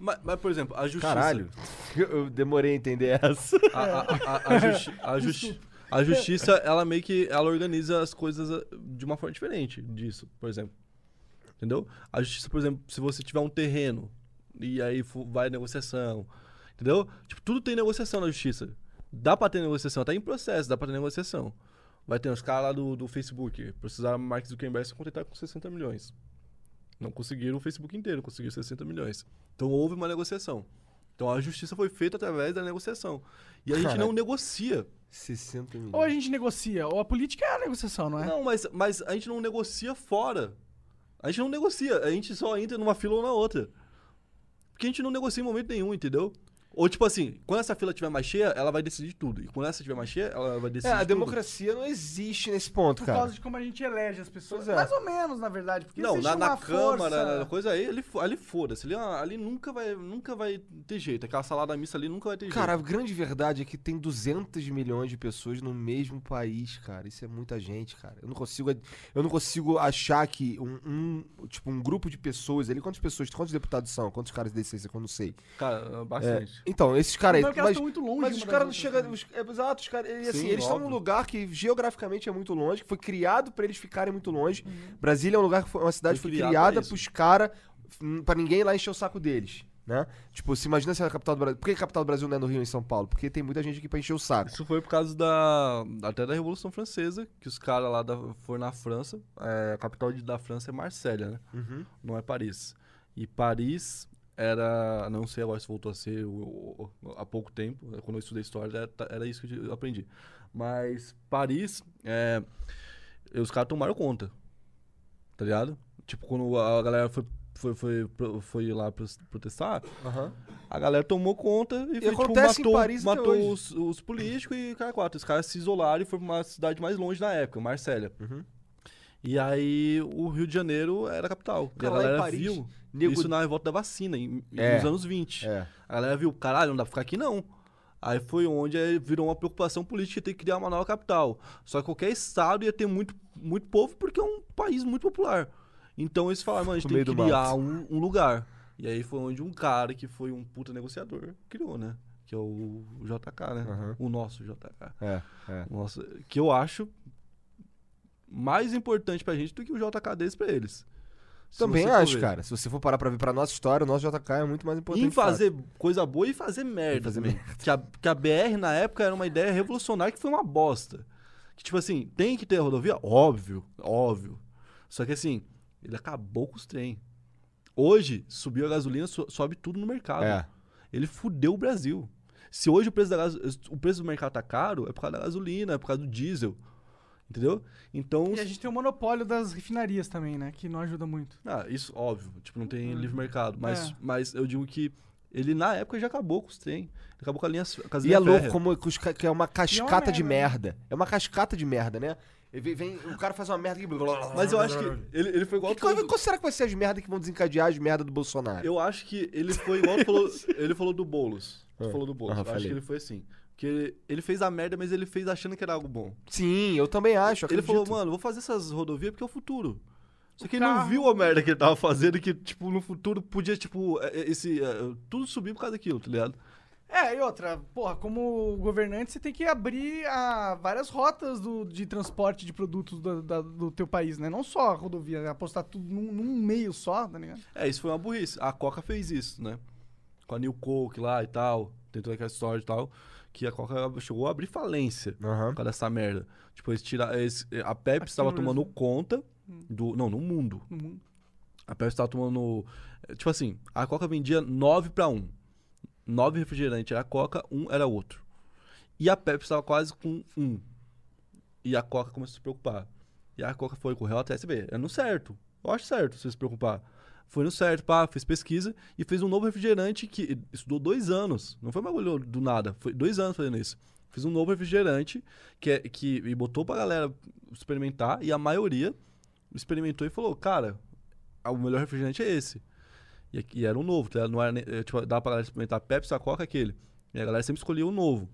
Speaker 3: Mas, mas, por exemplo, a justiça.
Speaker 2: Caralho. Eu, *laughs* eu demorei a entender essa.
Speaker 3: A, a, a, a justi- a justi- *laughs* a justiça, ela meio que ela organiza as coisas ah, de uma forma diferente disso, por exemplo. Entendeu? A justiça, por exemplo, se você tiver um terreno e aí vai negociação, entendeu? Tipo, tudo tem negociação na justiça. Dá pra ter negociação, tá em processo, dá pra ter negociação. Vai ter uns caras lá do, do Facebook, precisaram Mark Zuckerberg se contentar com 60 milhões. Não conseguiram o Facebook inteiro, conseguiram 60 milhões. Então houve uma negociação. Então a justiça foi feita através da negociação. E a gente não negocia.
Speaker 2: 60 milhões.
Speaker 1: Ou a gente negocia, ou a política é a negociação, não é?
Speaker 3: Não, mas, mas a gente não negocia fora A gente não negocia, a gente só entra numa fila ou na outra. Porque a gente não negocia em momento nenhum, entendeu? Ou tipo assim, quando essa fila estiver mais cheia, ela vai decidir tudo. E quando essa estiver mais cheia, ela vai
Speaker 2: É,
Speaker 3: decidir
Speaker 2: a
Speaker 3: tudo.
Speaker 2: democracia não existe nesse ponto,
Speaker 1: Por
Speaker 2: cara.
Speaker 1: causa de como a gente elege as pessoas.
Speaker 2: É.
Speaker 1: Mais ou menos, na verdade. Porque
Speaker 3: Não,
Speaker 1: existe
Speaker 3: na, na
Speaker 1: uma
Speaker 3: Câmara,
Speaker 1: força...
Speaker 3: na coisa aí, ali, ali foda-se. Ali, ali nunca, vai, nunca vai ter jeito. Aquela salada mista ali nunca vai ter
Speaker 2: Cara, a
Speaker 3: jeito.
Speaker 2: grande verdade é que tem 200 milhões de pessoas no mesmo país, cara. Isso é muita gente, cara. Eu não consigo, eu não consigo achar que um, um- tipo um grupo de pessoas ali, quantas pessoas, quantos deputados são, quantos caras de decência que eu não sei.
Speaker 3: Cara,
Speaker 2: É,
Speaker 3: bastante.
Speaker 2: Então, esses caras aí, mas,
Speaker 1: estão muito longe
Speaker 2: mas os caras não chegam, os- é, exato, os caras, assim,
Speaker 3: Sim,
Speaker 2: eles estão num lugar que geograficamente é muito longe, que foi criado pra eles ficarem muito longe.
Speaker 1: Uhum.
Speaker 2: Brasília é um lugar que foi uma cidade que
Speaker 3: Foi
Speaker 2: foi criada
Speaker 3: isso.
Speaker 2: pros caras, pra ninguém lá encher o saco deles. Né? Tipo, se imagina se a capital do Brasil. Por que a capital do Brasil não é no Rio em São Paulo? Porque tem muita gente aqui pra encher o saco.
Speaker 3: Isso foi por causa da. até da Revolução Francesa, que os caras lá da, foram na França. É, a capital da França é Marsella, né?
Speaker 2: Uhum.
Speaker 3: Não é Paris. E Paris era. Não sei agora se voltou a ser o- o- há pouco tempo. Quando eu estudei história, era, era isso que eu aprendi. Mas Paris, é, os caras tomaram conta. Tá ligado? Tipo, quando a galera foi, foi, foi, foi lá protestar,
Speaker 2: Aham.
Speaker 3: a galera tomou conta e, foi, tipo, matou,
Speaker 2: Paris até
Speaker 3: matou os, os políticos e cara quatro. Os caras se isolaram e foram pra uma cidade mais longe na época, Marsella.
Speaker 2: Uhum.
Speaker 3: E aí o Rio de Janeiro era a capital.
Speaker 2: Cara,
Speaker 3: e a galera
Speaker 2: Paris,
Speaker 3: viu
Speaker 2: nego-
Speaker 3: isso na revolta da vacina, em,
Speaker 2: É.
Speaker 3: nos anos 20.
Speaker 2: É.
Speaker 3: A galera viu, caralho, não dá pra ficar aqui não. Aí foi onde virou uma preocupação política ter que criar uma nova capital. Só que qualquer estado ia ter muito, muito povo porque é um país muito popular. Então eles falaram, mano, a gente tem que criar um, um lugar. E aí foi onde um cara que foi um puta negociador criou, né? Que é o JK, né?
Speaker 2: Aham.
Speaker 3: O nosso JK.
Speaker 2: É, é.
Speaker 3: O nosso, que eu acho mais importante pra gente do que o JK deles pra eles. Se
Speaker 2: Também acho,
Speaker 3: ver.
Speaker 2: cara. Se você for parar pra ver pra nossa história, o nosso JK é muito mais importante.
Speaker 3: Em fazer coisa boa e fazer merda.
Speaker 2: fazer
Speaker 3: também. Que, a, que a BR na época era uma ideia revolucionária que foi uma bosta. Que tipo assim, tem que ter a rodovia? Óbvio, óbvio. Só que assim, ele acabou com os trem. Hoje, subiu a gasolina, so- sobe tudo no mercado.
Speaker 2: É.
Speaker 3: Ele fudeu o Brasil. Se hoje o preço, da o preço do mercado tá caro, é por causa da gasolina, é por causa do diesel. Entendeu? Então,
Speaker 1: E a gente tem o monopólio das refinarias também, né? Que não ajuda muito.
Speaker 3: Ah, isso, óbvio. Tipo, não tem
Speaker 1: Hum.
Speaker 3: livre mercado. Mas,
Speaker 1: É.
Speaker 3: mas eu digo que ele, na época, já acabou com os trem. Ele acabou com a linha com as
Speaker 2: E é
Speaker 3: linhas
Speaker 2: louco como que, os ca- que é uma cascata de
Speaker 1: merda,
Speaker 2: merda. É uma cascata de merda, né? E vem, vem- o cara faz uma merda que...
Speaker 3: Mas eu acho que ele, ele foi igual...
Speaker 2: Qual,
Speaker 3: falou do-
Speaker 2: qual será que vai ser as merdas que vão desencadear as merdas do Bolsonaro?
Speaker 3: Eu acho que ele foi igual falou, *laughs* ele falou do Boulos. Tu
Speaker 2: Ah.
Speaker 3: falou do Boulos.
Speaker 2: Aham,
Speaker 3: eu acho
Speaker 2: falei.
Speaker 3: que ele foi assim. Que ele, ele fez a merda, mas ele fez achando que era algo bom.
Speaker 2: Sim, eu também acho.
Speaker 3: Ele
Speaker 2: acredito.
Speaker 3: falou, mano, vou fazer essas rodovias porque é o futuro. Só que ele não viu a merda que ele tava fazendo, que, tipo, no futuro podia, tipo, é, é, esse. é, tudo subir por causa daquilo, tá ligado?
Speaker 1: É, e outra, porra, como governante, você tem que abrir ah, várias rotas do, de transporte de produtos do, da- do teu país, né? Não só a rodovia, apostar tudo num, num meio só, tá ligado?
Speaker 3: É, isso foi uma burrice. A Coca fez isso, né? Com a New Coke lá e tal. Tentou aquela história e tal. Que a Coca chegou a abrir falência
Speaker 2: Aham.
Speaker 3: por causa dessa merda. Tipo, eles tira, eles, a Pepsi estava tomando conta do. Não, no mundo.
Speaker 1: No mundo.
Speaker 3: A Pepsi estava tomando. eh, Tipo assim, a Coca vendia 9 para 1. 9 refrigerantes era a Coca, um era outro. E a Pepsi estava quase com um. E a Coca começou a se preocupar. E a Coca foi, correu até SB. É no certo. Eu acho certo você se preocupar. Foi no certo, pá, fez pesquisa e fez um novo refrigerante que estudou dois anos. Não foi bagulho do nada. Foi dois anos fazendo isso. Fez um novo refrigerante que, é- que e botou pra galera experimentar e a maioria experimentou e falou, cara, o melhor refrigerante é esse. E, e era um novo, tá? não era, eh, tipo, dá pra galera experimentar Pepsi, a Coca, aquele. E a galera sempre escolhia o novo.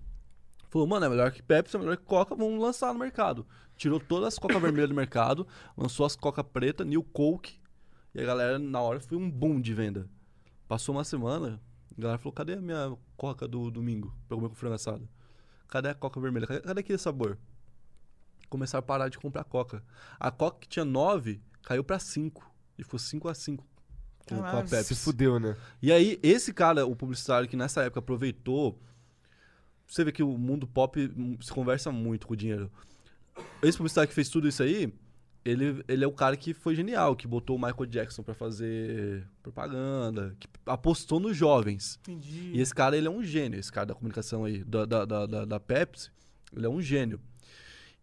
Speaker 3: Falou, mano, é melhor que Pepsi, é melhor que Coca, vamos lançar no mercado. Tirou todas as Coca *laughs* vermelhas do mercado, lançou as Coca preta, New Coke. E a galera, na hora, foi um boom de venda. Passou uma semana, a galera falou, cadê a minha Coca do domingo pra comer com frango assado? Cadê a Coca vermelha? Cadê, cadê aquele sabor? Começaram a parar de comprar Coca. A Coca que tinha 9 caiu pra 5. E ficou 5 a 5 com, com a. Pepsi.
Speaker 2: Se fudeu, né?
Speaker 3: E aí, esse cara, o publicitário que nessa época aproveitou. Você vê que o mundo pop hum, se conversa muito com o dinheiro. Esse publicitário que fez tudo isso aí, ele, ele é o cara que foi genial, que botou o Michael Jackson pra fazer propaganda, que apostou nos jovens.
Speaker 1: Entendi.
Speaker 3: E esse cara, ele é um gênio, esse cara da comunicação aí, da, da, da, da, da Pepsi, ele é um gênio.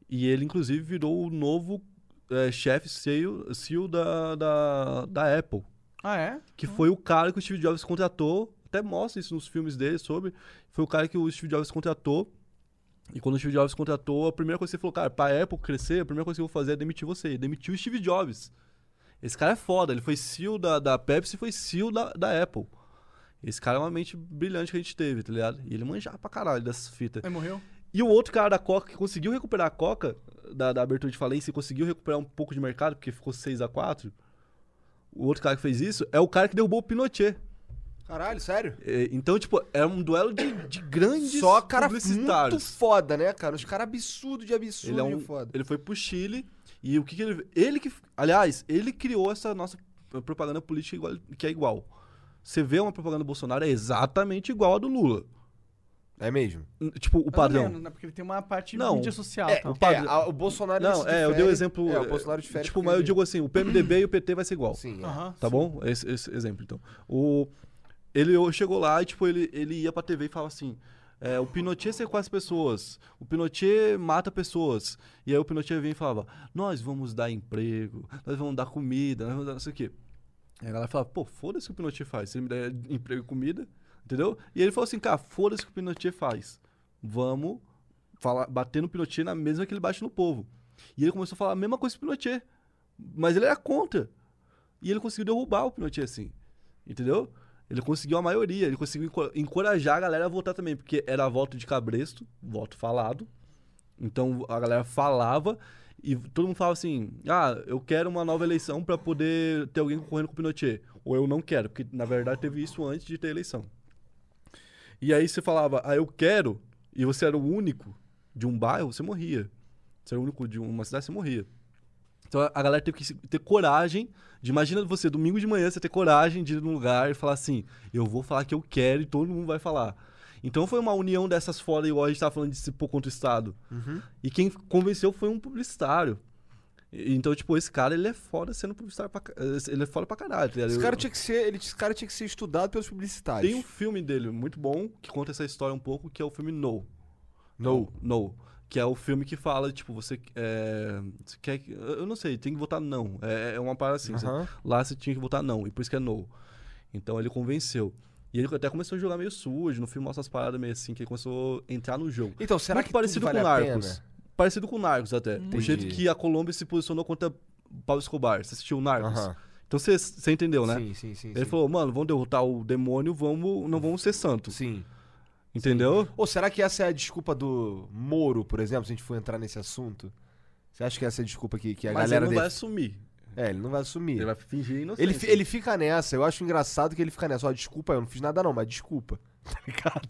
Speaker 3: E ele, inclusive, virou o novo é, chefe CEO, CEO da, da, da Apple.
Speaker 1: Ah, é?
Speaker 3: Que foi o cara que o Steve Jobs contratou. Até mostra isso nos filmes dele sobre. Foi o cara que o Steve Jobs contratou. E quando o Steve Jobs contratou, a primeira coisa que ele falou, cara, pra Apple crescer, a primeira coisa que eu vou fazer é demitir você. Ele demitiu o Steve Jobs. Esse cara é foda. Ele foi CEO da, da Pepsi e foi CEO da, da Apple. Esse cara é uma mente brilhante que a gente teve, tá ligado? E ele manjava pra caralho dessas fitas.
Speaker 1: Ele morreu?
Speaker 3: E o outro cara da Coca que conseguiu recuperar a Coca, da, da abertura de falência, e conseguiu recuperar um pouco de mercado, porque ficou 6 a 4 O outro cara que fez isso é o cara que derrubou o Pinochet.
Speaker 2: Caralho, sério?
Speaker 3: É, Então, tipo, é um duelo de, de grandes
Speaker 2: Só cara muito foda, né, cara? Os caras absurdo de absurdo
Speaker 3: Ele, é um,
Speaker 2: foda.
Speaker 3: ele foi pro Chile e o que, que ele. Ele que. Aliás, ele criou essa nossa propaganda política igual, que é igual. Você vê uma propaganda do Bolsonaro, é exatamente igual a do Lula.
Speaker 2: É mesmo?
Speaker 3: Tipo, o padrão.
Speaker 1: menos, né? Porque ele tem uma parte
Speaker 3: Não.
Speaker 1: mídia social.
Speaker 2: É,
Speaker 1: tal.
Speaker 2: o,
Speaker 3: padre-
Speaker 2: a- o Bolsonaro
Speaker 3: Não,
Speaker 2: se
Speaker 3: é, eu dei o
Speaker 2: difere-
Speaker 3: exemplo.
Speaker 2: É, o Bolsonaro difere.
Speaker 3: Tipo, mas eu digo assim, o PMDB e o PT vai ser igual.
Speaker 2: Sim, é.
Speaker 1: Aham,
Speaker 3: Tá
Speaker 1: sim.
Speaker 3: bom? Esse, esse exemplo, então. O, ele chegou lá e, tipo, ele, ele ia pra TV e falava assim: é, o Pinochet sequestra as pessoas, o Pinochet mata pessoas. E aí o Pinochet vinha e falava: nós vamos dar emprego, nós vamos dar comida, nós vamos dar não sei o quê. E a galera falava: pô, foda-se o que o Pinochet faz, se ele me der emprego e comida, entendeu? E ele falou assim: cara, foda-se o que o Pinochet faz. Vamos falar, bater no Pinochet na mesma que ele bate no povo. E ele começou a falar a mesma coisa pro Pinochet. Mas ele era contra. E ele conseguiu derrubar o Pinochet assim. Entendeu? Ele conseguiu a maioria. Ele conseguiu enco- encorajar a galera a votar também. Porque era voto de cabresto, voto falado. Então a galera falava e todo mundo falava assim: ah, eu quero uma nova eleição pra poder ter alguém concorrendo com o Pinochet. Ou eu não quero, porque na verdade teve isso antes de ter eleição. E aí você falava, ah, eu quero, e você era o único de um bairro, você morria. Você era o único de uma cidade, você morria. Então a- galera teve que ter coragem de, imagina você, domingo de manhã, você ter coragem de ir num lugar e falar assim, eu vou falar que eu quero e todo mundo vai falar. Então foi uma união dessas foda, igual a gente tava falando de se pôr contra o Estado. E quem convenceu foi um publicitário. Então, tipo, esse cara, ele é foda sendo publicitário pra, ca- Ele é foda pra caralho. tá?
Speaker 2: Esse cara tinha que ser, ele, esse cara tinha que ser estudado pelos publicitários.
Speaker 3: Tem um filme dele muito bom que conta essa história um pouco, que é o filme No.
Speaker 2: No.
Speaker 3: No. Que é o filme que fala, tipo, você, é, você quer. que- Eu não sei, tem que votar não. É, é uma parada assim. você-
Speaker 2: Aham.
Speaker 3: lá você tinha que votar não, e por isso que é no. Então ele convenceu. E ele até começou a jogar meio sujo, no filme mostra as paradas meio assim, que ele começou a entrar no jogo.
Speaker 2: Então, será
Speaker 3: Muito
Speaker 2: que
Speaker 3: parecido com
Speaker 2: vale a
Speaker 3: Narcos. Parecido com Narcos até. O
Speaker 2: Entendi.
Speaker 3: jeito que a Colômbia se posicionou contra Pablo Escobar. Você assistiu o Narcos?
Speaker 2: Aham.
Speaker 3: Então você, você entendeu, né?
Speaker 2: Sim, sim, sim.
Speaker 3: Ele
Speaker 2: sim.
Speaker 3: falou, mano, vamos derrotar o demônio, vamos, não vamos ser santos.
Speaker 2: Sim.
Speaker 3: Entendeu?
Speaker 2: Ou será que essa é a desculpa do Moro, por exemplo, se a gente for entrar nesse assunto? Você acha que essa é a desculpa que, que a
Speaker 3: Mas
Speaker 2: galera
Speaker 3: ele não vai
Speaker 2: dele...
Speaker 3: assumir.
Speaker 2: É, ele não vai assumir.
Speaker 3: Ele vai fingir inocência.
Speaker 2: Ele, ele fica nessa, eu acho engraçado que ele fica nessa. Ó, desculpa, eu não fiz nada não, mas desculpa. *laughs* Tá ligado?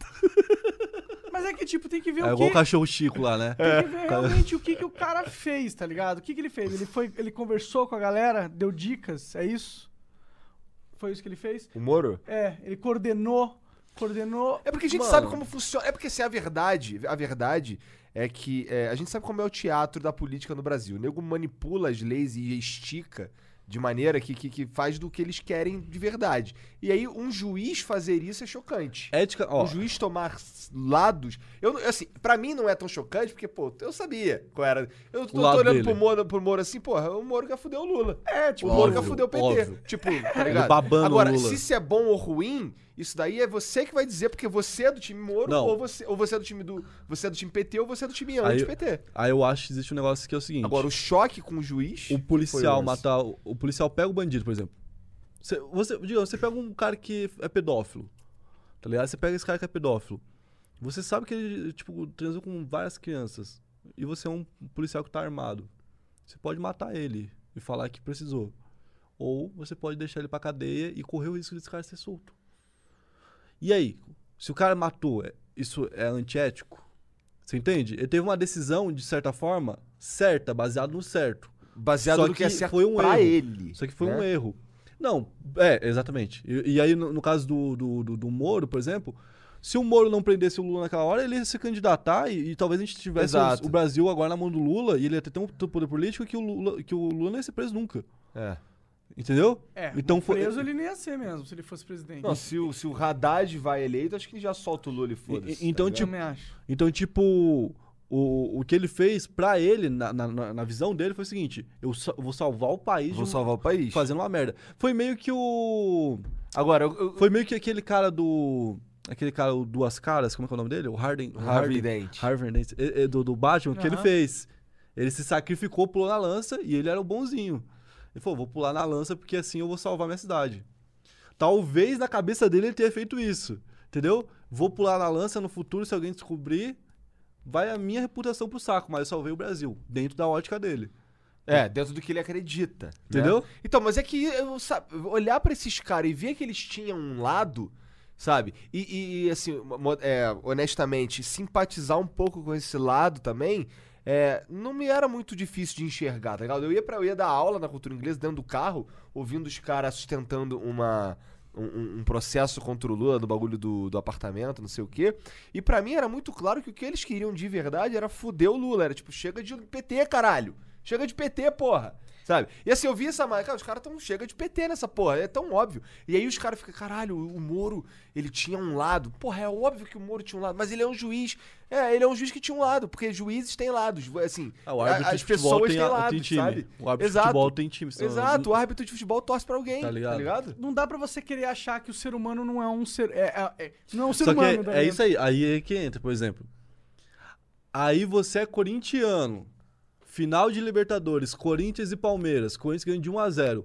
Speaker 1: Mas é que, tipo, tem que ver
Speaker 3: É
Speaker 1: o
Speaker 3: igual
Speaker 1: que...
Speaker 3: o cachorro Chico lá, né?
Speaker 1: Tem que ver *laughs* realmente o que, que o cara fez, tá ligado? O que, que ele fez? Ele foi, ele conversou com a galera, deu dicas, é isso? Foi isso que ele fez?
Speaker 2: O Moro?
Speaker 1: É, ele coordenou, coordenou.
Speaker 2: É porque a gente
Speaker 3: Mano.
Speaker 2: sabe como funciona. É porque se é a verdade, a verdade é que é, a gente sabe como é o teatro da política no Brasil. O nego manipula as leis e estica de maneira que, que, que faz do que eles querem de verdade. E aí, um juiz fazer isso é chocante.
Speaker 3: Ética, ó.
Speaker 2: Um juiz tomar lados. Eu, assim, pra mim não é tão chocante, porque, pô, eu sabia qual era. Eu tô, tô olhando pro Moro, pro Moro assim, porra, o Moro que fudeu o Lula.
Speaker 1: É, tipo,
Speaker 2: O Moro que
Speaker 3: Óbvio,
Speaker 2: fudeu o PT.
Speaker 3: óbvio.
Speaker 2: Tipo, tá ligado?
Speaker 3: babando
Speaker 2: Agora,
Speaker 3: o Lula.
Speaker 2: se isso é bom ou ruim, isso daí é você que vai dizer, porque você é do time Moro,
Speaker 3: Não.
Speaker 2: ou você, ou você é do time do. Você é do time PT, ou você é do time anti-PT.
Speaker 3: Aí eu acho que existe um negócio que é o seguinte.
Speaker 2: Agora, o choque com o juiz.
Speaker 3: o policial matar. O, o policial pega o bandido, por exemplo. Você, você, diga, você pega um cara que é pedófilo. Tá ligado? Você pega esse cara que é pedófilo. Você sabe que ele, tipo, transou com várias crianças. E você é um policial que tá armado. Você pode matar ele e falar que precisou. Ou você pode deixar ele pra cadeia e correr o risco desse cara ser solto. E aí? Se o cara matou, é- isso é antiético? Você entende? Ele teve uma decisão, de certa forma, certa, baseada no certo.
Speaker 2: Baseado
Speaker 3: Só
Speaker 2: no que é
Speaker 3: que
Speaker 2: certo
Speaker 3: foi um
Speaker 2: pra
Speaker 3: erro.
Speaker 2: ele.
Speaker 3: Isso aqui foi
Speaker 2: né?
Speaker 3: um erro. Não, é, exatamente. E, e aí, no, no caso do, do, do, do Moro, por exemplo, se o Moro não prendesse o Lula naquela hora, ele ia se candidatar e, e talvez a gente tivesse os- o Brasil agora na mão do Lula e ele ia ter tão, tão poder político que o, Lula, que o Lula não ia ser preso nunca.
Speaker 2: É.
Speaker 3: Entendeu?
Speaker 1: É,
Speaker 3: então foi.
Speaker 1: preso ele nem ia ser mesmo, se ele fosse presidente.
Speaker 2: Não, se o, se o Haddad vai eleito, acho que ele já solta o Lula e foda-se.
Speaker 3: então,
Speaker 2: tá
Speaker 1: Eu
Speaker 2: ligado?
Speaker 1: também acho.
Speaker 3: Então, tipo, O, o que ele fez pra ele, na, na, na- visão dele, foi o seguinte: eu, sa- eu vou salvar o país
Speaker 2: Vou
Speaker 3: um-
Speaker 2: salvar o país.
Speaker 3: fazendo uma merda. Foi meio que o.
Speaker 2: Agora, eu, eu,
Speaker 3: Foi meio que aquele cara do. Aquele cara, o Duas Caras, como é que é o nome dele? O Harden.
Speaker 2: Harvey Dent.
Speaker 3: Harvey Dent. Do, do Batman, o que ele fez? Ele se sacrificou, pulou na lança e ele era o bonzinho. Ele falou: vou pular na lança porque assim eu vou salvar minha cidade. Talvez na cabeça dele ele tenha feito isso. Entendeu? Vou pular na lança no futuro, se alguém descobrir, vai a minha reputação pro saco, mas eu salvei o Brasil, dentro da ótica dele.
Speaker 2: É, dentro do que ele acredita. né?
Speaker 3: Entendeu?
Speaker 2: Então, mas é que eu, sabe, olhar pra esses caras e ver que eles tinham um lado, sabe? E, e- assim, é, honestamente, simpatizar um pouco com esse lado também. É, não me era muito difícil de enxergar, tá ligado? Eu ia, pra, eu ia dar aula na cultura inglesa dentro do carro, ouvindo os caras sustentando uma, um- um, processo contra o Lula do bagulho do, do apartamento, não sei o quê. E pra mim era muito claro que o que eles queriam de verdade era fuder o Lula. Era tipo, chega de PT, caralho. Chega de PT, porra. Sabe? E assim, eu vi essa marca, cara, os caras tão chega de PT nessa porra, é tão óbvio. E aí os caras ficam, caralho, o Moro, ele tinha um lado. Porra, é óbvio que o Moro tinha um lado, mas ele é um juiz. É, ele é um juiz que tinha um lado, porque juízes têm lados, assim.
Speaker 3: Ah, o árbitro
Speaker 2: a-
Speaker 3: de futebol tem, a- tem time.
Speaker 2: sabe?
Speaker 3: O árbitro
Speaker 2: Exato.
Speaker 3: de futebol tem time. senão-
Speaker 2: Exato, o árbitro de futebol torce pra alguém,
Speaker 3: Tá
Speaker 2: tá
Speaker 3: ligado?
Speaker 2: ligado?
Speaker 1: Não dá pra você querer achar que o ser humano não é um ser. É, é- é- não é um ser
Speaker 3: Só que
Speaker 1: humano,
Speaker 3: é,
Speaker 1: tá
Speaker 3: é isso aí. Aí é que entra, por exemplo. Aí você é corintiano. Final de Libertadores, Corinthians e Palmeiras. Corinthians ganha de 1 a 0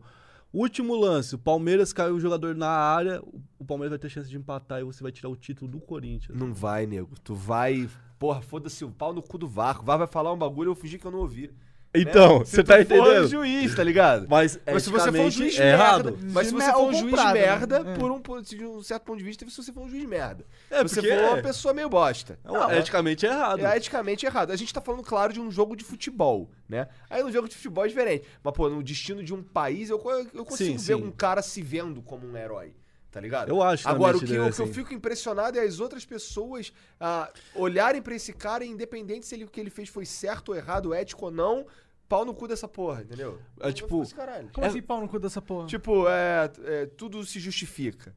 Speaker 3: Último lance, o Palmeiras caiu o jogador na área, o- Palmeiras vai ter chance de empatar e você vai tirar o título do Corinthians.
Speaker 2: Não vai, nego. Tu vai. Porra, foda-se o pau no cu do Varco. O vai falar um bagulho, eu vou que eu não ouvi.
Speaker 3: Então,
Speaker 2: Né? Se
Speaker 3: você
Speaker 2: tu
Speaker 3: tá
Speaker 2: for
Speaker 3: entendendo?
Speaker 2: juiz, tá ligado?
Speaker 3: Mas,
Speaker 2: Mas se você for um juiz
Speaker 3: é
Speaker 2: merda,
Speaker 3: errado.
Speaker 2: mas se
Speaker 1: De
Speaker 2: você for um juiz
Speaker 1: comprado, né?
Speaker 2: merda,
Speaker 1: É.
Speaker 2: por um, de um certo ponto de vista, se você for um juiz merda.
Speaker 3: É,
Speaker 2: se você
Speaker 3: porque
Speaker 2: for
Speaker 3: é.
Speaker 2: uma pessoa meio bosta.
Speaker 3: Não, eticamente é errado.
Speaker 2: É eticamente errado. A gente tá falando, claro, de um jogo de futebol, né? Aí no jogo de futebol é diferente. Mas, pô, no destino de um país, eu, eu consigo
Speaker 3: Sim,
Speaker 2: ver
Speaker 3: sim.
Speaker 2: um cara se vendo como um herói. Tá ligado?
Speaker 3: Eu acho
Speaker 2: Agora, o que, eu-
Speaker 3: dele,
Speaker 2: o que eu fico impressionado é as outras pessoas ah, olharem pra esse cara, independente se ele, o que ele fez foi certo ou errado, ético ou não, pau no cu dessa porra, entendeu?
Speaker 3: É tipo-
Speaker 2: caralho.
Speaker 1: Como assim, pau no cu dessa porra?
Speaker 2: Tipo, é, é, tudo se justifica.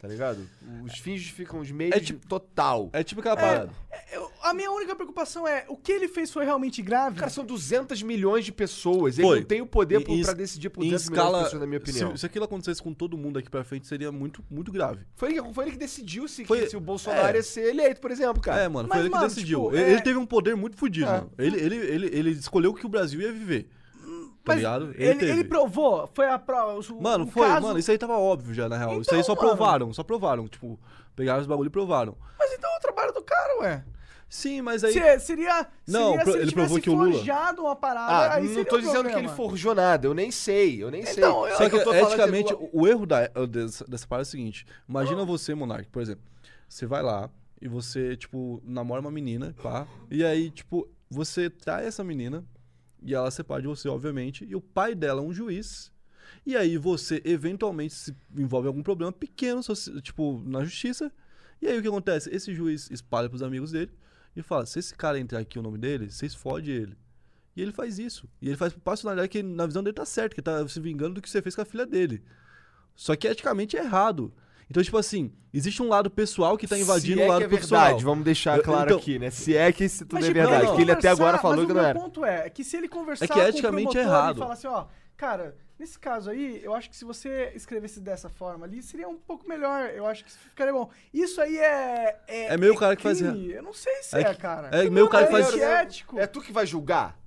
Speaker 2: Tá ligado? Os fins justificam os meios
Speaker 3: É tipo-
Speaker 2: total.
Speaker 3: É tipo aquela parada.
Speaker 1: Eu- a minha única preocupação é: o que ele fez foi realmente grave?
Speaker 2: Cara, são 200 milhões de pessoas. Ele
Speaker 3: Foi.
Speaker 2: não tem o poder
Speaker 3: em
Speaker 2: pra decidir por
Speaker 3: em
Speaker 2: 200 milhões de
Speaker 3: escala,
Speaker 2: pessoas, na minha opinião.
Speaker 3: se, se aquilo acontecesse com todo mundo aqui pra frente, seria muito, muito grave.
Speaker 2: Foi, ele, foi ele que decidiu se,
Speaker 3: Foi-
Speaker 2: que- se o Bolsonaro
Speaker 3: é.
Speaker 2: ia ser eleito, por exemplo, cara.
Speaker 3: É, mano,
Speaker 1: Mas,
Speaker 3: foi ele que
Speaker 1: mano,
Speaker 3: decidiu.
Speaker 1: tipo,
Speaker 3: ele,
Speaker 1: é-
Speaker 3: ele teve um poder muito fodido,
Speaker 2: É.
Speaker 3: Ele, ele, ele, ele escolheu que o Brasil ia viver. Tá
Speaker 1: Mas
Speaker 3: ligado?
Speaker 1: Ele,
Speaker 3: teve.
Speaker 1: ele provou, foi a prova. o-
Speaker 3: Mano,
Speaker 1: o
Speaker 3: foi,
Speaker 1: caso-
Speaker 3: mano, isso aí tava óbvio já, na real. isso
Speaker 1: Então,
Speaker 3: aí só
Speaker 1: mano.
Speaker 3: provaram, só provaram. Tipo, pegaram os bagulho e provaram.
Speaker 1: Mas então é o trabalho do cara, ué.
Speaker 3: Sim, mas aí.
Speaker 1: Se- seria.
Speaker 3: Não,
Speaker 1: seria
Speaker 3: pro-
Speaker 1: se
Speaker 3: ele
Speaker 1: ele
Speaker 3: provou
Speaker 1: tivesse
Speaker 3: que o Lula-
Speaker 1: forjado uma parada.
Speaker 2: Ah,
Speaker 1: aí
Speaker 2: não
Speaker 1: seria
Speaker 2: tô
Speaker 1: um
Speaker 2: dizendo que ele forjou nada, eu nem sei, eu nem sei.
Speaker 1: Então, eu-
Speaker 3: Só
Speaker 2: É
Speaker 3: que,
Speaker 2: eu tô falando
Speaker 3: eticamente, o, o erro da, dessa, dessa parada é o seguinte: imagina você, Monark, por exemplo, você vai lá e você, tipo, namora uma menina, pá, e aí, tipo, você trai essa menina e ela separa de você, obviamente, e o pai dela é um juiz. E aí você, eventualmente, se envolve em algum problema pequeno, tipo, na justiça. E aí o que acontece? Esse juiz espalha pros amigos dele e fala: se esse cara entrar aqui o nome dele, vocês fodem ele. E ele faz isso. E ele faz por personalidade que na visão dele tá certo, que tá se vingando do que você fez com a filha dele. Só que eticamente é errado. Então, tipo assim, existe um lado pessoal que tá invadindo
Speaker 2: é
Speaker 3: o lado
Speaker 2: que é
Speaker 3: profissional.
Speaker 2: verdade, vamos deixar claro
Speaker 3: então-
Speaker 2: aqui, né? Se é que isso tudo
Speaker 1: Mas,
Speaker 2: é
Speaker 1: tipo,
Speaker 2: verdade,
Speaker 1: ele
Speaker 2: que ele até agora falou
Speaker 1: mas
Speaker 2: que
Speaker 1: o
Speaker 2: não era.
Speaker 1: ponto é, é que se ele conversar
Speaker 3: É que
Speaker 1: com o
Speaker 3: eticamente é errado.
Speaker 1: e falar assim, ó, cara, nesse caso aí, eu acho que se você escrevesse dessa forma ali, seria um pouco melhor. Eu acho que isso ficaria bom. Isso aí é. É,
Speaker 3: É meio o cara que faz-.
Speaker 1: Eu não sei se
Speaker 3: É
Speaker 1: é,
Speaker 3: que-
Speaker 1: cara.
Speaker 3: é meio o cara que faz-
Speaker 1: antiético.
Speaker 2: É tu que vai julgar?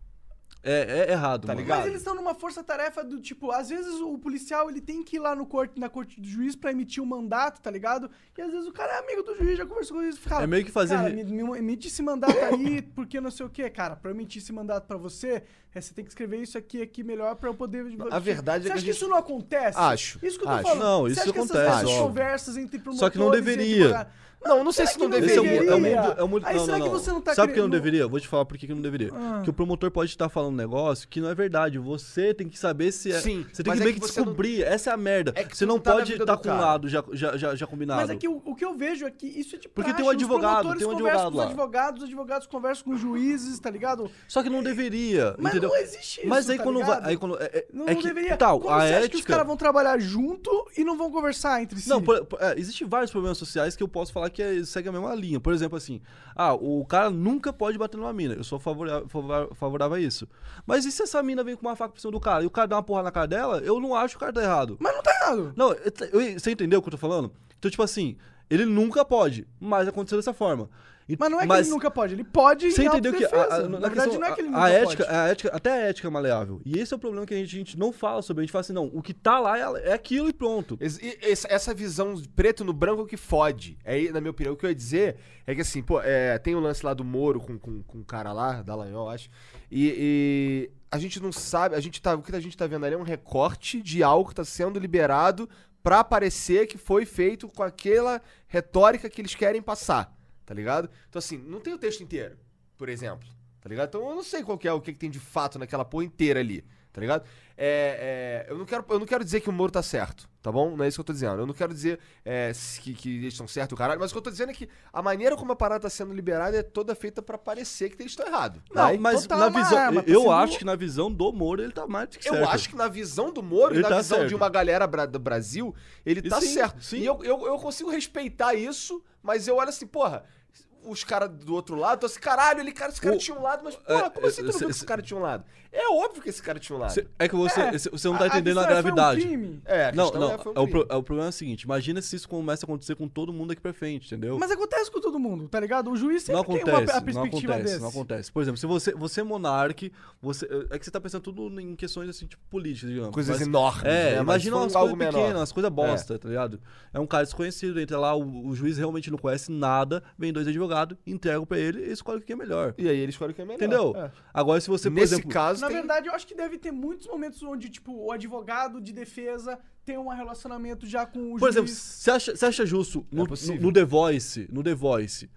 Speaker 3: É, é errado,
Speaker 2: Tá
Speaker 3: mano.
Speaker 2: ligado?
Speaker 1: Mas eles estão numa força-tarefa do tipo, às vezes o policial ele tem que ir lá no corte, na corte do juiz pra emitir um mandato, tá ligado? E às vezes o cara é amigo do juiz, já conversou com ele e fala,
Speaker 3: É meio que fazer
Speaker 1: Cara,
Speaker 3: re-
Speaker 1: me, me emite esse mandato aí, *coughs* porque não sei o que, cara. Pra eu emitir esse mandato pra você, é, você tem que escrever isso aqui aqui melhor pra eu poder.
Speaker 2: A verdade
Speaker 1: você
Speaker 2: é que
Speaker 1: acha
Speaker 2: a
Speaker 1: que
Speaker 2: gente-
Speaker 1: isso não acontece?
Speaker 2: Acho,
Speaker 1: Isso que eu tô
Speaker 2: acho.
Speaker 1: falando.
Speaker 3: Não,
Speaker 1: Você
Speaker 3: isso
Speaker 1: acha que essas-
Speaker 3: acontece,
Speaker 1: essas
Speaker 2: óbvio.
Speaker 1: conversas entre promotores
Speaker 3: Só que não
Speaker 1: entre
Speaker 3: deveria.
Speaker 1: advogados-
Speaker 2: Não, não sei se
Speaker 1: Será
Speaker 2: não
Speaker 1: que
Speaker 3: Esse é o, mu-
Speaker 2: deveria.
Speaker 3: é o mundo. É o mundo
Speaker 1: Aí
Speaker 3: não,
Speaker 1: será
Speaker 3: não,
Speaker 1: que
Speaker 3: não.
Speaker 1: você não tá
Speaker 3: Sabe por que não deveria? Vou te falar por que não deveria.
Speaker 1: Ah.
Speaker 3: Que o promotor pode estar falando um negócio que não é verdade. Você tem que saber se é.
Speaker 2: Sim,
Speaker 3: Você tem que
Speaker 2: é
Speaker 3: meio
Speaker 2: que você não-
Speaker 3: descobrir. Essa é a merda.
Speaker 2: É que
Speaker 3: você não
Speaker 2: não tá
Speaker 3: pode estar
Speaker 2: do
Speaker 3: com um lado já, já, já, já combinado.
Speaker 1: Mas é que o, o que eu vejo é que isso é de
Speaker 3: Porque tem um advogado, tem um advogado
Speaker 1: com os
Speaker 3: lá.
Speaker 1: advogados, os advogados conversam com os juízes, tá ligado?
Speaker 3: Só que não deveria,
Speaker 1: Mas,
Speaker 3: entendeu?
Speaker 1: não existe isso,
Speaker 3: Mas aí
Speaker 1: tá
Speaker 3: quando
Speaker 1: ligado?
Speaker 3: vai. Aí quando, é, é-
Speaker 1: Não,
Speaker 3: é
Speaker 1: não
Speaker 3: que,
Speaker 1: deveria.
Speaker 3: Tal,
Speaker 1: Como
Speaker 3: a
Speaker 1: você acha
Speaker 3: ética.
Speaker 1: que os caras vão trabalhar junto e não vão conversar entre si?
Speaker 3: Não, é, existem vários problemas sociais que eu posso falar que é, segue a mesma linha. Por exemplo, assim, ah, o cara nunca pode bater numa mina. Eu sou favorável, favor- favorável a isso. Mas e se essa mina vem com uma faca pra cima do cara e o cara dá uma porra na cara dela, eu não acho que o cara tá errado.
Speaker 1: Mas não tá errado.
Speaker 3: Não, eu- eu- você entendeu o que eu tô falando? Então, tipo assim, ele nunca pode, mas aconteceu dessa forma.
Speaker 1: Mas não é que ele nunca pode, ele pode
Speaker 3: Você
Speaker 1: em
Speaker 3: entendeu que a, a-
Speaker 1: autodefesa.
Speaker 3: na
Speaker 1: Na verdade,
Speaker 3: questão-
Speaker 1: não é que ele nunca
Speaker 3: a ética,
Speaker 1: pode.
Speaker 3: a ética, até a ética é maleável. E esse é o problema que a gente, a gente não fala sobre. A gente fala assim, não, o que tá lá é, é aquilo e pronto.
Speaker 2: Esse- esse- Essa visão de preto no branco que fode. Aí, na minha opinião, o que eu ia dizer é que assim, pô, é, tem o lance lá do Moro com, com, com o cara lá, Dallagnol, acho. E, e a gente não sabe, a gente tá, o que a gente tá vendo ali é um recorte de algo que tá sendo liberado pra parecer que foi feito com aquela retórica que eles querem passar, tá ligado? Então assim, não tem o texto inteiro, por exemplo, tá ligado? Então eu não sei qual que é o que, que tem de fato naquela porra inteira ali, tá ligado? É, é, eu, não quero, eu não quero dizer que o Moro tá certo, tá bom? Não é isso que eu tô dizendo. Eu não quero dizer é, que, que eles estão certos, caralho, mas o que eu tô dizendo é que a maneira como a parada tá sendo liberada é toda feita pra parecer que eles estão errados.
Speaker 1: Não,
Speaker 3: Aí, mas
Speaker 1: botar
Speaker 3: na
Speaker 1: uma
Speaker 3: visão,
Speaker 1: pra
Speaker 3: eu
Speaker 1: cima
Speaker 3: acho
Speaker 1: do-
Speaker 3: que na visão do Moro ele tá mais do que
Speaker 2: Eu
Speaker 3: certo.
Speaker 2: acho que na visão do Moro e
Speaker 3: Ele
Speaker 2: na
Speaker 3: tá
Speaker 2: visão
Speaker 3: certo.
Speaker 2: de uma galera do Brasil, ele
Speaker 3: E
Speaker 2: tá
Speaker 3: sim,
Speaker 2: certo.
Speaker 3: sim.
Speaker 2: E eu, eu, eu consigo respeitar isso, mas eu olho assim, porra, os caras do outro lado, tô assim, caralho, ele, cara, esse cara
Speaker 3: O-
Speaker 2: tinha um lado, mas, porra,
Speaker 3: é,
Speaker 2: como assim tu não viu que esse cara tinha um lado? É óbvio que esse cara tinha um lado.
Speaker 3: Cê- é que você,
Speaker 1: É,
Speaker 3: você não tá
Speaker 1: a-
Speaker 3: entendendo a,
Speaker 1: questão é, um
Speaker 3: gravidade.
Speaker 1: crime.
Speaker 2: É, a
Speaker 3: não, não.
Speaker 2: é, foi um
Speaker 3: é o, pro- é o problema é o seguinte: imagina se isso começa a acontecer com todo mundo daqui pra frente, entendeu?
Speaker 1: Mas acontece com todo mundo, tá ligado? O juiz sempre
Speaker 3: não
Speaker 1: tem
Speaker 3: acontece,
Speaker 1: uma a
Speaker 3: não
Speaker 1: perspectiva
Speaker 3: acontece,
Speaker 1: desse.
Speaker 3: não acontece. Por exemplo, se você, você é monarque, você, é que você tá pensando tudo em questões assim, tipo, políticas, digamos.
Speaker 2: Coisas
Speaker 3: Mas-
Speaker 2: enormes,
Speaker 3: É,
Speaker 2: né?
Speaker 3: Imagina umas coisas
Speaker 2: menor.
Speaker 3: pequenas, umas coisas bosta, tá ligado? É um cara desconhecido, entra lá, o, o juiz realmente não conhece nada, vem dois advogados, entregam pra ele e escolhe o que é melhor.
Speaker 2: E aí ele escolhe o que é melhor.
Speaker 3: Entendeu?
Speaker 2: É.
Speaker 3: Agora, se você, por
Speaker 2: Nesse
Speaker 3: exemplo.
Speaker 2: caso,
Speaker 1: Na
Speaker 2: tem...
Speaker 1: verdade, eu acho que deve ter muitos momentos onde, tipo, o advogado de defesa tem um relacionamento já com o
Speaker 3: Por exemplo,
Speaker 1: juiz.
Speaker 3: você acha, você acha justo no,
Speaker 2: É
Speaker 3: no, no The Voice, no The Voice,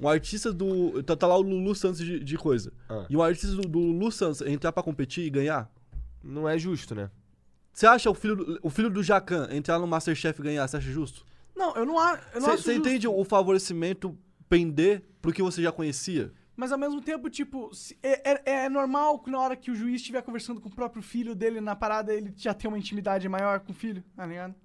Speaker 3: um artista do. Tá, tá lá o Lulu Santos de, de coisa.
Speaker 2: Ah.
Speaker 3: E um artista do, do Lulu Santos entrar pra competir e ganhar?
Speaker 2: não é justo, né?
Speaker 3: Você acha o filho, do- o filho do Jacan entrar no Masterchef e ganhar? Você acha justo?
Speaker 1: Não, eu não, a- eu não acho
Speaker 3: Você
Speaker 1: justo.
Speaker 3: entende o favorecimento pender pro que você já conhecia?
Speaker 1: Mas ao mesmo tempo, tipo, se- é, é- é normal que na hora que o juiz estiver conversando com o próprio filho dele na parada, ele já tem uma intimidade maior com o filho, tá ligado?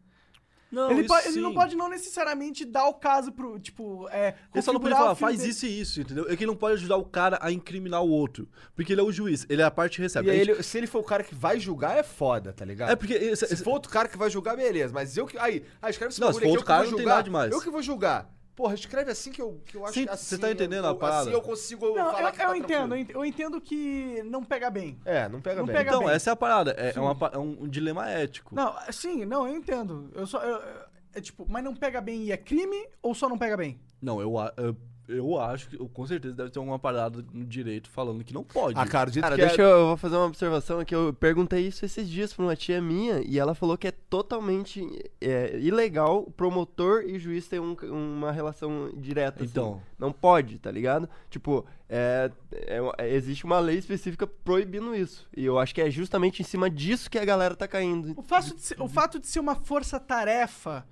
Speaker 3: Não,
Speaker 1: ele,
Speaker 3: isso
Speaker 1: pode- ele não pode não necessariamente dar o caso pro, tipo, é.
Speaker 3: Ele só não pode falar, faz
Speaker 1: dele.
Speaker 3: isso e isso, entendeu? É que ele não pode ajudar o cara a incriminar o outro. Porque ele é o juiz, ele é a parte que recebe.
Speaker 2: E aí
Speaker 3: gente-
Speaker 2: ele- se ele for o cara que vai julgar, é foda, tá ligado?
Speaker 3: É porque. esse-
Speaker 2: Se
Speaker 3: esse-
Speaker 2: for outro cara que vai julgar, beleza. Mas eu que. Aí, ah, escreve esse
Speaker 3: Não, se for
Speaker 2: aqui,
Speaker 3: outro cara, não tem
Speaker 2: julgar.
Speaker 3: nada demais.
Speaker 2: Eu que vou julgar. Porra, escreve assim que eu, que eu acho
Speaker 3: Sim,
Speaker 2: que assim.
Speaker 3: você tá entendendo a
Speaker 2: eu,
Speaker 3: parada?
Speaker 2: Assim eu consigo
Speaker 1: Não,
Speaker 2: falar
Speaker 1: eu,
Speaker 2: que
Speaker 1: eu
Speaker 2: tá
Speaker 1: entendo, eu ent- eu entendo que não pega bem.
Speaker 2: É, não pega
Speaker 1: Não
Speaker 2: bem.
Speaker 1: pega
Speaker 3: Então,
Speaker 1: bem.
Speaker 3: essa é a parada. É, é uma é um, um dilema ético.
Speaker 1: Não, sim, não, eu entendo. Eu só. eu- eu- é tipo, mas não pega bem e é crime ou só não pega bem?
Speaker 3: Não, eu, a- eu, eu acho que com certeza deve ter alguma parada no direito falando que não pode.
Speaker 2: Ah, cara,
Speaker 4: Cara,
Speaker 2: que
Speaker 4: deixa
Speaker 2: é...
Speaker 4: eu, eu vou fazer uma observação aqui. Eu perguntei isso esses dias pra uma tia minha e ela falou que é totalmente é, ilegal o promotor e juiz ter um- uma relação direta. assim.
Speaker 3: Então.
Speaker 4: Não pode, tá ligado? Tipo, é, é é- existe uma lei específica proibindo isso. E eu acho que é justamente em cima disso que a galera tá caindo.
Speaker 1: O, fato de ser, o fato de ser uma força-tarefa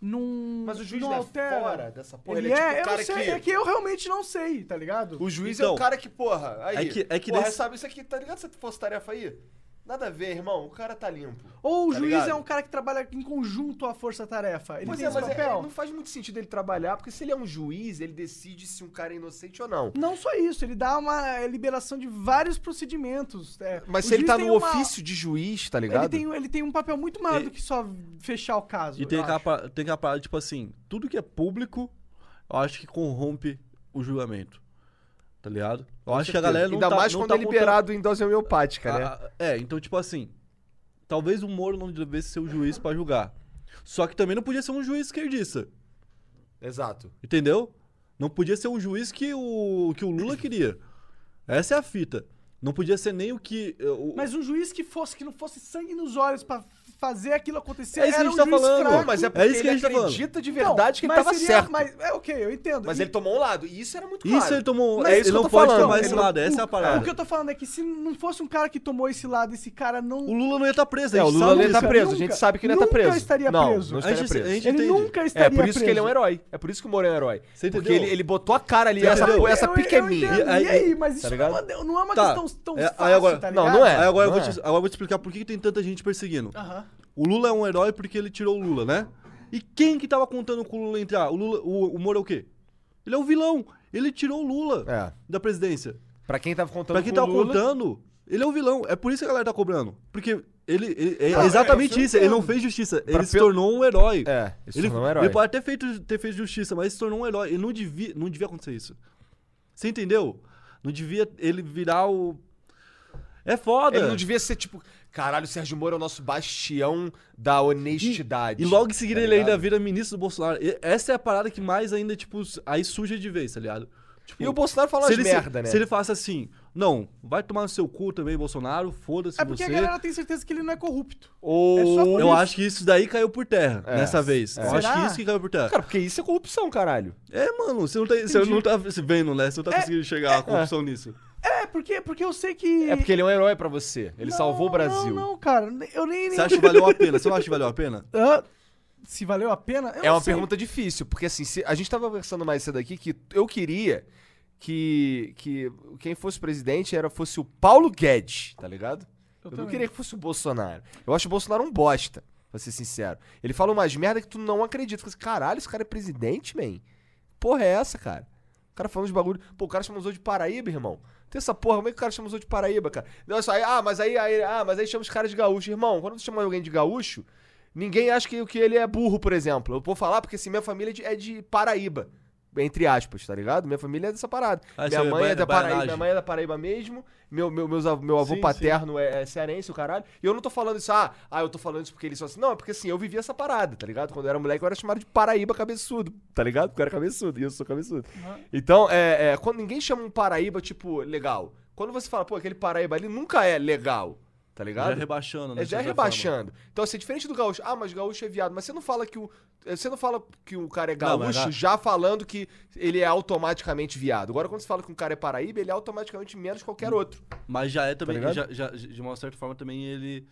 Speaker 1: não.
Speaker 2: Mas o juiz
Speaker 1: não
Speaker 2: não é
Speaker 1: altera.
Speaker 2: fora dessa porra.
Speaker 1: Ele,
Speaker 2: Ele, é,
Speaker 1: é,
Speaker 2: tipo o
Speaker 1: eu
Speaker 2: cara
Speaker 1: não sei,
Speaker 2: que...
Speaker 1: é que eu realmente não sei, tá ligado?
Speaker 2: O juiz é
Speaker 3: Então,
Speaker 2: o cara que, porra, aí,
Speaker 3: é que- é que
Speaker 2: porra,
Speaker 3: nesse-
Speaker 2: sabe isso aqui, tá ligado? Se fosse tarefa aí, nada a ver, irmão, o cara tá limpo.
Speaker 1: Ou o
Speaker 2: tá
Speaker 1: juiz
Speaker 2: ligado?
Speaker 1: é um cara que trabalha em conjunto à força-tarefa. Ele
Speaker 2: Pois
Speaker 1: tem
Speaker 2: é,
Speaker 1: esse
Speaker 2: mas é-
Speaker 1: papel.
Speaker 2: não faz muito sentido ele trabalhar, porque se ele é um juiz, ele decide se um cara é inocente ou não.
Speaker 1: Não só isso, ele dá uma liberação de vários procedimentos. é.
Speaker 2: Mas se ele tá no
Speaker 1: uma-
Speaker 2: ofício de juiz, tá ligado?
Speaker 1: Ele tem, ele tem um papel muito maior
Speaker 3: E-
Speaker 1: do que só fechar o caso.
Speaker 3: E tem aquela, tem aquela parada, tipo assim, tudo que é público, eu acho que corrompe o julgamento. Tá ligado? Eu
Speaker 2: Com
Speaker 3: acho que a galera não
Speaker 2: Ainda
Speaker 3: tá,
Speaker 2: mais
Speaker 3: não
Speaker 2: quando
Speaker 3: tá
Speaker 2: é liberado em dose homeopática,
Speaker 3: contando-
Speaker 2: né?
Speaker 3: Ah, é, então, tipo assim, talvez o Moro não devesse ser o juiz pra julgar. Só que também não podia ser um juiz esquerdista.
Speaker 2: Exato.
Speaker 3: Entendeu? Não podia ser o juiz que o, que o Lula queria. Essa é a fita. Não podia ser nem o que. eh, o-
Speaker 1: Mas um juiz que fosse, que não fosse sangue nos olhos pra fazer aquilo acontecer
Speaker 3: É isso que a gente
Speaker 1: um
Speaker 3: tá falando.
Speaker 1: fraco.
Speaker 2: Não, mas é
Speaker 3: É
Speaker 2: porque
Speaker 3: isso que a
Speaker 2: ele
Speaker 3: gente tá
Speaker 2: acredita de
Speaker 1: Então,
Speaker 2: verdade que ele
Speaker 1: mas
Speaker 2: tava
Speaker 1: seria-
Speaker 2: certo.
Speaker 1: Mas, é ok, eu entendo.
Speaker 2: Mas
Speaker 1: E-
Speaker 2: ele tomou um lado, e isso era muito claro.
Speaker 3: Isso ele tomou.
Speaker 2: Mas é isso
Speaker 3: ele
Speaker 2: que eu
Speaker 3: não
Speaker 2: tô
Speaker 3: pode
Speaker 2: falando,
Speaker 3: tomar esse
Speaker 2: não-
Speaker 3: lado, essa é a
Speaker 1: O
Speaker 3: parada.
Speaker 1: que eu tô falando é que se não fosse um cara que tomou esse lado, esse cara não.
Speaker 3: O Lula não ia estar preso, a
Speaker 2: É, o Lula não ia estar preso, a
Speaker 1: Nunca-
Speaker 2: gente sabe que ele ia estar
Speaker 1: nunca
Speaker 2: preso.
Speaker 1: estaria
Speaker 2: não,
Speaker 1: preso.
Speaker 2: não
Speaker 3: A
Speaker 2: estaria
Speaker 3: gente, a
Speaker 2: preso.
Speaker 1: ele
Speaker 3: entende.
Speaker 1: nunca
Speaker 2: É
Speaker 1: estaria
Speaker 2: por isso que ele é um
Speaker 1: preso.
Speaker 2: herói. É por isso que o Moro é um herói. Porque ele, botou a cara ali, essa,
Speaker 3: entendeu?
Speaker 2: essa
Speaker 1: Eu-
Speaker 2: pica é
Speaker 1: eu
Speaker 2: minha.
Speaker 1: entendo.
Speaker 3: E aí-
Speaker 1: mas isso
Speaker 2: tá
Speaker 1: não, é uma, não é
Speaker 3: Tá.
Speaker 1: questão tão
Speaker 3: É,
Speaker 1: fácil, tá
Speaker 2: Não,
Speaker 1: ligado?
Speaker 2: não é.
Speaker 3: Aí agora, eu
Speaker 2: Não
Speaker 3: vou te, agora eu vou te explicar por que, que tem tanta gente perseguindo.
Speaker 1: Aham.
Speaker 3: O Lula é um herói porque ele tirou o Lula, né? E quem que tava contando com o Lula entrar? O, Lula, o, o Moro é o quê? Ele é o vilão. Ele tirou o Lula
Speaker 2: É.
Speaker 3: da presidência.
Speaker 2: Pra quem tava contando
Speaker 3: Pra quem
Speaker 2: com
Speaker 3: tava
Speaker 2: Lula,
Speaker 3: contando, ele é o vilão. É por isso que a galera tá cobrando. Porque ele, ele- é
Speaker 1: Não,
Speaker 3: exatamente
Speaker 1: é,
Speaker 3: isso. Ele não fez justiça.
Speaker 2: Pra
Speaker 3: Ele se tornou um herói.
Speaker 2: É,
Speaker 3: Ele,
Speaker 2: é um herói.
Speaker 3: ele pode até feito, ter feito justiça, mas ele se tornou um herói. Ele não devia, não devia acontecer isso. Você entendeu? Não devia ele virar o. É foda.
Speaker 2: Ele não devia ser tipo, caralho, o Sérgio Moro é o nosso bastião da honestidade.
Speaker 3: E logo em seguida
Speaker 2: tá
Speaker 3: ele ainda vira ministro do Bolsonaro. E essa é a parada que mais ainda, tipo, aí suja de vez, tá ligado? Tipo,
Speaker 2: E o Bolsonaro fala
Speaker 3: se
Speaker 2: as
Speaker 3: ele,
Speaker 2: merda,
Speaker 3: se,
Speaker 2: né?
Speaker 3: se ele falasse assim, não, vai tomar no seu cu também, Bolsonaro, foda-se
Speaker 1: É porque
Speaker 3: você.
Speaker 1: a galera tem certeza que ele não é corrupto.
Speaker 2: Ou...
Speaker 1: É só por
Speaker 3: Eu
Speaker 1: isso.
Speaker 3: acho que isso daí caiu por terra
Speaker 2: É,
Speaker 3: nessa vez.
Speaker 2: é.
Speaker 3: Eu acho
Speaker 1: Será?
Speaker 3: que isso que caiu por terra.
Speaker 2: Cara, porque isso é corrupção, caralho.
Speaker 3: É, mano, você não tá, você não tá vendo, né? Você não tá
Speaker 1: É,
Speaker 3: conseguindo chegar à corrupção nisso.
Speaker 1: É, porque, porque eu sei que.
Speaker 2: É porque ele é um herói pra você. Ele
Speaker 1: Não,
Speaker 2: salvou o Brasil.
Speaker 1: Não, não, cara. Eu nem.
Speaker 3: Você acha que *laughs* valeu a pena? Você não acha que valeu a pena?
Speaker 1: Ah, se valeu a pena? Eu
Speaker 2: É
Speaker 1: não
Speaker 2: uma
Speaker 1: sei.
Speaker 2: pergunta difícil, porque assim, se- a gente tava conversando mais cedo aqui que eu queria que, que quem fosse presidente era fosse o Paulo Guedes, tá ligado? Eu, não
Speaker 1: também.
Speaker 2: queria que fosse o Bolsonaro. Eu acho o Bolsonaro um bosta, pra ser sincero. Ele fala umas merda que tu não acredita. Assim, Caralho, esse cara é presidente, man? Porra é essa, cara? Cara falando de bagulho. Pô, o cara chamou de Paraíba, irmão. Tem essa porra, como é que o cara chama de Paraíba, cara? Olha só, aí, ah, mas aí, aí, ah, mas aí chama os caras de gaúcho. Irmão, quando tu chama alguém de gaúcho, ninguém acha que, que ele é burro, por exemplo. Eu vou falar porque assim, minha família é de, é de Paraíba. Entre aspas, tá ligado? Minha família é dessa parada.
Speaker 3: Ah,
Speaker 2: minha
Speaker 3: é
Speaker 2: mãe é da Paraíba,
Speaker 3: baianagem.
Speaker 2: minha mãe é da Paraíba mesmo. Meu, meu, meus meu avô
Speaker 3: Sim,
Speaker 2: paterno é, é cearense, o caralho. E eu não tô falando isso, ah, ah, eu tô falando isso porque eles são assim. Não, é porque assim, eu vivi essa parada, tá ligado? Quando eu era moleque, eu era chamado de Paraíba cabeçudo, tá ligado? Porque eu era cabeçudo e eu sou cabeçudo. Então, é, é, quando ninguém chama um Paraíba, tipo, legal. Quando você fala, pô, aquele Paraíba ali nunca é legal, tá ligado?
Speaker 3: Já rebaixando, né?
Speaker 2: É, já é
Speaker 3: forma.
Speaker 2: rebaixando. Então, assim, diferente do gaúcho. Ah, mas gaúcho é viado. Mas você não fala que o. eh, Você não fala que o cara é
Speaker 3: Não,
Speaker 2: gaúcho
Speaker 3: mas já-
Speaker 2: falando que ele é automaticamente viado. Agora, quando você fala que um cara é paraíba, ele é automaticamente menos qualquer outro.
Speaker 3: Mas já é também,
Speaker 2: ligado?
Speaker 3: já, já- de uma certa forma também ele.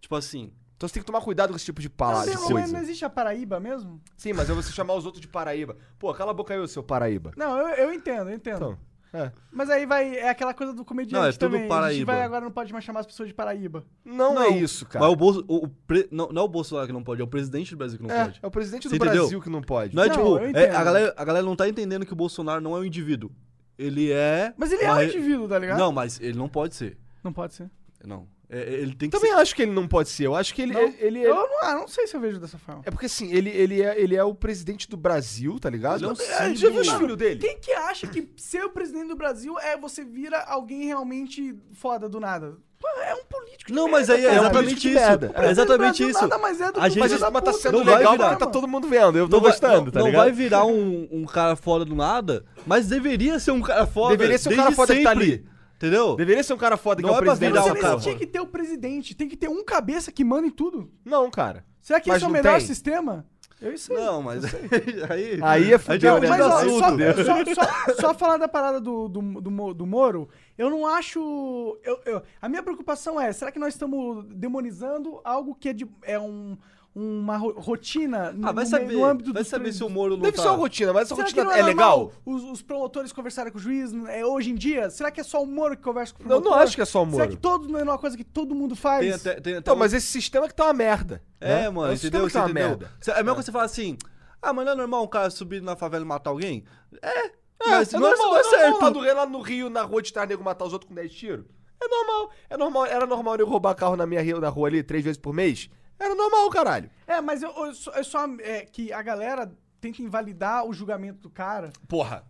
Speaker 3: Tipo assim.
Speaker 2: Então você tem que tomar cuidado com esse tipo de
Speaker 1: Não,
Speaker 2: palavra,
Speaker 1: não,
Speaker 2: coisa.
Speaker 1: não existe a Paraíba mesmo?
Speaker 2: Sim, mas eu vou você chamar os outros de paraíba. Pô, cala a boca aí, seu paraíba.
Speaker 1: Não, eu, eu entendo, eu entendo.
Speaker 2: Então, é.
Speaker 1: Mas aí vai. É aquela coisa do comediante
Speaker 3: Não, é tudo
Speaker 1: também. A gente
Speaker 3: Paraíba.
Speaker 1: vai agora não pode mais chamar as pessoas de Paraíba.
Speaker 2: Não,
Speaker 3: Não,
Speaker 2: é isso, cara.
Speaker 3: Mas o Bolso. O, o pre- não, não é o Bolsonaro que não pode, é o presidente do Brasil que não
Speaker 2: é,
Speaker 3: pode.
Speaker 2: é o presidente do
Speaker 3: Você entendeu?
Speaker 2: Brasil que não pode.
Speaker 3: Não é
Speaker 1: Não,
Speaker 3: tipo. é- a, galera, a galera não tá entendendo que o Bolsonaro não é um indivíduo. Ele é.
Speaker 1: Mas ele é
Speaker 3: uma
Speaker 1: um
Speaker 3: re-
Speaker 1: indivíduo, tá ligado?
Speaker 3: Não, mas ele não pode ser.
Speaker 1: Não pode ser.
Speaker 3: Não. É- é- ele tem que
Speaker 2: Também
Speaker 3: ser.
Speaker 2: acho que ele não pode ser. Eu acho que ele,
Speaker 1: Não?
Speaker 2: ele é.
Speaker 1: Eu não, ah, não sei se eu vejo dessa forma.
Speaker 2: É porque assim, ele, ele, é, ele é o presidente do Brasil, tá ligado?
Speaker 3: Ele é
Speaker 2: já viu os filhos dele?
Speaker 1: Quem que acha que ser o presidente do Brasil é você vira alguém realmente foda do nada? É um político de
Speaker 3: Não,
Speaker 1: merda,
Speaker 3: mas aí é exatamente isso. É exatamente isso.
Speaker 1: Nada mais é do
Speaker 3: A
Speaker 1: que
Speaker 3: gente-
Speaker 2: Mas tá sendo
Speaker 3: Não vai
Speaker 2: legal
Speaker 3: virar.
Speaker 2: tá todo mundo vendo. Eu tô
Speaker 3: Não vai-
Speaker 2: gostando,
Speaker 3: não,
Speaker 2: tá
Speaker 3: não
Speaker 2: ligado?
Speaker 3: vai virar um, um cara foda do nada, mas deveria ser um cara foda.
Speaker 2: Deveria ser um cara foda que tá ali.
Speaker 3: Entendeu?
Speaker 2: Deveria ser um cara foda que
Speaker 3: Não
Speaker 2: é o
Speaker 3: é
Speaker 2: presidente
Speaker 1: nem
Speaker 2: porra.
Speaker 1: tinha que ter o presidente. Tem que ter um cabeça que manda em tudo.
Speaker 2: Não, cara.
Speaker 1: Será que
Speaker 2: Mas
Speaker 1: esse é o
Speaker 2: não
Speaker 1: melhor
Speaker 2: tem.
Speaker 1: sistema? Eu sei.
Speaker 3: Não, mas *laughs* aí.
Speaker 2: Aí é fudeu, né?
Speaker 1: Mas ó,
Speaker 3: assunto.
Speaker 1: só, só, só, só falar da parada do, do, do, Mo- do Moro, eu não acho. Eu, eu- a minha preocupação é: será que nós estamos demonizando algo que é, de, é um, uma ro- rotina no,
Speaker 3: Ah, vai
Speaker 1: no
Speaker 3: saber.
Speaker 1: no âmbito
Speaker 3: vai
Speaker 1: dos
Speaker 3: saber se o Moro não
Speaker 2: Deve
Speaker 3: tá...
Speaker 2: ser uma rotina, mas essa
Speaker 1: Será que
Speaker 2: rotina
Speaker 1: não
Speaker 2: é,
Speaker 1: é,
Speaker 2: legal?
Speaker 1: Os, os promotores conversarem com o juiz é, hoje em dia? Será que é só o Moro que conversa com o
Speaker 2: Eu
Speaker 1: promotor?
Speaker 2: não acho que é só o
Speaker 1: Será
Speaker 2: Moro.
Speaker 1: que todo, não é uma coisa que todo mundo faz?
Speaker 3: Tem até, tem até
Speaker 2: Então,
Speaker 3: um-
Speaker 2: mas esse sistema que tá uma merda.
Speaker 3: É,
Speaker 2: né?
Speaker 3: mano,
Speaker 2: o sistema
Speaker 3: entendeu?
Speaker 2: que tá uma
Speaker 3: entendeu?
Speaker 2: merda.
Speaker 3: É mesmo que você fala assim, ah, mas não é normal um cara subir na favela e matar alguém? É,
Speaker 2: É,
Speaker 3: mas
Speaker 2: é
Speaker 3: não, é-
Speaker 2: normal,
Speaker 3: não é
Speaker 2: é normal
Speaker 3: certo.
Speaker 2: lá, do, lá no Rio, na rua de nego matar os outros com 10 tiros. É normal. É normal. Era normal eu roubar carro na minha na rua ali três vezes por mês? Era normal, caralho.
Speaker 1: É, mas eu, eu só, eu só- é, que a galera tenta invalidar o julgamento do cara.
Speaker 2: Porra.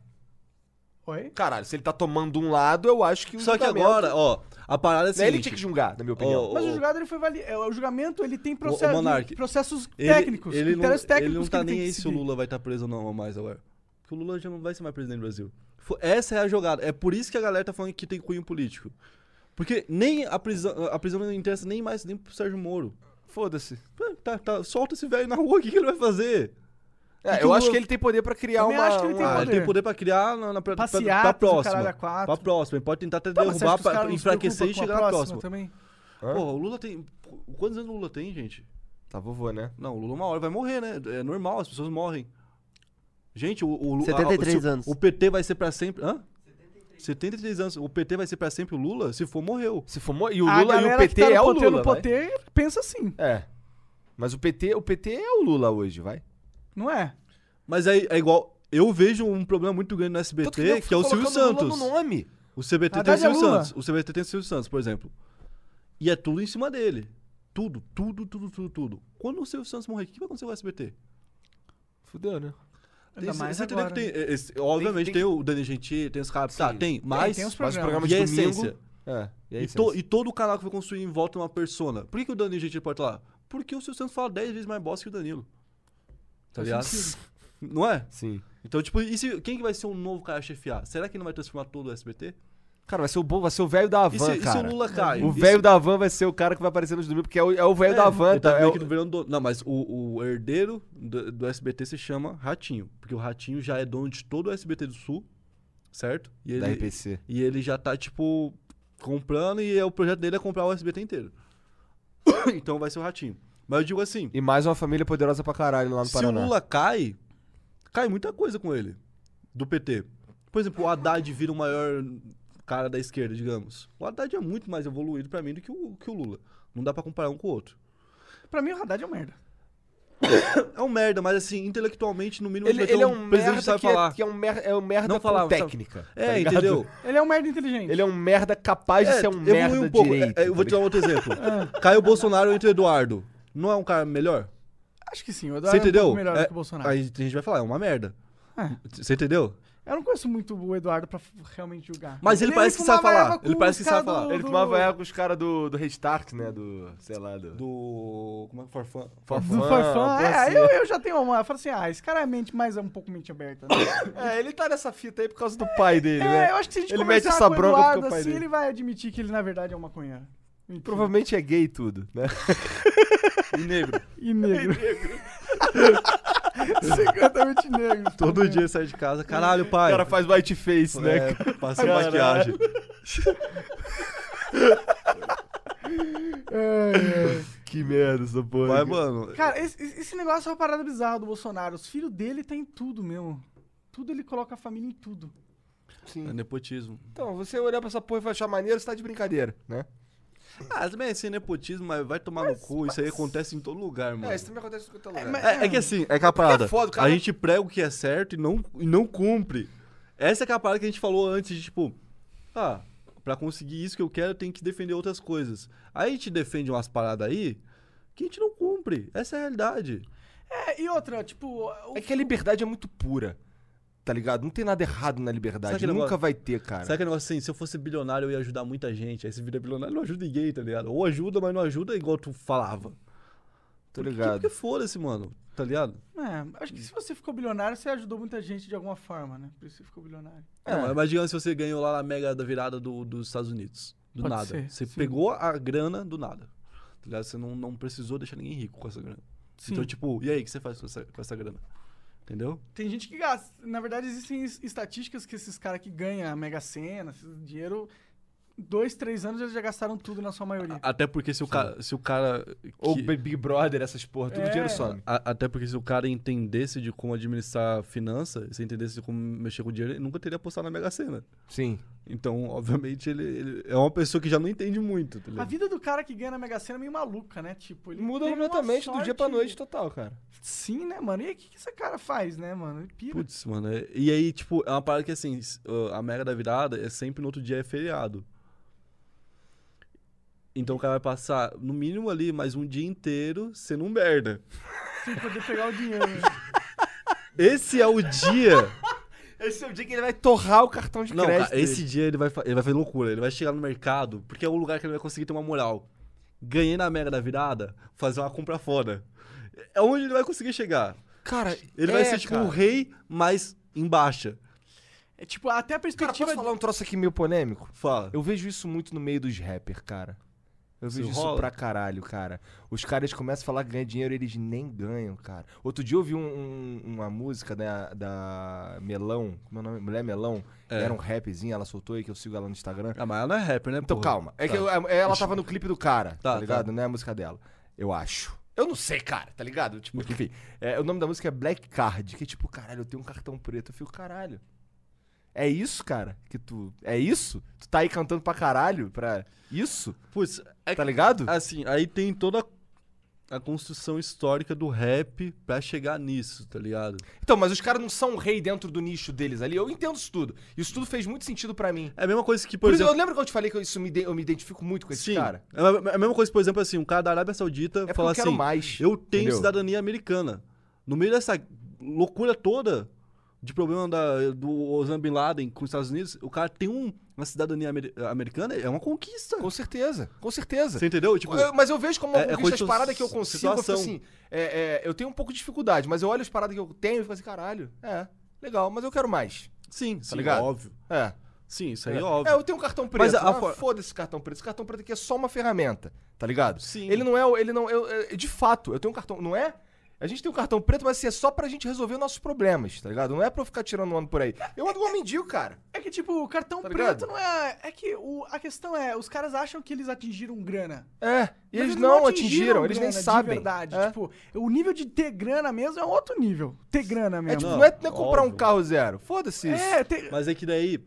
Speaker 1: Oi?
Speaker 2: Caralho, se ele tá tomando um lado, eu acho que o
Speaker 3: Só que
Speaker 2: julgamento-
Speaker 3: agora, ó, a parada é a
Speaker 2: Né, Ele tinha que julgar, na minha opinião.
Speaker 3: Ó,
Speaker 1: Mas
Speaker 3: Ô,
Speaker 1: o julgado ele foi vali... é, O julgamento ele tem processo,
Speaker 3: Monark,
Speaker 1: processos
Speaker 3: ele-
Speaker 1: técnicos,
Speaker 3: ele, não,
Speaker 1: técnicos
Speaker 3: ele não
Speaker 1: que
Speaker 3: tá
Speaker 1: ele tem
Speaker 3: nem
Speaker 1: que
Speaker 3: aí se o. Lula vai estar preso ou não mais agora. Porque o Lula já não vai ser mais presidente do Brasil. Essa é a jogada. É por isso que a galera tá falando que tem cunho político. Porque nem a prisão, a prisão não interessa nem mais nem pro Sérgio Moro.
Speaker 2: Foda-se.
Speaker 3: Tá, tá, solta esse velho na rua, o que, que ele vai fazer?
Speaker 2: É,
Speaker 3: que
Speaker 2: eu acho que ele tem poder pra criar uma.
Speaker 1: acho que ele tem
Speaker 2: uma-
Speaker 3: Ah, ele
Speaker 1: poder.
Speaker 3: tem poder pra criar na, na, pra, pra,
Speaker 1: Passeatas,
Speaker 3: pra próxima.
Speaker 1: a.
Speaker 3: Pra próxima. Ele pode tentar até
Speaker 1: você
Speaker 3: derrubar pra, enfraquecer e chegar
Speaker 1: a
Speaker 3: na
Speaker 1: próxima
Speaker 3: próxima.
Speaker 1: Também.
Speaker 2: Hã?
Speaker 3: Porra, o Lula tem. Quantos anos o Lula tem, gente?
Speaker 2: Tá vovô, né?
Speaker 3: Não, o Lula uma hora vai morrer, né? É normal, as pessoas morrem. Gente, o, o Lula.
Speaker 4: 73
Speaker 3: se o-
Speaker 4: anos.
Speaker 3: O PT vai ser pra sempre. Hã? 73 anos. O PT vai ser pra sempre o Lula? Se for, morreu.
Speaker 2: Se for mo- E o
Speaker 1: A
Speaker 2: Lula e o
Speaker 1: que
Speaker 2: PT
Speaker 1: tá
Speaker 2: é o Lula.
Speaker 1: no
Speaker 2: vai?
Speaker 1: poder pensa assim,
Speaker 2: É. Mas o PT, o PT é o Lula hoje, vai.
Speaker 1: não é?
Speaker 3: Mas é, é igual. Eu vejo um problema muito grande no SBT,
Speaker 2: Tanto nego
Speaker 3: que, é o Silvio
Speaker 2: colocando Lula
Speaker 3: Santos.
Speaker 2: no nome.
Speaker 3: O CBT tem o
Speaker 1: é
Speaker 3: Silvio
Speaker 1: Lula.
Speaker 3: Santos. O CBT tem o Silvio Santos, por exemplo. E é tudo em cima dele. Tudo, tudo, tudo, tudo, tudo. Quando o Silvio Santos morrer, o que vai acontecer com o SBT?
Speaker 2: Fudeu, né?
Speaker 1: Ainda
Speaker 3: Tem-
Speaker 1: mais
Speaker 3: você entendeu
Speaker 1: agora,
Speaker 3: que tem, esse- obviamente
Speaker 2: tem
Speaker 3: tem,
Speaker 2: que-
Speaker 3: o Dani Gentili, tem os caras. Tá, tem, mas.
Speaker 1: tem os
Speaker 2: Mas o
Speaker 1: programas.
Speaker 2: programa
Speaker 3: e a
Speaker 2: de domingo...
Speaker 3: essência.
Speaker 2: É. E,
Speaker 3: E, to- e todo o canal que foi construído em volta de uma persona. Por que, que o Dani Gentili pode estar lá? Porque o Silvio Santos fala 10 vezes mais bosta que o Danilo. Tá ligado? Não é?
Speaker 2: Sim.
Speaker 3: Então, tipo, e se, quem que vai ser um novo cara a chefiar? Será que não vai transformar todo o SBT?
Speaker 2: Cara, vai ser o bom, vai ser o velho da
Speaker 3: E
Speaker 2: Havan,
Speaker 3: se, e se
Speaker 2: cara.
Speaker 3: o Lula cai?
Speaker 2: O
Speaker 3: E se-
Speaker 2: velho da Van vai ser o cara que vai aparecer nos domingos, porque é o, é o velho da Van.
Speaker 3: tá
Speaker 2: tá? É o-
Speaker 3: do... Não, mas o, o herdeiro do, do SBT se chama Ratinho. Porque o Ratinho já é dono de todo o SBT do Sul, certo? E
Speaker 2: Da
Speaker 3: ele,
Speaker 2: RPC.
Speaker 3: e ele já tá, tipo, comprando e é, o projeto dele é comprar o SBT inteiro. *coughs* então vai ser o Ratinho. Mas eu digo assim,
Speaker 2: E mais uma família poderosa pra caralho lá no
Speaker 3: se
Speaker 2: Paraná.
Speaker 3: o Lula cai, cai muita coisa com ele, do PT. Por exemplo, o Haddad vira o maior cara da esquerda, digamos. O Haddad é muito mais evoluído pra mim do que o, que o Lula. Não dá pra comparar um com o outro.
Speaker 1: Pra mim, o Haddad é um merda. *coughs*
Speaker 3: É um merda, mas assim, intelectualmente, no mínimo,
Speaker 2: Ele, ele é
Speaker 3: um
Speaker 2: um
Speaker 3: presidente
Speaker 2: merda
Speaker 3: que sabe
Speaker 2: que,
Speaker 3: falar.
Speaker 2: é, que é um merda, é um merda
Speaker 3: Não sabe?
Speaker 2: técnica.
Speaker 3: É,
Speaker 2: tá
Speaker 3: entendeu?
Speaker 1: Ele é um merda inteligente.
Speaker 2: Ele é um merda capaz de ser um merda
Speaker 3: um pouco.
Speaker 2: direito.
Speaker 3: É, é, eu vou te dar um outro exemplo. *laughs* Caio Bolsonaro entre Eduardo. Não é um cara melhor?
Speaker 1: Acho que sim, o
Speaker 3: Você
Speaker 1: Eduardo é um
Speaker 3: entendeu?
Speaker 1: pouco melhor
Speaker 3: É,
Speaker 1: do que o Bolsonaro.
Speaker 3: Aí a gente vai falar, é uma merda.
Speaker 1: É.
Speaker 3: Você entendeu?
Speaker 1: Eu não conheço muito o Eduardo pra realmente julgar.
Speaker 3: Mas ele parece que sabe falar. Ele parece que sabe falar.
Speaker 1: do-
Speaker 2: Ele tomava erva com os caras do, do Restart, né? Do, sei lá, do...
Speaker 3: Do. Como é que é? Forfã?
Speaker 1: Do
Speaker 2: Forfã, uma
Speaker 1: É,
Speaker 2: assim.
Speaker 1: eu, eu já tenho uma. Eu falo assim, ah, esse cara é mente, mais um pouco mente aberta. Né? *coughs*
Speaker 2: É, ele tá nessa fita aí por causa do pai dele,
Speaker 1: É,
Speaker 2: né?
Speaker 1: eu acho que se a gente
Speaker 2: Ele mete essa
Speaker 1: com o
Speaker 2: bronca
Speaker 1: Eduardo
Speaker 2: o pai
Speaker 1: assim,
Speaker 2: dele-
Speaker 1: ele vai admitir que ele na verdade é um maconheiro. Mentira.
Speaker 2: Provavelmente é gay tudo, né? *laughs*
Speaker 3: E negro. *laughs*
Speaker 1: E negro. *laughs* *laughs* Secretamente negro.
Speaker 3: Todo dia sai de casa. Caralho,
Speaker 2: O
Speaker 3: pai.
Speaker 2: cara faz white face, né?
Speaker 3: É, passa
Speaker 2: Caralho.
Speaker 3: maquiagem. *laughs*
Speaker 2: Que merda essa porra.
Speaker 3: Vai, mano.
Speaker 1: Cara, esse, esse negócio é uma parada bizarra do Bolsonaro. Os filhos dele tem tudo mesmo. Tudo ele coloca a família em tudo.
Speaker 2: Sim.
Speaker 3: É nepotismo.
Speaker 2: Então, você olhar pra essa porra e achar maneiro, você tá de brincadeira, né?
Speaker 3: Ah, também é sem nepotismo, mas vai tomar no cu. Isso aí acontece em todo lugar, mano.
Speaker 2: É, isso também acontece em qualquer lugar.
Speaker 1: mas-
Speaker 3: É, é que assim, é que a parada.
Speaker 2: foda, cara-
Speaker 3: A gente prega o que é certo e não, e não cumpre. Essa é que é a parada que a gente falou antes, de tipo, ah, pra conseguir isso que eu quero, eu tenho que defender outras coisas. Aí a gente defende umas paradas aí que a gente não cumpre. Essa é a realidade.
Speaker 1: É, e outra, tipo. o-
Speaker 2: É que a liberdade é muito pura. Tá ligado? Não tem nada errado na liberdade. Nunca
Speaker 3: negócio-
Speaker 2: vai ter, cara.
Speaker 3: Sabe aquele negócio assim, se eu fosse bilionário eu ia ajudar muita gente. Aí se vira bilionário não ajuda ninguém, tá ligado? Ou ajuda, mas não ajuda igual tu falava.
Speaker 2: Tô
Speaker 3: Porque,
Speaker 2: ligado.
Speaker 3: porque foda-se, mano. Tá ligado?
Speaker 1: É, acho que se você ficou bilionário, você ajudou muita gente de alguma forma, né? Por isso você ficou bilionário.
Speaker 2: É.
Speaker 3: Não, mas digamos se você ganhou lá na mega da virada do- dos Estados Unidos. Do
Speaker 1: Pode
Speaker 3: nada.
Speaker 1: ser,
Speaker 3: você
Speaker 1: sim.
Speaker 3: pegou a grana do nada. Tá ligado? Você não, não precisou deixar ninguém rico com essa grana.
Speaker 1: Sim.
Speaker 3: Então, tipo, e aí, o que você faz com essa, com essa grana? Entendeu?
Speaker 1: Tem gente que gasta. Na verdade, existem es- estatísticas que esses caras que ganham a Mega Sena, esse dinheiro, dois, três anos eles já gastaram tudo na sua maioria.
Speaker 3: Até porque se o cara. Se o cara
Speaker 2: Ou
Speaker 3: que-
Speaker 2: Big Brother, essas porra, tudo
Speaker 1: É.
Speaker 2: dinheiro some.
Speaker 3: a- até porque se o cara entendesse de como administrar finança, se entendesse de como mexer com o dinheiro, ele nunca teria apostado na Mega Sena.
Speaker 2: Sim.
Speaker 3: Então, *laughs* obviamente, ele, ele é uma pessoa que já não entende muito, tá
Speaker 1: A vida do cara que ganha na Mega Sena é meio maluca, né? Tipo, ele
Speaker 2: Muda completamente do dia pra
Speaker 1: sorte-
Speaker 2: noite total, cara.
Speaker 1: Sim, né, mano? E aí, o que, que esse cara faz, né, mano? Ele pira.
Speaker 3: Putz, mano. é- E aí, tipo, é uma parada que assim, a mega da virada é sempre no outro dia é feriado. Então o cara vai passar, no mínimo ali, mais um dia inteiro sendo um merda.
Speaker 1: Sem poder pegar o dinheiro. né? *laughs*
Speaker 3: Esse é o dia.
Speaker 2: Esse é o dia que ele vai torrar o cartão de
Speaker 3: Não,
Speaker 2: crédito.
Speaker 3: cara, esse dia ele vai, ele vai fazer loucura. Ele vai chegar no mercado, porque é o lugar que ele vai conseguir ter uma moral. Ganhei na mega da virada, fazer uma compra foda. É onde ele vai conseguir chegar.
Speaker 2: Cara,
Speaker 3: Ele
Speaker 2: é,
Speaker 3: vai ser tipo
Speaker 2: cara.
Speaker 3: um rei, mas em baixa.
Speaker 1: É tipo, até a
Speaker 2: Cara,
Speaker 1: perspectiva.
Speaker 2: posso falar um troço aqui meio polêmico?
Speaker 3: Fala.
Speaker 2: Eu vejo isso muito no meio dos rappers, cara. Eu vejo isso
Speaker 3: rola?
Speaker 2: pra caralho, cara. Os caras começam a falar que ganha dinheiro eles nem ganham, cara. Outro dia eu ouvi um- um- uma música da, da Melão, como é o nome? Mulher Melão.
Speaker 3: É.
Speaker 2: Era um rapzinho, ela soltou aí que eu sigo ela no Instagram.
Speaker 3: Ah, mas ela não é rapper, né?
Speaker 2: Então
Speaker 3: porra?
Speaker 2: calma. É
Speaker 3: Tá.
Speaker 2: que eu- ela tava no clipe do cara, tá,
Speaker 3: Tá,
Speaker 2: ligado?
Speaker 3: tá.
Speaker 2: Não é a música dela. Eu acho. Eu não sei, cara, tá ligado? Tipo, enfim. É, o nome da música é Black Card, que é tipo, caralho, eu tenho um cartão preto. Eu fico, caralho. É isso, cara? Que tu. É isso? Tu tá aí cantando pra caralho? Pra isso?
Speaker 3: Putz, é
Speaker 2: Tá ligado?
Speaker 3: Assim, aí tem toda a construção histórica do rap pra chegar nisso, tá ligado?
Speaker 2: Então, mas os caras não são rei dentro do nicho deles ali. Eu entendo isso tudo. Isso tudo fez muito sentido pra mim.
Speaker 3: É a mesma coisa que, por,
Speaker 2: Por,
Speaker 3: exemplo.
Speaker 2: eu lembro que eu te falei que eu, isso me, ide- eu me identifico muito com esse
Speaker 3: Sim,
Speaker 2: cara.
Speaker 3: é a é a mesma coisa, por exemplo, assim, um cara da Arábia Saudita
Speaker 2: É porque
Speaker 3: fala
Speaker 2: eu
Speaker 3: assim:
Speaker 2: mais.
Speaker 3: eu tenho
Speaker 2: entendeu?
Speaker 3: cidadania americana. No meio dessa loucura toda de problema da, do Osama Bin Laden com os Estados Unidos, o cara tem um- uma cidadania amer- americana, é uma conquista.
Speaker 2: Com certeza, com certeza.
Speaker 3: Você entendeu? Tipo,
Speaker 2: Eu- mas eu vejo como
Speaker 3: é-
Speaker 2: uma
Speaker 3: é
Speaker 2: conquista as paradas que eu consigo. Eu, assim, é, é, eu tenho um pouco de dificuldade, mas eu olho as paradas que eu tenho e fico assim, caralho, é, legal, mas eu quero mais.
Speaker 3: sim, sim,
Speaker 2: ligado?
Speaker 3: óbvio.
Speaker 2: É.
Speaker 3: Sim, isso aí
Speaker 2: é.
Speaker 3: é óbvio.
Speaker 2: É, eu tenho um cartão preto.
Speaker 3: Mas a- a for-
Speaker 2: Foda-se esse cartão preto. Esse cartão preto aqui é só uma ferramenta, tá ligado?
Speaker 3: Sim.
Speaker 2: Ele não é. Ele não, eu- de fato, eu tenho um cartão. Não é? A gente tem um cartão preto, mas assim, é só pra gente resolver nossos problemas, tá ligado? Não é pra eu ficar tirando ano por aí. Eu ando igual mendigo, cara.
Speaker 1: É que, tipo, o cartão
Speaker 2: Tá
Speaker 1: preto
Speaker 2: ligado?
Speaker 1: não é. É que o, a questão é, os caras acham que eles atingiram grana.
Speaker 2: É. E
Speaker 1: Mas
Speaker 2: eles não atingiram, eles nem
Speaker 1: de
Speaker 2: sabem.
Speaker 1: verdade.
Speaker 2: É.
Speaker 1: Tipo, o nível de ter grana mesmo é outro nível. Ter grana
Speaker 2: É,
Speaker 1: mesmo.
Speaker 2: tipo,
Speaker 3: Não,
Speaker 2: não, é, não é comprar um
Speaker 3: óbvio.
Speaker 2: carro zero. Foda-se isso.
Speaker 1: É, ter-
Speaker 3: Mas é que daí.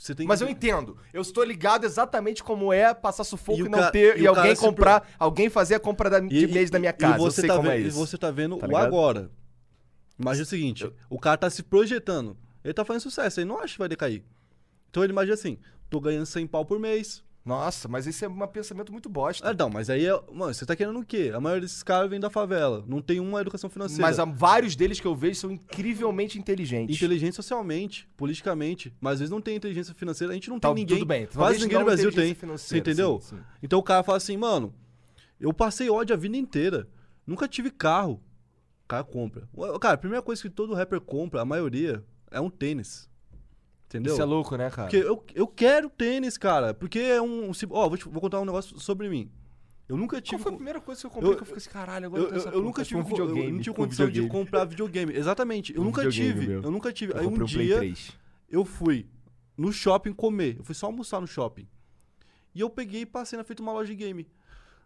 Speaker 3: Você tem
Speaker 2: Mas
Speaker 3: que.
Speaker 2: eu entendo. Eu estou ligado exatamente como é passar sufoco
Speaker 3: E
Speaker 2: e, não
Speaker 3: ca-
Speaker 2: ter.
Speaker 3: e
Speaker 2: E, alguém comprar. Alguém fazer a compra da, de mês da minha casa.
Speaker 3: E você
Speaker 2: eu sei
Speaker 3: tá
Speaker 2: como
Speaker 3: vendo,
Speaker 2: é
Speaker 3: e
Speaker 2: isso.
Speaker 3: você tá vendo
Speaker 2: Tá
Speaker 3: o agora. Imagina o seguinte: o cara tá se projetando. Ele tá fazendo sucesso, ele não acha que vai decair. Então ele imagina assim: tô ganhando 100 pau por mês.
Speaker 2: Nossa, mas esse é um pensamento muito bosta.
Speaker 3: Ah, não, mas aí é. Mano, você tá querendo o quê? A maioria desses caras vem da favela. Não tem uma educação financeira.
Speaker 2: Mas há vários deles que eu vejo são incrivelmente inteligentes.
Speaker 3: Inteligente socialmente, politicamente, mas às vezes não tem inteligência financeira, a gente não
Speaker 2: Tá,
Speaker 3: tem ninguém.
Speaker 2: tudo bem.
Speaker 3: Quase ninguém no Brasil tem. Você entendeu?
Speaker 2: sim, sim.
Speaker 3: Então o cara fala assim, mano, eu passei ódio a vida inteira. Nunca tive carro. O cara compra. Cara, a primeira coisa que todo rapper compra, a maioria, é um tênis. Entendeu?
Speaker 2: Isso é louco, né, cara?
Speaker 3: Porque eu, eu quero tênis, cara. Porque é um. Ó, vou, te- vou contar um negócio sobre mim. Eu nunca
Speaker 2: Qual
Speaker 3: tive.
Speaker 2: foi a primeira coisa que eu comprei
Speaker 3: Eu-
Speaker 2: que eu fiquei assim, caralho, agora
Speaker 3: eu,
Speaker 2: eu,
Speaker 3: eu- eu nunca tive,
Speaker 2: um
Speaker 3: eu
Speaker 2: videogame.
Speaker 3: não tive
Speaker 2: um
Speaker 3: condição de
Speaker 2: videogame.
Speaker 3: comprar videogame. Exatamente. Eu
Speaker 2: Um
Speaker 3: nunca tive.
Speaker 2: meu.
Speaker 3: Eu nunca tive.
Speaker 2: Eu
Speaker 3: Aí um dia
Speaker 2: 3.
Speaker 3: eu fui no shopping comer. Eu fui só almoçar no shopping. E eu peguei e passei na frente de uma loja de game.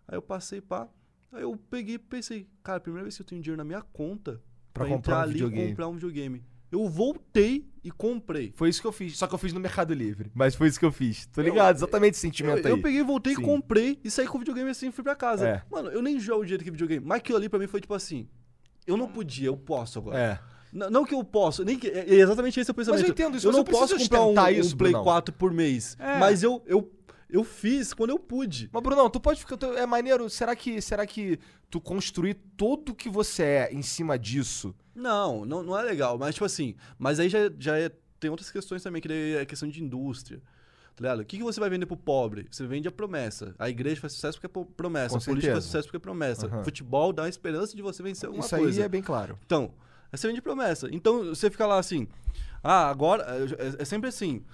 Speaker 3: Aí eu passei, pá. Aí eu peguei e pensei, cara, primeira vez que eu tenho dinheiro na minha conta
Speaker 2: Pra
Speaker 3: pra,
Speaker 2: comprar
Speaker 3: entrar
Speaker 2: um
Speaker 3: ali e comprar um videogame. Eu voltei e comprei.
Speaker 2: Foi isso que eu fiz. Só que eu fiz no Mercado Livre. Mas foi isso que eu fiz. Tô ligado, exatamente esse
Speaker 3: Eu,
Speaker 2: sentimento
Speaker 3: eu
Speaker 2: aí.
Speaker 3: peguei, voltei,
Speaker 2: Sim.
Speaker 3: comprei e saí com o videogame assim e fui pra casa.
Speaker 2: É.
Speaker 3: Mano, eu nem jogo direito que videogame. Mas aquilo ali pra mim foi tipo assim. Eu não podia, eu posso agora.
Speaker 2: É.
Speaker 3: N- Não que eu posso, nem que, é é exatamente esse o pensamento.
Speaker 2: eu entendo isso,
Speaker 3: Eu
Speaker 2: mas
Speaker 3: não
Speaker 2: eu
Speaker 3: posso comprar um,
Speaker 2: ostentar
Speaker 3: um
Speaker 2: isso,
Speaker 3: Play
Speaker 2: Brunão.
Speaker 3: 4 por mês.
Speaker 1: É.
Speaker 3: Mas eu, eu, eu fiz quando eu pude.
Speaker 2: Mas, Brunão, tu pode ficar. É maneiro. Será que, será que tu construir tudo que você é em cima disso?
Speaker 3: Não, não, não é legal. Mas, tipo assim, mas aí já, já é- tem outras questões também, que daí é questão de indústria. Tá ligado? O que, que você vai vender pro pobre? Você vende a promessa. A igreja faz sucesso porque é promessa.
Speaker 2: Com
Speaker 3: a política faz
Speaker 2: certeza.
Speaker 3: sucesso porque é promessa.
Speaker 2: Aham.
Speaker 3: Futebol dá a esperança de você vencer alguma
Speaker 2: isso
Speaker 3: coisa.
Speaker 2: aí é bem claro.
Speaker 3: Então, aí você vende promessa. Então, você fica lá assim, ah, agora, é, é sempre assim,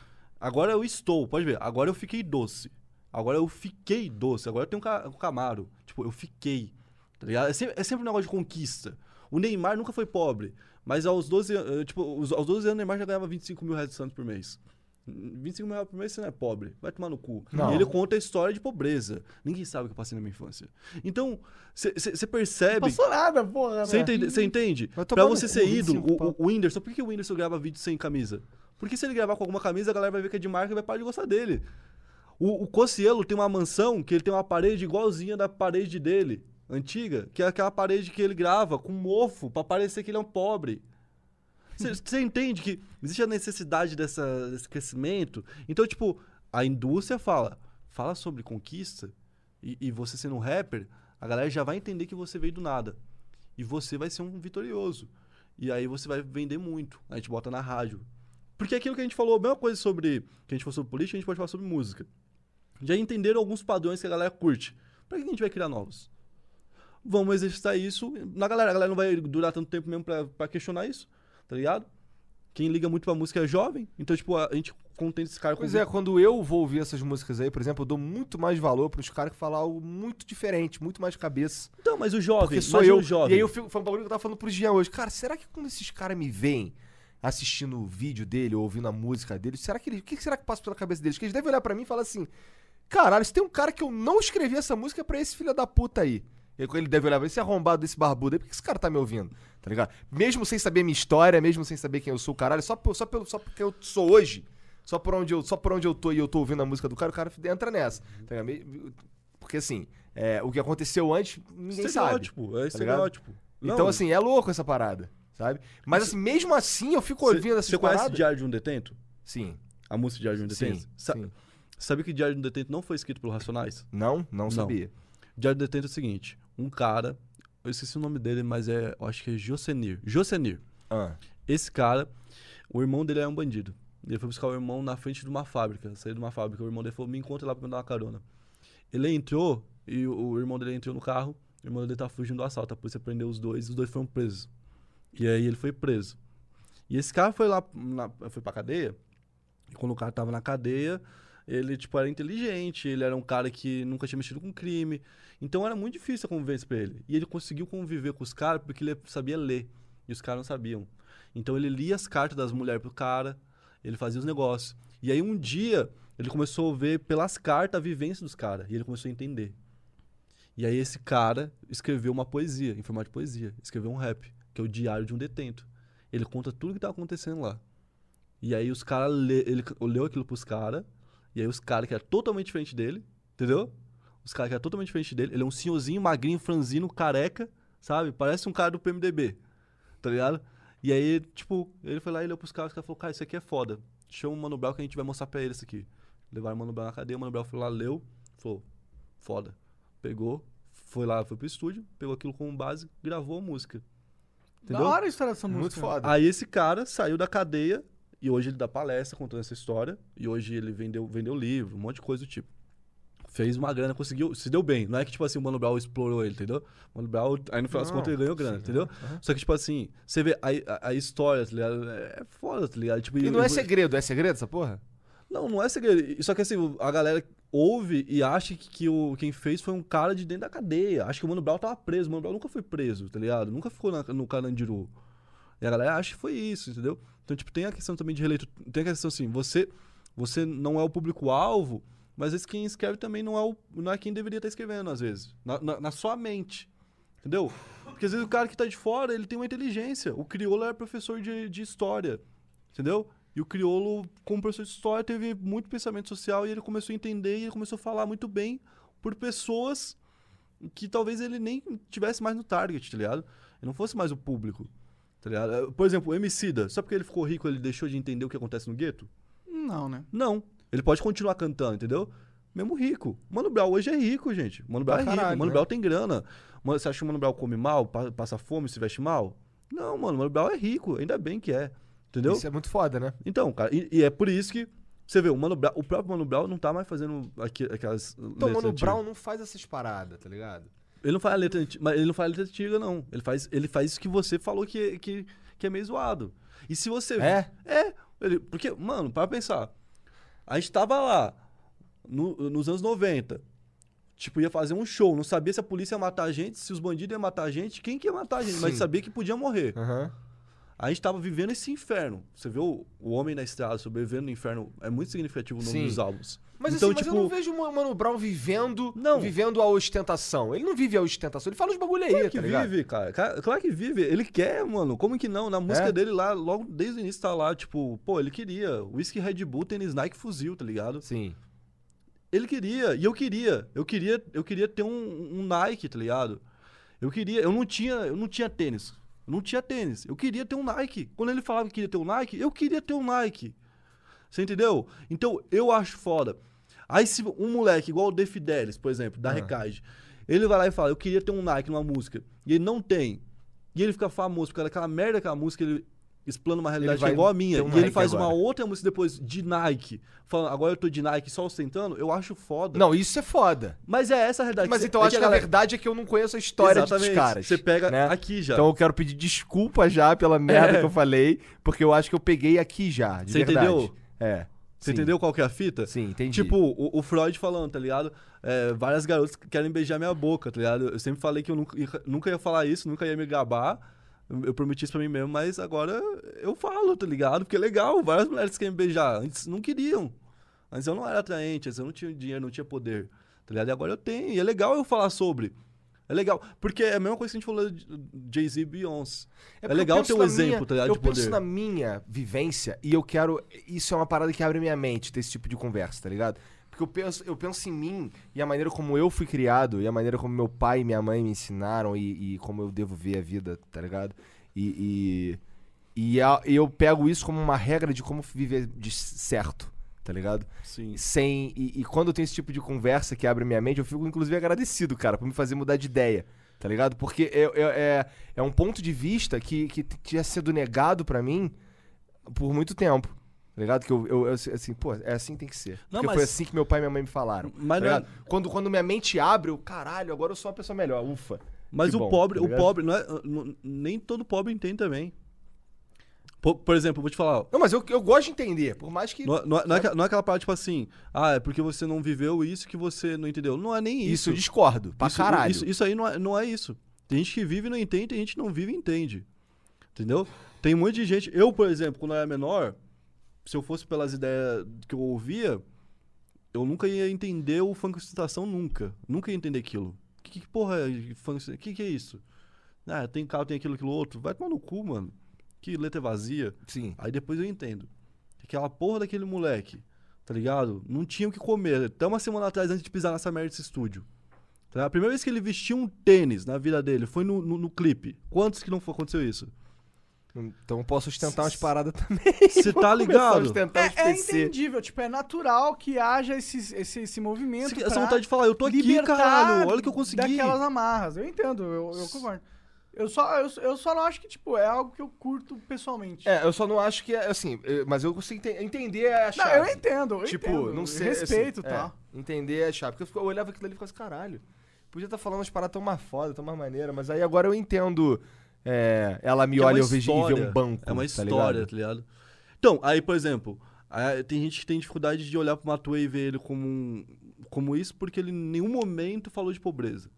Speaker 3: agora eu estou, pode ver, agora eu fiquei doce. Agora eu fiquei doce, agora eu tenho um ca- um Camaro. Tipo, eu fiquei, tá ligado? É sempre, é sempre um negócio de conquista. O Neymar nunca foi pobre, mas aos 12, an- eh, tipo, os- aos 12 anos o Neymar já ganhava 25 mil reais de Santos por mês. 25 mil reais por mês você não é pobre, vai tomar no cu.
Speaker 2: Não.
Speaker 3: E ele conta a história de pobreza. Ninguém sabe o que eu passei na minha infância. Então, você percebe...
Speaker 1: Não passou nada, porra.
Speaker 3: Você
Speaker 1: né?
Speaker 3: entende? Você entende?
Speaker 2: Vai
Speaker 3: Pra você ser ídolo,
Speaker 2: 25
Speaker 3: o, o Whindersson, por que o Whindersson grava vídeo sem camisa? Porque se ele gravar com alguma camisa, a galera vai ver que é de marca e vai parar de gostar dele. O, o Cossielo tem uma mansão que ele tem uma parede igualzinha da parede dele, antiga, que é aquela parede que ele grava com mofo pra parecer que ele é um pobre. Você entende que existe a necessidade dessa, desse crescimento? Então, tipo, a indústria fala, fala sobre conquista, e, e você sendo um rapper, a galera já vai entender que você veio do nada. E você vai ser um vitorioso. E aí você vai vender muito. A gente bota na rádio. Porque aquilo que a gente falou, a mesma coisa sobre. Que a gente falou sobre política, a gente pode falar sobre música. Já entenderam alguns padrões que a galera curte. Pra que a gente vai criar novos? Vamos exercitar isso na galera. A galera não vai durar tanto tempo mesmo pra, pra questionar isso, tá ligado? Quem liga muito pra música é jovem. Então, tipo, a, a gente contente esse cara
Speaker 2: Pois
Speaker 3: com
Speaker 2: é, quando eu vou ouvir essas músicas aí, por exemplo, eu dou muito mais valor pros caras que falam algo muito diferente, muito mais cabeça.
Speaker 3: Então, mas o jovem,
Speaker 2: Porque sou eu.
Speaker 3: o jovem.
Speaker 2: E aí eu fico, foi um bagulho que eu tava falando pro Jean hoje. Cara, será que quando esses caras me veem assistindo o vídeo dele ou ouvindo a música dele, será que ele, o que será que passa pela cabeça deles? Que eles devem olhar pra mim e falar assim: caralho, se tem um cara que eu não escrevi essa música é pra esse filho da puta aí. E ele deve olhar pra esse arrombado desse barbudo aí, por que esse cara tá me ouvindo? Tá ligado? Mesmo sem saber minha história, mesmo sem saber quem eu sou, caralho, só, por- só, pelo, só porque eu sou hoje, só por, onde eu, só por onde eu tô e eu tô ouvindo a música do cara, o cara entra nessa. Tá ligado? Me- Porque assim, é, o que aconteceu antes, ninguém sabe.
Speaker 3: Estereótipo, é
Speaker 2: tá
Speaker 3: estereótipo.
Speaker 2: Então,
Speaker 3: Não,
Speaker 2: assim, é louco essa parada, sabe? Mas, assim, mesmo assim, eu fico ouvindo essas
Speaker 3: Você conhece. Diário de um Detento?
Speaker 2: Sim,
Speaker 3: A música Diário de um
Speaker 2: sim,
Speaker 3: Detento? Sa
Speaker 2: sim.
Speaker 3: Sabia que Diário de um Detento não foi escrito pelo Racionais?
Speaker 2: Não? Não sabia.
Speaker 3: Diário de um Detento é o seguinte: um cara, eu esqueci o nome dele, mas é, eu acho que é Josenir. Josenir.
Speaker 2: Ah,
Speaker 3: Esse cara, o irmão dele é um bandido. Ele foi buscar o irmão na frente de uma fábrica, saiu de uma fábrica. O irmão dele falou: me encontra lá pra me dar uma carona. Ele entrou e o, o irmão dele entrou no carro. O irmão dele tava fugindo do assalto. A polícia prendeu os dois e os dois foram presos. E aí ele foi preso. E esse cara foi lá, na, foi pra cadeia. E quando o cara tava na cadeia, ele, tipo, era inteligente. Ele era um cara que nunca tinha mexido com crime. Então era muito difícil a convivência pra ele. E ele conseguiu conviver com os caras porque ele sabia ler. E os caras não sabiam. Então ele lia as cartas das mulheres pro cara. Ele fazia os negócios. E aí um dia ele começou a ver pelas cartas a vivência dos caras. E ele começou a entender. E aí esse cara escreveu uma poesia, em formato de poesia. Escreveu um rap, que é o Diário de um Detento. Ele conta tudo que tá acontecendo lá. E aí os caras, ele leu aquilo pros caras. E aí os caras que eram totalmente diferente dele, entendeu? Os caras que eram totalmente diferente dele. Ele é um senhorzinho, magrinho, franzino, careca, sabe? Parece um cara do PMDB, tá ligado? E aí, tipo, ele foi lá e leu pros caras, os caras falaram, cara, isso aqui é foda. Chama o Mano Brown que a gente vai mostrar pra ele isso aqui. Levaram o Mano Brown na cadeia, o Mano Brown foi lá, leu, falou, foda. Pegou, foi lá, foi pro estúdio, pegou aquilo como base, gravou a música. Entendeu?
Speaker 1: Da hora a história dessa música.
Speaker 2: muito foda.
Speaker 3: Aí esse cara saiu da cadeia e hoje ele dá palestra contando essa história. E hoje ele vendeu, vendeu livro, um monte de coisa do tipo. Fez uma grana, conseguiu, se deu bem. Não é que, tipo assim, o Mano Brown explorou ele, entendeu? O Mano Brown, aí no final das contas, ele ganhou grana, entendeu? Só que, tipo assim, você vê a, a, a história, tá ligado? É foda, tá ligado? Tipo,
Speaker 2: E não é
Speaker 3: eu-
Speaker 2: segredo, é segredo essa porra?
Speaker 3: Não, não é segredo. Só que assim, a galera ouve e acha que, que o, quem fez foi um cara de dentro da cadeia. Acha que o Mano Brown tava preso. O Mano Brown nunca foi preso, tá ligado? Nunca ficou na- no Carandiru. E a galera acha que foi isso, entendeu? Então, tipo, tem a questão também de releitura. Tem a questão assim, você, você não é o público-alvo, mas vezes quem escreve também não é, o, não é quem deveria estar escrevendo, às vezes. Na, na, na sua mente. Entendeu? Porque às vezes o cara que tá de fora, ele tem uma inteligência. O crioulo era professor de, de história. Entendeu? E o crioulo, como professor de história, teve muito pensamento social e ele começou a entender e ele começou a falar muito bem por pessoas que talvez ele nem tivesse mais no target, tá ligado? Ele não fosse mais o público, tá ligado? Por exemplo, o Emicida, só porque ele ficou rico ele deixou de entender o que acontece no gueto?
Speaker 1: Não, né?
Speaker 3: Não. Ele pode continuar cantando, entendeu? Mesmo rico. Mano Brown hoje é rico, gente. Mano Brown é rico.
Speaker 2: caralho,
Speaker 3: Mano
Speaker 2: né?
Speaker 3: Brown tem grana. Mano, você acha que o Mano Brown come mal, pa- passa fome, se veste mal? Não, mano. Mano Brown é rico. Ainda bem que é. Entendeu?
Speaker 2: Isso é muito foda, né?
Speaker 3: Então, cara, e, e é por isso que você vê, o, Mano Brown, o próprio Mano Brown não tá mais fazendo aqui- aquelas.
Speaker 2: Então,
Speaker 3: letras
Speaker 2: mano, o
Speaker 3: antigas.
Speaker 2: Brown não faz essas paradas, tá ligado?
Speaker 3: Ele não faz a letra antiga, mas ele não faz a letra antiga, não. Ele faz, ele faz isso que você falou que, que, que é meio zoado. E se você.
Speaker 2: É?
Speaker 3: É. Ele, porque, mano, para pensar. A gente tava lá, no- nos anos 90. Tipo, ia fazer um show. Não sabia se a polícia ia matar a gente, se os bandidos iam matar a gente, quem que ia matar a gente. Mas
Speaker 2: Sim.
Speaker 3: sabia que podia morrer.
Speaker 2: Aham.
Speaker 3: A gente tava vivendo esse inferno. Você vê o, o Homem na Estrada sobrevivendo no inferno. É muito significativo o nome
Speaker 2: Sim.
Speaker 3: dos álbuns.
Speaker 2: Mas,
Speaker 3: então,
Speaker 2: assim, mas
Speaker 3: tipo,
Speaker 2: eu não vejo o Mano Brown vivendo,
Speaker 3: Não.
Speaker 2: vivendo a ostentação. Ele não vive a ostentação, ele fala os bagulho aí,
Speaker 3: Claro que
Speaker 2: tá
Speaker 3: vive, cara. Ca- Claro que vive. Ele quer, mano. Como que não? Na música
Speaker 2: É?
Speaker 3: dele lá, logo desde o início tá lá, tipo, pô, ele queria. Whisky Red Bull, tênis Nike fuzil, tá ligado?
Speaker 2: Sim.
Speaker 3: Ele queria, e eu queria. Eu queria, eu queria ter um, um Nike, tá ligado? Eu queria, eu não tinha, eu não tinha tênis. Eu não tinha tênis. Eu queria ter um Nike. Quando ele falava que queria ter um Nike, eu queria ter um Nike. Você entendeu? Então, eu acho foda. Aí se um moleque igual o The Fidelis, por exemplo, da
Speaker 2: Ah.
Speaker 3: Recage, ele vai lá e fala, eu queria ter um Nike numa música, e ele não tem, e ele fica famoso porque aquela merda daquela música, ele explana uma realidade é igual a minha,
Speaker 2: um
Speaker 3: e ele faz uma
Speaker 2: agora.
Speaker 3: outra música depois de Nike, falando, agora eu tô de Nike só ostentando, eu acho foda.
Speaker 2: Não, isso é foda.
Speaker 3: Mas é essa a realidade.
Speaker 2: Mas então
Speaker 3: é
Speaker 2: acho que a
Speaker 3: galera-
Speaker 2: verdade é que eu não conheço a história dos
Speaker 3: Exatamente.
Speaker 2: caras.
Speaker 3: Você pega
Speaker 2: né?
Speaker 3: aqui já.
Speaker 2: Então eu quero pedir desculpa já pela *laughs* merda
Speaker 3: É.
Speaker 2: que eu falei, porque eu acho que eu peguei aqui já, de
Speaker 3: Você
Speaker 2: verdade.
Speaker 3: entendeu?
Speaker 2: É.
Speaker 3: Você
Speaker 2: Sim.
Speaker 3: entendeu qual que é a fita?
Speaker 2: Sim, entendi.
Speaker 3: Tipo, o, o Freud falando, tá ligado? É, várias garotas que querem beijar minha boca, tá ligado? Eu sempre falei que eu nunca, nunca ia falar isso, nunca ia me gabar. Eu prometi isso pra mim mesmo, mas agora eu falo, tá ligado? Porque é legal, várias mulheres querem me beijar. Antes não queriam. Antes eu não era atraente, antes eu não tinha dinheiro, não tinha poder. Tá ligado? E agora eu tenho. E é legal eu falar sobre. É legal. Porque é a mesma coisa que a gente falou de Jay-Z e Beyoncé. É,
Speaker 2: eu
Speaker 3: legal ter um exemplo,
Speaker 2: minha-
Speaker 3: tá ligado?
Speaker 2: Eu
Speaker 3: de poder.
Speaker 2: penso na minha vivência e eu quero. Isso é uma parada que abre minha mente, ter esse tipo de conversa, tá ligado? Porque eu penso, eu penso em mim e a maneira como eu fui criado, e a maneira como meu pai e minha mãe me ensinaram e, e como eu devo ver a vida, tá ligado? E, e, e a- eu pego isso como uma regra de como viver de certo, tá ligado?
Speaker 3: Sim.
Speaker 2: sem e, e quando eu tenho esse tipo de conversa que abre minha mente, eu fico inclusive agradecido, cara, por me fazer mudar de ideia, tá ligado? Porque é, é, é, é um ponto de vista que, que tinha sido negado pra mim por muito tempo. Tá ligado? Que eu, eu, eu, assim, pô, é assim que tem que ser.
Speaker 3: Não,
Speaker 2: Porque
Speaker 3: mas-
Speaker 2: foi assim que meu pai e minha mãe me falaram.
Speaker 3: Mas
Speaker 2: tá
Speaker 3: não é-
Speaker 2: quando, quando minha mente abre, eu, caralho, agora eu sou uma pessoa melhor, ufa.
Speaker 3: Mas
Speaker 2: Que
Speaker 3: o
Speaker 2: bom,
Speaker 3: pobre,
Speaker 2: tá
Speaker 3: o pobre, não é, não- nem todo pobre entende também. Por, por exemplo, eu vou te falar.
Speaker 2: Não, mas eu, eu gosto de entender, por mais que.
Speaker 3: Não, é- não não é, aquela- não é aquela parte tipo assim, ah, é porque você não viveu isso que você não entendeu. Não é nem
Speaker 2: Isso
Speaker 3: isso.
Speaker 2: eu discordo, pra
Speaker 3: isso,
Speaker 2: caralho.
Speaker 3: Isso, isso aí não é, não é isso. Tem gente que vive e não entende, tem gente que não vive e entende. Entendeu? Tem um monte de gente. Eu, por exemplo, quando eu era menor, se eu fosse pelas ideias que eu ouvia, eu nunca ia entender o funk ostentação, nunca. Nunca ia entender aquilo. Que, que porra é funk? Que que é isso? Ah, tem carro, tem aquilo, aquilo outro. Vai tomar no cu, mano. Que letra vazia.
Speaker 2: Sim.
Speaker 3: Aí depois eu entendo. Aquela porra daquele moleque, tá ligado? Não tinha o que comer. Até uma semana atrás, antes de pisar nessa merda desse estúdio. Tá? A primeira vez que ele vestiu um tênis na vida dele foi no, no, no clipe. Quantos que não aconteceu isso?
Speaker 2: Então eu posso ostentar umas paradas também. *laughs*
Speaker 3: Você tá ligado?
Speaker 1: É, é entendível, tipo, é natural que haja esse, esse, esse movimento.
Speaker 3: Esse- Essa vontade de falar, eu tô aqui, caralho. Olha o que eu consegui.
Speaker 1: Daquelas amarras. Eu entendo, eu, eu concordo. Eu só, eu, eu só não acho que, tipo, é algo que eu curto pessoalmente.
Speaker 2: É, eu só não acho que é assim, mas eu consigo ente- entender a
Speaker 1: não,
Speaker 2: chave.
Speaker 1: eu entendo, eu
Speaker 2: tipo,
Speaker 1: entendo.
Speaker 2: não sei.
Speaker 1: Respeito
Speaker 2: assim,
Speaker 1: tal.
Speaker 2: é, entender a chave. Porque eu, eu olhava aquilo ali e ficava assim, caralho. Podia estar falando umas paradas tão mais foda, tão mais maneira, mas aí agora eu entendo. É, ela me
Speaker 3: Que é
Speaker 2: olha e eu vejo e vê um banco.
Speaker 3: É uma
Speaker 2: tá
Speaker 3: história,
Speaker 2: ligado?
Speaker 3: tá ligado? Então, aí, por exemplo, aí tem gente que tem dificuldade de olhar pro Matuê e ver ele como, um, como isso, porque ele em nenhum momento falou de pobreza.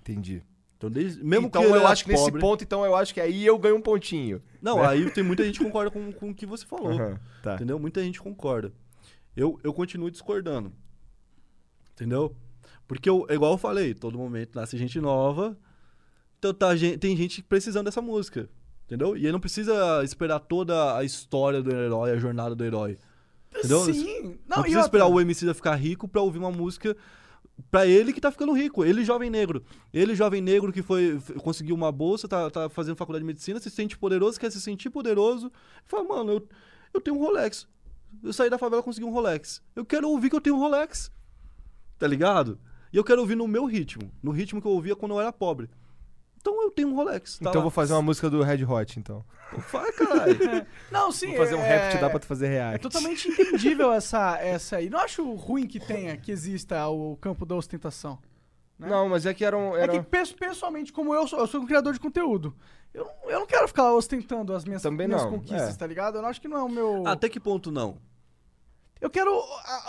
Speaker 2: Entendi.
Speaker 3: Então, desde, mesmo
Speaker 2: então
Speaker 3: que
Speaker 2: eu acho que nesse
Speaker 3: pobre-
Speaker 2: ponto, então eu acho que aí eu ganho um pontinho.
Speaker 3: Não,
Speaker 2: né?
Speaker 3: aí tem muita gente que concorda com, com o que você falou.
Speaker 2: Aham, tá.
Speaker 3: Entendeu? Muita gente concorda. Eu, eu continuo discordando. Entendeu? Porque, eu, é igual eu falei, todo momento nasce gente nova. Então tá, tem gente precisando dessa música. Entendeu? E aí não precisa esperar toda a história do herói, a jornada do herói. Entendeu?
Speaker 1: Sim.
Speaker 3: Não,
Speaker 1: Não,
Speaker 3: precisa
Speaker 1: outra,
Speaker 3: esperar o MC ficar rico pra ouvir uma música pra ele que tá ficando rico. Ele, jovem negro. Ele, jovem negro que foi conseguiu uma bolsa, tá, tá fazendo faculdade de medicina, se sente poderoso, quer se sentir poderoso. Fala, mano, eu, eu tenho um Rolex. Eu saí da favela e consegui um Rolex. Eu quero ouvir que eu tenho um Rolex. Tá ligado? E eu quero ouvir no meu ritmo. No ritmo que eu ouvia quando eu era pobre. Então eu tenho um Rolex. Tá
Speaker 2: então eu
Speaker 3: lá.
Speaker 2: vou fazer uma música do Red Hot, então.
Speaker 3: Vai, caralho. *laughs*
Speaker 1: Não, sim.
Speaker 2: Vou fazer um
Speaker 1: é,
Speaker 2: rap, te dá pra tu fazer
Speaker 1: É
Speaker 2: react.
Speaker 1: totalmente entendível essa, essa aí. Não acho ruim que tenha, que exista o campo da ostentação. né?
Speaker 2: Não, mas é que era um...
Speaker 1: É
Speaker 2: Era...
Speaker 1: que pes- pessoalmente, como eu sou, eu sou um criador de conteúdo. Eu, não- eu não quero ficar ostentando as minhas,
Speaker 2: Também
Speaker 1: minhas
Speaker 2: não,
Speaker 1: conquistas,
Speaker 2: é.
Speaker 1: tá ligado? Eu não acho que não é o meu.
Speaker 3: Até que ponto não?
Speaker 1: Eu quero.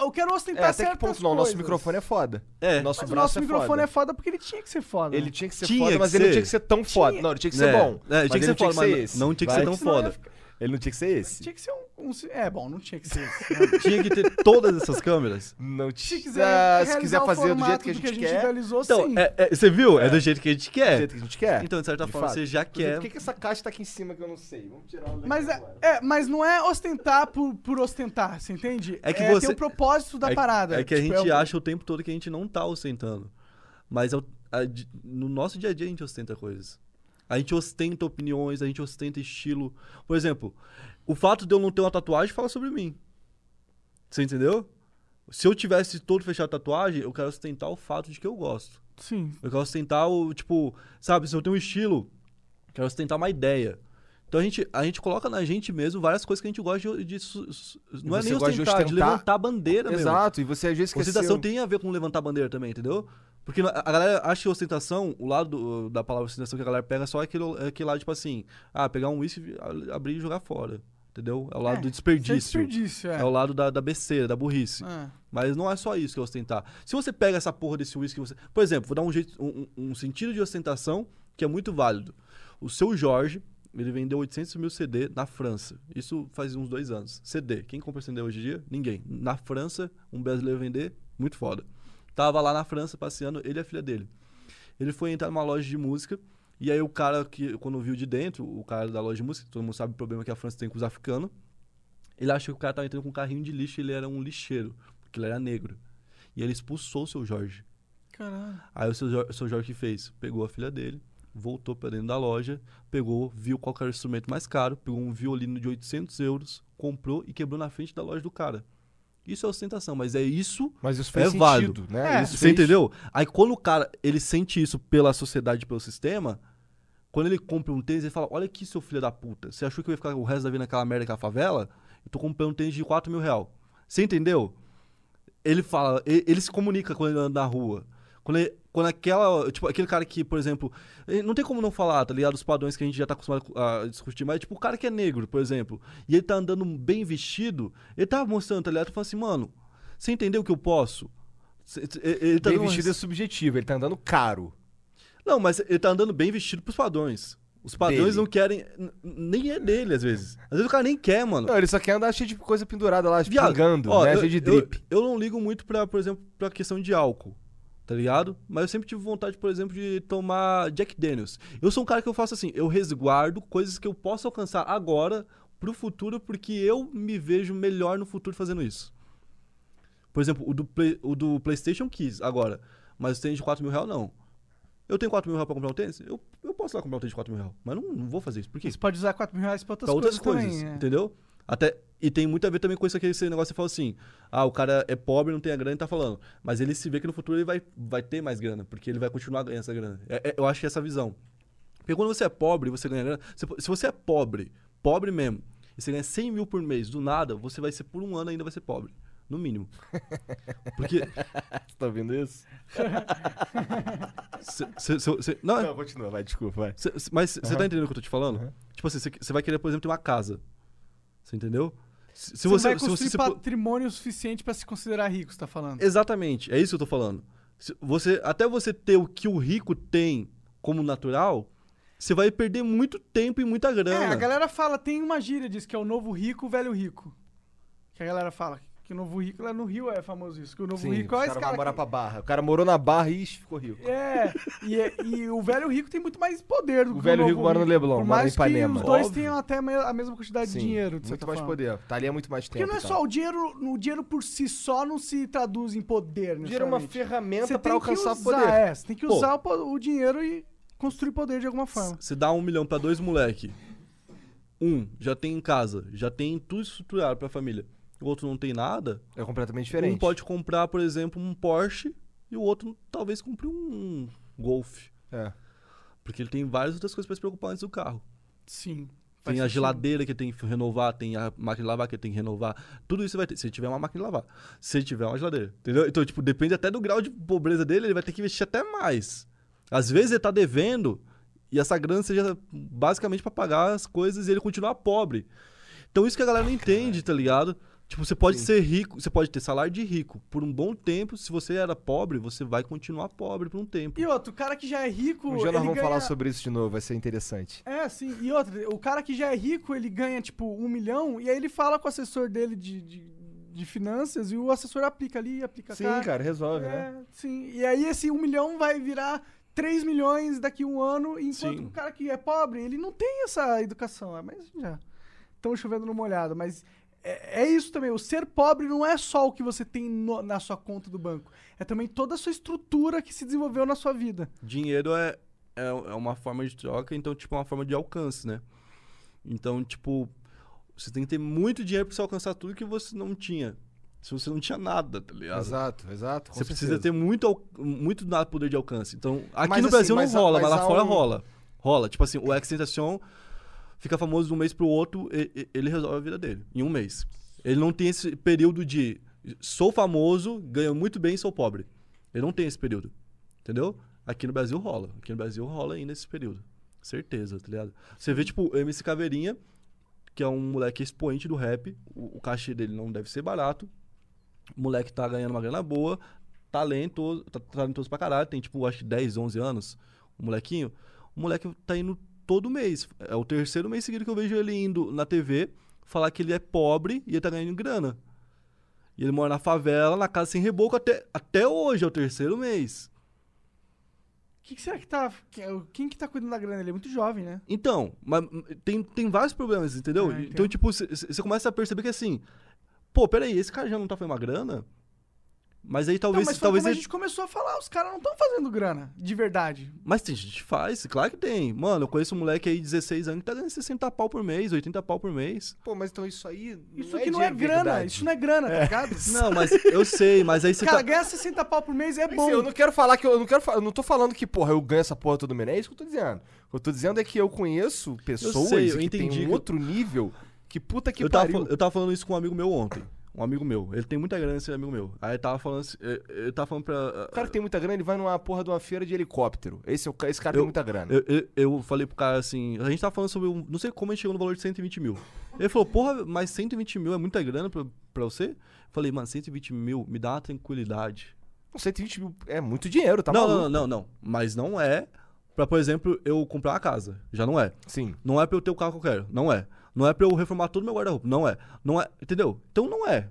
Speaker 1: Eu quero
Speaker 2: É,
Speaker 1: ostentar
Speaker 2: até que
Speaker 1: certas
Speaker 2: ponto não? Nosso
Speaker 1: coisas.
Speaker 2: microfone é foda.
Speaker 3: É.
Speaker 2: Nosso
Speaker 1: Mas o
Speaker 2: braço
Speaker 1: nosso
Speaker 2: é
Speaker 1: microfone
Speaker 2: foda.
Speaker 1: é foda porque ele tinha que ser foda.
Speaker 2: Ele tinha que ser
Speaker 3: Tinha
Speaker 2: foda,
Speaker 3: que
Speaker 2: mas ele não
Speaker 3: ser.
Speaker 2: tinha que ser tão foda.
Speaker 1: Tinha.
Speaker 2: Não, ele tinha que ser
Speaker 3: É.
Speaker 2: bom.
Speaker 3: É,
Speaker 2: mas
Speaker 3: tinha que
Speaker 2: ele
Speaker 3: ser
Speaker 2: não tinha
Speaker 3: foda,
Speaker 2: que ser
Speaker 3: mas
Speaker 2: esse.
Speaker 3: não tinha que ser
Speaker 2: Vai.
Speaker 3: tão
Speaker 1: Senão ia
Speaker 3: foda.
Speaker 1: ficar-
Speaker 2: Ele não tinha que ser esse.
Speaker 1: Tinha que ser um. um- é bom, não tinha que ser esse. né?
Speaker 3: Tinha que ter todas essas câmeras.
Speaker 2: Não
Speaker 1: Se
Speaker 2: tinha.
Speaker 1: quiser,
Speaker 2: se
Speaker 1: realizar
Speaker 2: quiser
Speaker 1: o
Speaker 2: fazer do
Speaker 1: formato
Speaker 2: jeito que a gente, quer,
Speaker 1: idealizou,
Speaker 3: Então,
Speaker 1: sim.
Speaker 3: é- é- você viu? É. do jeito que a gente
Speaker 2: do
Speaker 3: quer.
Speaker 2: jeito que a gente quer.
Speaker 3: Então, de certa
Speaker 2: De
Speaker 3: forma,
Speaker 2: fato.
Speaker 3: você já
Speaker 2: Por exemplo,
Speaker 3: quer.
Speaker 2: Por que, que essa caixa tá aqui em cima que eu não sei? Vamos tirar o
Speaker 1: Mas, é,
Speaker 2: agora.
Speaker 1: é, mas não é ostentar por, por ostentar, você entende?
Speaker 3: É que
Speaker 1: ter
Speaker 3: você-
Speaker 1: o propósito da
Speaker 3: é,
Speaker 1: parada.
Speaker 3: É que a
Speaker 1: Tipo,
Speaker 3: gente
Speaker 1: é o-
Speaker 3: acha o tempo todo que a gente não tá ostentando. Mas é o- a- no nosso dia a dia a gente ostenta coisas. A gente ostenta opiniões, a gente ostenta estilo. Por exemplo, o fato de eu não ter uma tatuagem fala sobre mim. Você entendeu? Se eu tivesse todo fechado a tatuagem, eu quero ostentar o fato de que eu gosto.
Speaker 1: Sim.
Speaker 3: Eu quero ostentar o, tipo, sabe, se eu tenho um estilo, eu quero ostentar uma ideia. Então a gente, a gente coloca na gente mesmo várias coisas que a gente gosta de. de su- não é nem
Speaker 2: gosta de
Speaker 3: ostentar, de,
Speaker 2: ostentar-
Speaker 3: levantar a bandeira mesmo.
Speaker 2: Exato, e você às vezes esqueceu.
Speaker 3: Ostentação tem a ver com levantar a bandeira também, entendeu? Porque a galera acha que ostentação, o lado do- da palavra ostentação que a galera pega é só aquele, aquele lado, tipo assim, ah, pegar um uísque, abrir e jogar fora. Entendeu? É o lado
Speaker 1: É,
Speaker 3: do
Speaker 1: é
Speaker 3: desperdício.
Speaker 1: desperdício, é.
Speaker 3: É o lado da, da besteira, da burrice.
Speaker 1: É.
Speaker 3: Mas não é só isso que é ostentar. Se você pega essa porra desse whisky, você... por exemplo, vou dar um, jeito, um- um sentido de ostentação que é muito válido. O seu Jorge, ele vendeu 800 mil CD na França. Isso faz uns dois anos. CD. Quem compra CD hoje em dia? Ninguém. Na França, um brasileiro vender, muito foda. Tava lá na França passeando, ele e a filha dele. Ele foi entrar numa loja de música. E aí o cara que, quando viu de dentro, o cara da loja de música, todo mundo sabe o problema que a França tem com os africanos. Ele achou que o cara tava entrando com um carrinho de lixo e ele era um lixeiro, porque ele era negro. E ele expulsou o seu Jorge.
Speaker 1: Caralho.
Speaker 3: Aí o seu, o seu Jorge que fez? Pegou a filha dele, voltou pra dentro da loja, pegou, viu qual era o instrumento mais caro, pegou um violino de 800 euros, comprou e quebrou na frente da loja do cara. Isso é ostentação, mas é isso
Speaker 2: Mas isso
Speaker 3: fez É válido,
Speaker 2: sentido, né?
Speaker 1: É.
Speaker 2: Isso
Speaker 3: você
Speaker 2: fez-
Speaker 3: entendeu? Aí quando o cara, ele sente isso pela sociedade, pelo sistema, quando ele compra um tênis, ele fala, olha aqui, seu filho da puta, você achou que eu ia ficar o resto da vida naquela merda com a favela? Eu tô comprando um tênis de 4 mil real. Você entendeu? Ele fala, ele, ele se comunica quando ele anda na rua. Quando, ele- quando aquela, tipo, aquele cara que, por exemplo, não tem como não falar, tá ligado? Os padrões que a gente já tá acostumado a discutir, mas tipo, o cara que é negro, por exemplo, e ele tá andando bem vestido, ele tá mostrando, tá ligado? Falando assim, mano, você entendeu que eu posso? Ele tá
Speaker 2: Bem
Speaker 3: dando
Speaker 2: vestido é subjetivo, ele tá andando caro.
Speaker 3: não, mas ele tá andando bem vestido pros padrões. Os padrões
Speaker 2: Dele.
Speaker 3: não querem. Nem é dele, às vezes. Às vezes o cara nem quer, mano.
Speaker 2: Não, ele só quer andar cheio de coisa pendurada lá,
Speaker 3: Viado,
Speaker 2: pingando,
Speaker 3: ó,
Speaker 2: né?
Speaker 3: eu,
Speaker 2: cheio de
Speaker 3: eu-
Speaker 2: drip.
Speaker 3: Eu, não ligo muito pra, por exemplo, pra questão de álcool. Tá ligado? Mas eu sempre tive vontade, por exemplo, de tomar Jack Daniels. Eu sou um cara que eu faço assim, eu resguardo coisas que eu posso alcançar agora pro futuro, porque eu me vejo melhor no futuro fazendo isso. Por exemplo, o do, Play- o do PlayStation quis agora, mas o tênis de 4 mil reais não. Eu tenho 4 mil reais pra comprar um tênis? Eu, eu posso lá comprar um tênis de 4 mil reais, mas não, não vou fazer isso. Por quê?
Speaker 1: Você pode usar 4 mil reais pra outras,
Speaker 3: pra outras
Speaker 1: coisas,
Speaker 3: coisas,
Speaker 1: também. é.
Speaker 3: entendeu? Até, e tem muito a ver também com isso aqui, esse negócio que você falou assim, ah, o cara é pobre, não tem a grana e tá falando. Mas ele se vê que no futuro ele vai, vai ter mais grana, porque ele vai continuar ganhando essa grana. É- é- eu acho que é essa visão. Porque quando você é pobre você ganha grana, se, se você é pobre, pobre mesmo, e você ganha 100 mil por mês, do nada, você vai ser, por um ano ainda vai ser pobre. No mínimo. *laughs* Porque...
Speaker 2: Você tá ouvindo isso? *laughs*
Speaker 3: cê- cê- cê- não,
Speaker 2: Não, continua, vai, desculpa, vai.
Speaker 3: Mas você
Speaker 2: Aham.
Speaker 3: tá entendendo o que eu tô te falando?
Speaker 2: Aham.
Speaker 3: Tipo assim, você vai querer, por exemplo, ter uma casa. Você entendeu? Se, se
Speaker 1: Você,
Speaker 3: você,
Speaker 1: vai construir
Speaker 3: você se pu-
Speaker 1: patrimônio suficiente pra se considerar rico, você tá falando.
Speaker 3: Exatamente, é isso que eu tô falando. Se Você, até você ter o que o rico tem como natural, você vai perder muito tempo e muita grana.
Speaker 1: É, a galera fala, tem uma gíria, diz que é o novo rico, o velho rico. Que a galera fala que o novo rico, lá no Rio é famoso isso, que o novo
Speaker 2: Sim,
Speaker 1: rico
Speaker 2: o
Speaker 1: é
Speaker 2: cara
Speaker 1: esse
Speaker 2: vai
Speaker 1: cara
Speaker 2: morar
Speaker 1: que-
Speaker 2: pra Barra. O cara morou na Barra e ixi, ficou rico.
Speaker 1: É, e, é- e o velho rico tem muito mais poder do
Speaker 2: O
Speaker 1: que
Speaker 2: velho
Speaker 1: novo
Speaker 2: rico mora no Leblon,
Speaker 1: Por
Speaker 2: mora
Speaker 1: mais
Speaker 2: em Ipanema.
Speaker 1: que os dois
Speaker 3: Óbvio.
Speaker 1: tenham até a mesma quantidade
Speaker 2: Sim,
Speaker 1: de dinheiro, de
Speaker 2: muito mais
Speaker 1: forma.
Speaker 2: poder. Tá ali há muito mais tempo.
Speaker 1: Porque não é só o dinheiro, o dinheiro por si só não se traduz em poder,
Speaker 2: O dinheiro é uma ferramenta
Speaker 1: Você
Speaker 2: pra
Speaker 1: tem que
Speaker 2: alcançar
Speaker 1: usar,
Speaker 2: poder.
Speaker 1: É, você tem que
Speaker 3: Pô.
Speaker 1: usar o, o dinheiro e construir poder de alguma forma.
Speaker 3: Você dá um milhão pra dois moleque. Um já tem em casa, já tem tudo estruturado pra família. O outro não tem nada.
Speaker 2: É completamente diferente.
Speaker 3: Um pode comprar, por exemplo, um Porsche e o outro talvez compre um Golf.
Speaker 2: É.
Speaker 3: Porque ele tem várias outras coisas pra se preocupar antes do carro.
Speaker 1: Sim.
Speaker 3: Tem a geladeira que tem que renovar, tem a máquina de lavar que tem que renovar. Tudo isso vai ter. Se ele tiver uma máquina de lavar. Se ele tiver uma geladeira. Entendeu? Então, tipo, depende até do grau de pobreza dele, ele vai ter que investir até mais. Às vezes ele tá devendo e essa grana seja basicamente pra pagar as coisas e ele continuar pobre. Então isso que a galera não entende, tá ligado? Tipo, você pode ser rico, você pode ter salário de rico por um bom tempo. Se você era pobre, você vai continuar pobre por um tempo.
Speaker 1: E outro, o cara que já é rico.
Speaker 2: Um dia
Speaker 1: ele
Speaker 2: nós vamos
Speaker 1: ganha...
Speaker 2: falar sobre isso de novo, vai ser interessante.
Speaker 1: É, sim. E outra, o cara que já é rico, ele ganha, tipo, um milhão, e aí ele fala com o assessor dele de, de, de finanças, e o assessor aplica ali, aplica
Speaker 2: Sim,
Speaker 1: cá.
Speaker 2: cara, resolve,
Speaker 1: é,
Speaker 2: né?
Speaker 1: sim. E aí esse um milhão vai virar 3 milhões daqui a um ano, enquanto
Speaker 3: Sim.
Speaker 1: o cara que é pobre, ele não tem essa educação. É, mas já estão chovendo no molhado. Mas é, é isso também. O ser pobre não é só o que você tem no- na sua conta do banco. É também toda a sua estrutura que se desenvolveu na sua vida.
Speaker 3: Dinheiro é, é, é uma forma de troca, então, tipo, é uma forma de alcance, né? Então, tipo, você tem que ter muito dinheiro pra você alcançar tudo que você não tinha. Se você não tinha nada, tá ligado?
Speaker 2: Exato, exato.
Speaker 3: Você precisa
Speaker 2: certeza.
Speaker 3: ter muito, muito poder de alcance. Então, aqui
Speaker 2: Mas
Speaker 3: no
Speaker 2: assim,
Speaker 3: Brasil
Speaker 2: mas
Speaker 3: não rola,
Speaker 2: mas
Speaker 3: mas, lá fora
Speaker 2: um-
Speaker 3: rola. Rola. Tipo assim, o Extentation fica famoso de um mês pro outro, ele resolve a vida dele, em um mês. Ele não tem esse período de sou famoso, ganho muito bem e sou pobre. Ele não tem esse período. Entendeu? Aqui no Brasil rola. Aqui no Brasil rola ainda esse período. Certeza, tá ligado? Você vê, tipo, MC Caveirinha, que é um moleque expoente do rap. O, o cachê dele não deve ser barato. O moleque tá ganhando uma grana boa, talentoso, tá talentoso pra caralho, tem tipo, acho que 10, 11 anos, o molequinho. O moleque tá indo todo mês. É o terceiro mês seguido que eu vejo ele indo na TV falar que ele é pobre e ele tá ganhando grana. E ele mora na favela, na casa sem reboco até, até hoje, é o terceiro mês.
Speaker 1: O que, que será que tá. Quem que tá cuidando da grana? Ele é muito jovem, né?
Speaker 3: Então, mas tem, tem vários problemas, entendeu?
Speaker 1: É,
Speaker 3: então,
Speaker 1: entendo.
Speaker 3: tipo, você começa a perceber que assim, pô, peraí, esse cara já não tá fazendo uma grana? Mas aí
Speaker 1: Então,
Speaker 3: talvez.
Speaker 1: mas foi
Speaker 3: talvez
Speaker 1: como a gente começou a falar, os caras não estão fazendo grana, de verdade.
Speaker 3: Mas tem gente que faz, claro que tem. Mano, eu conheço um moleque aí de 16 anos que tá ganhando 60 pau por mês, 80 pau por mês.
Speaker 2: Pô, mas então isso aí.
Speaker 1: Isso aqui não é grana,
Speaker 2: verdade.
Speaker 1: isso não é grana, tá ligado? *laughs*
Speaker 3: Não, mas eu sei, mas aí você
Speaker 1: Cara,
Speaker 3: tá.
Speaker 1: ganhar 60 pau por mês é
Speaker 2: Mas,
Speaker 1: bom.
Speaker 2: assim, eu não quero falar que eu, eu não quero eu não tô falando que, porra, eu ganho essa porra todo mês. É isso que eu tô dizendo. O que eu tô dizendo é que eu conheço pessoas
Speaker 3: sei, eu
Speaker 2: que
Speaker 3: entendi
Speaker 2: têm um
Speaker 3: que-
Speaker 2: outro nível que puta que
Speaker 3: eu, tava,
Speaker 2: pariu.
Speaker 3: fal- eu tava falando isso com um amigo meu ontem. Um amigo meu. Ele tem muita grana, esse amigo meu. Aí ele tava falando assim. eh, Ele tava falando pra.
Speaker 2: O cara que tem muita grana, ele vai numa porra de uma feira de helicóptero. Esse, é o, esse cara
Speaker 3: Eu-
Speaker 2: tem muita grana.
Speaker 3: Eu, eu, eu falei pro cara assim, a gente tava falando sobre, um, não sei como a gente chegou no valor de 120 mil. Ele falou, porra, mas 120 mil é muita grana pra, pra você? Eu falei, mano, 120 mil me dá uma tranquilidade.
Speaker 2: 120 mil é muito dinheiro, tá
Speaker 3: não,
Speaker 2: maluco?
Speaker 3: não, não, não, não. Mas não é pra, por exemplo, eu comprar uma casa. Já não é.
Speaker 2: Sim.
Speaker 3: Não é pra eu ter o carro que eu quero. Não é. Não é pra eu reformar todo o meu guarda-roupa. Não é. Não é. Entendeu? Então não é.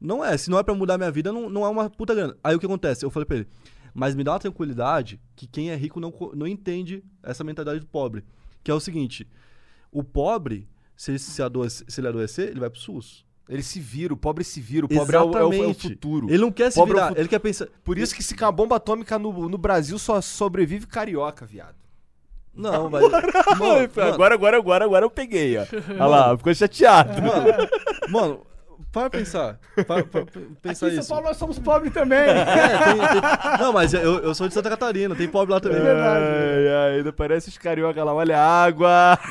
Speaker 3: Não é. Se não é pra mudar minha vida, não, não é uma puta grana. Aí o que acontece? Eu falei pra ele, mas me dá uma tranquilidade que quem é rico não, não entende essa mentalidade do pobre. Que é o seguinte: o pobre, se ele, se adoece- se ele adoecer, ele vai pro SUS.
Speaker 2: Ele se vira, o pobre se vira. O pobre é o, é o- é o futuro.
Speaker 3: Ele não quer se
Speaker 2: Pobre é
Speaker 3: virar,
Speaker 2: futuro.
Speaker 3: ele quer pensar.
Speaker 2: Por isso que se a bomba atômica no, no Brasil só sobrevive carioca, viado.
Speaker 3: Não, vai. *laughs* Mano,
Speaker 2: agora, agora, agora, agora eu peguei, ó. Olha lá, ficou chateado.
Speaker 3: mano, mano, para pensar. Para, para pensar
Speaker 1: Aqui em São
Speaker 3: isso.
Speaker 1: Paulo nós somos pobres também.
Speaker 3: É, tem- tem- Não, mas eu, eu sou de Santa Catarina, tem pobre lá também.
Speaker 1: É verdade.
Speaker 2: Ai, ai, ainda parece os carioca lá, olha a água. *laughs*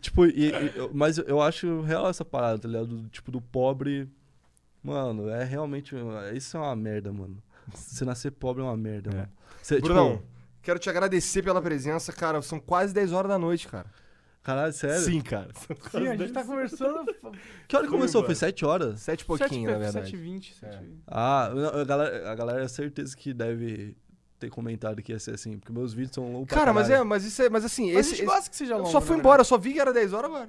Speaker 3: Tipo, e- e- mas eu acho real essa parada, tá ligado? Do, tipo, do pobre. Mano, é realmente. Isso é uma merda, mano. Você nascer pobre é uma merda, mano. Você,
Speaker 2: Brunão,
Speaker 3: tipo,
Speaker 2: quero te agradecer pela presença, cara. São quase 10 horas da noite, cara.
Speaker 3: caralho, sério?
Speaker 2: Sim, cara.
Speaker 1: Sim, a gente tá conversando. *laughs*
Speaker 3: Que hora que começou? Foi 7 horas?
Speaker 2: Sete e pouquinho, na verdade.
Speaker 1: 7h20. 7h20.
Speaker 3: Ah, não, a galera, a galera é certeza que deve ter comentado que ia ser assim, porque meus vídeos são longos pra
Speaker 2: Cara, mas é, mas isso é, mas assim,
Speaker 1: Mas a
Speaker 2: esse,
Speaker 1: gente
Speaker 2: esse-
Speaker 1: gosta que seja
Speaker 2: eu
Speaker 1: longo.
Speaker 2: só
Speaker 1: na
Speaker 2: fui
Speaker 1: verdade.
Speaker 2: embora, eu só vi que era 10 horas agora.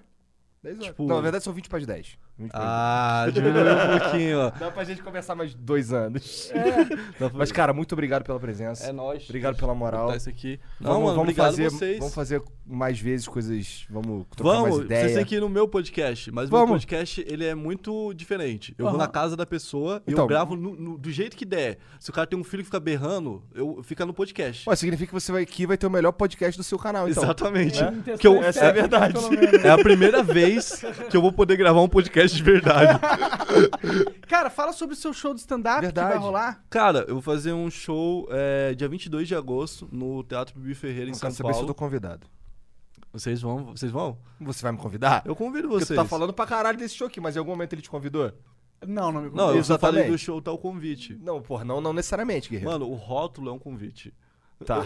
Speaker 2: 10 horas.
Speaker 3: Tipo-
Speaker 2: Não, na verdade são 20 para as 10. 20 para as
Speaker 3: Ah, *laughs* diminuiu um pouquinho, ó.
Speaker 2: 10. Dá pra gente conversar mais dois anos. *laughs*
Speaker 3: Pra-
Speaker 2: Mas, cara, muito obrigado pela presença.
Speaker 3: é nóis.
Speaker 2: Obrigado pela moral.
Speaker 3: Isso aqui. Não,
Speaker 2: Vamos,
Speaker 3: mano,
Speaker 2: vamos
Speaker 3: obrigado
Speaker 2: fazer,
Speaker 3: vocês.
Speaker 2: vamos fazer mais vezes coisas. Vamos trocar
Speaker 3: Vamos,
Speaker 2: mais
Speaker 3: vocês
Speaker 2: ideias.
Speaker 3: têm que ir no meu podcast, mas o
Speaker 2: Vamos.
Speaker 3: meu podcast ele é muito diferente. Eu vou
Speaker 1: Aham.
Speaker 3: na casa da pessoa e
Speaker 2: Então.
Speaker 3: eu gravo no- no- do jeito que der. Se o cara tem um filho que fica berrando, eu fica no podcast.
Speaker 2: Ué, significa que você vai aqui e vai ter o melhor podcast do seu canal, então.
Speaker 3: Exatamente.
Speaker 1: Intenção
Speaker 3: Que eu,
Speaker 1: é
Speaker 2: essa é verdade.
Speaker 3: é a primeira vez *laughs* que eu vou poder gravar um podcast de verdade. *laughs*
Speaker 1: Cara, fala sobre o seu show de stand-up que
Speaker 2: Verdade.
Speaker 1: vai rolar.
Speaker 3: Cara, eu vou fazer um show é, dia 22 de agosto no Teatro Bibi Ferreira em
Speaker 2: Não
Speaker 3: São
Speaker 2: quero saber se eu
Speaker 3: Paulo.
Speaker 2: tô convidado.
Speaker 3: Vocês vão? Vocês vão?
Speaker 2: Você vai me convidar?
Speaker 3: Eu convido
Speaker 2: Porque
Speaker 3: vocês.
Speaker 2: tu tá falando pra caralho desse show aqui, mas em algum momento ele te convidou?
Speaker 1: Não, não me
Speaker 3: Não, eu só falei
Speaker 2: Exatamente.
Speaker 3: do show tá o convite.
Speaker 2: Não, porra, não, não necessariamente, guerreiro.
Speaker 3: Mano, o rótulo é um convite.
Speaker 2: Tá.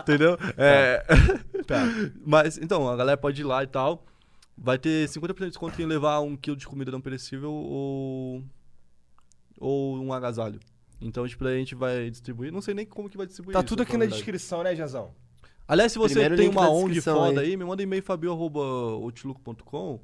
Speaker 3: Entendeu? É.
Speaker 2: Tá. *laughs*
Speaker 3: Mas, então, a galera pode ir lá e tal. Vai ter 50% de desconto em levar um quilo de comida não perecível ou. ou um agasalho. Então, tipo, daí a gente vai distribuir. Não sei nem como que vai distribuir
Speaker 2: Tá
Speaker 3: isso,
Speaker 2: tudo aqui na
Speaker 3: verdade.
Speaker 2: descrição, né, Jazão?
Speaker 3: Aliás, se você
Speaker 4: Primeiro
Speaker 3: tem
Speaker 4: link
Speaker 3: uma
Speaker 4: na
Speaker 3: ONG
Speaker 4: descrição
Speaker 3: foda
Speaker 4: aí.
Speaker 3: aí, me manda e-mail fabio.outlook.com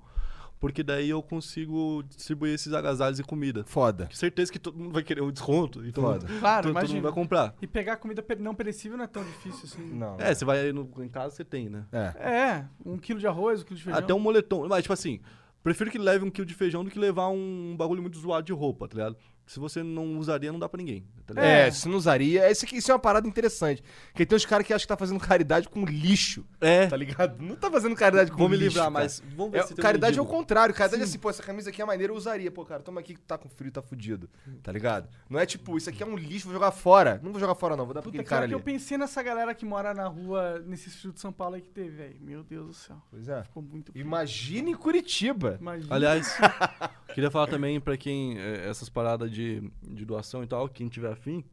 Speaker 3: porque daí eu consigo distribuir esses agasalhos e comida.
Speaker 2: Foda.
Speaker 3: Com certeza que todo mundo vai querer um desconto, então
Speaker 2: Foda.
Speaker 1: Claro,
Speaker 3: todo, todo mundo vai comprar.
Speaker 1: E pegar comida não perecível não é tão difícil assim.
Speaker 2: Não.
Speaker 3: É, você vai aí no, em casa, você tem, né?
Speaker 2: É.
Speaker 1: É, um quilo de arroz, um quilo de feijão.
Speaker 3: Até um moletom. Mas, tipo assim, prefiro que leve um quilo de feijão do que levar um bagulho muito zoado de roupa, tá ligado? Se você não usaria, não dá pra ninguém, tá ligado?
Speaker 2: É, se não usaria. Isso, aqui, isso é uma parada interessante. Porque tem uns caras que acham que tá fazendo caridade com lixo.
Speaker 3: É,
Speaker 2: Tá ligado? Não tá fazendo caridade com
Speaker 3: vou me
Speaker 2: lixo.
Speaker 3: livrar,
Speaker 2: cara.
Speaker 3: mas vamos ver
Speaker 2: É,
Speaker 3: se tem um
Speaker 2: caridade é o contrário. Caridade é assim, pô, essa camisa aqui é maneira, eu usaria. Pô, cara, toma aqui que tá com frio, tá fudido. Tá ligado? Não é tipo, isso aqui é um lixo, vou jogar fora. Não vou jogar fora, não. Vou dar pra
Speaker 1: Puta,
Speaker 2: aquele
Speaker 1: cara,
Speaker 2: cara
Speaker 1: que
Speaker 2: ali.
Speaker 1: eu pensei nessa galera que mora na rua, nesse estúdio de São Paulo aí que teve, velho. Meu Deus do céu.
Speaker 2: Pois é.
Speaker 1: Ficou muito...
Speaker 2: Imagina em Curitiba.
Speaker 1: Imagina.
Speaker 3: Aliás, *laughs* queria falar também pra quem. é, essas paradas de, de doação e tal, quem tiver afim.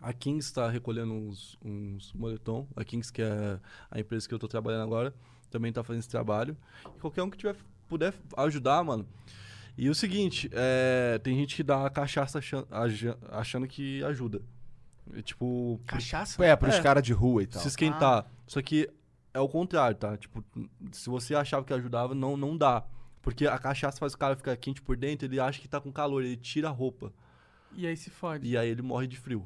Speaker 3: A Kings está recolhendo uns, uns moletom. A Kings, que é a empresa que eu tô trabalhando agora, também tá fazendo esse trabalho. E qualquer um que tiver, puder ajudar, mano. E o seguinte, é, tem gente que dá cachaça achando, achando que ajuda. É, tipo,
Speaker 1: Cachaça?
Speaker 2: É, pros
Speaker 3: É.
Speaker 2: caras de rua e tal.
Speaker 3: se esquentar. Só que é o contrário, tá? Tipo, se você achava que ajudava, não, não dá. Porque a cachaça faz o cara ficar quente por dentro, ele acha que tá com calor, ele tira a roupa.
Speaker 1: E aí se fode.
Speaker 3: E aí ele morre de frio.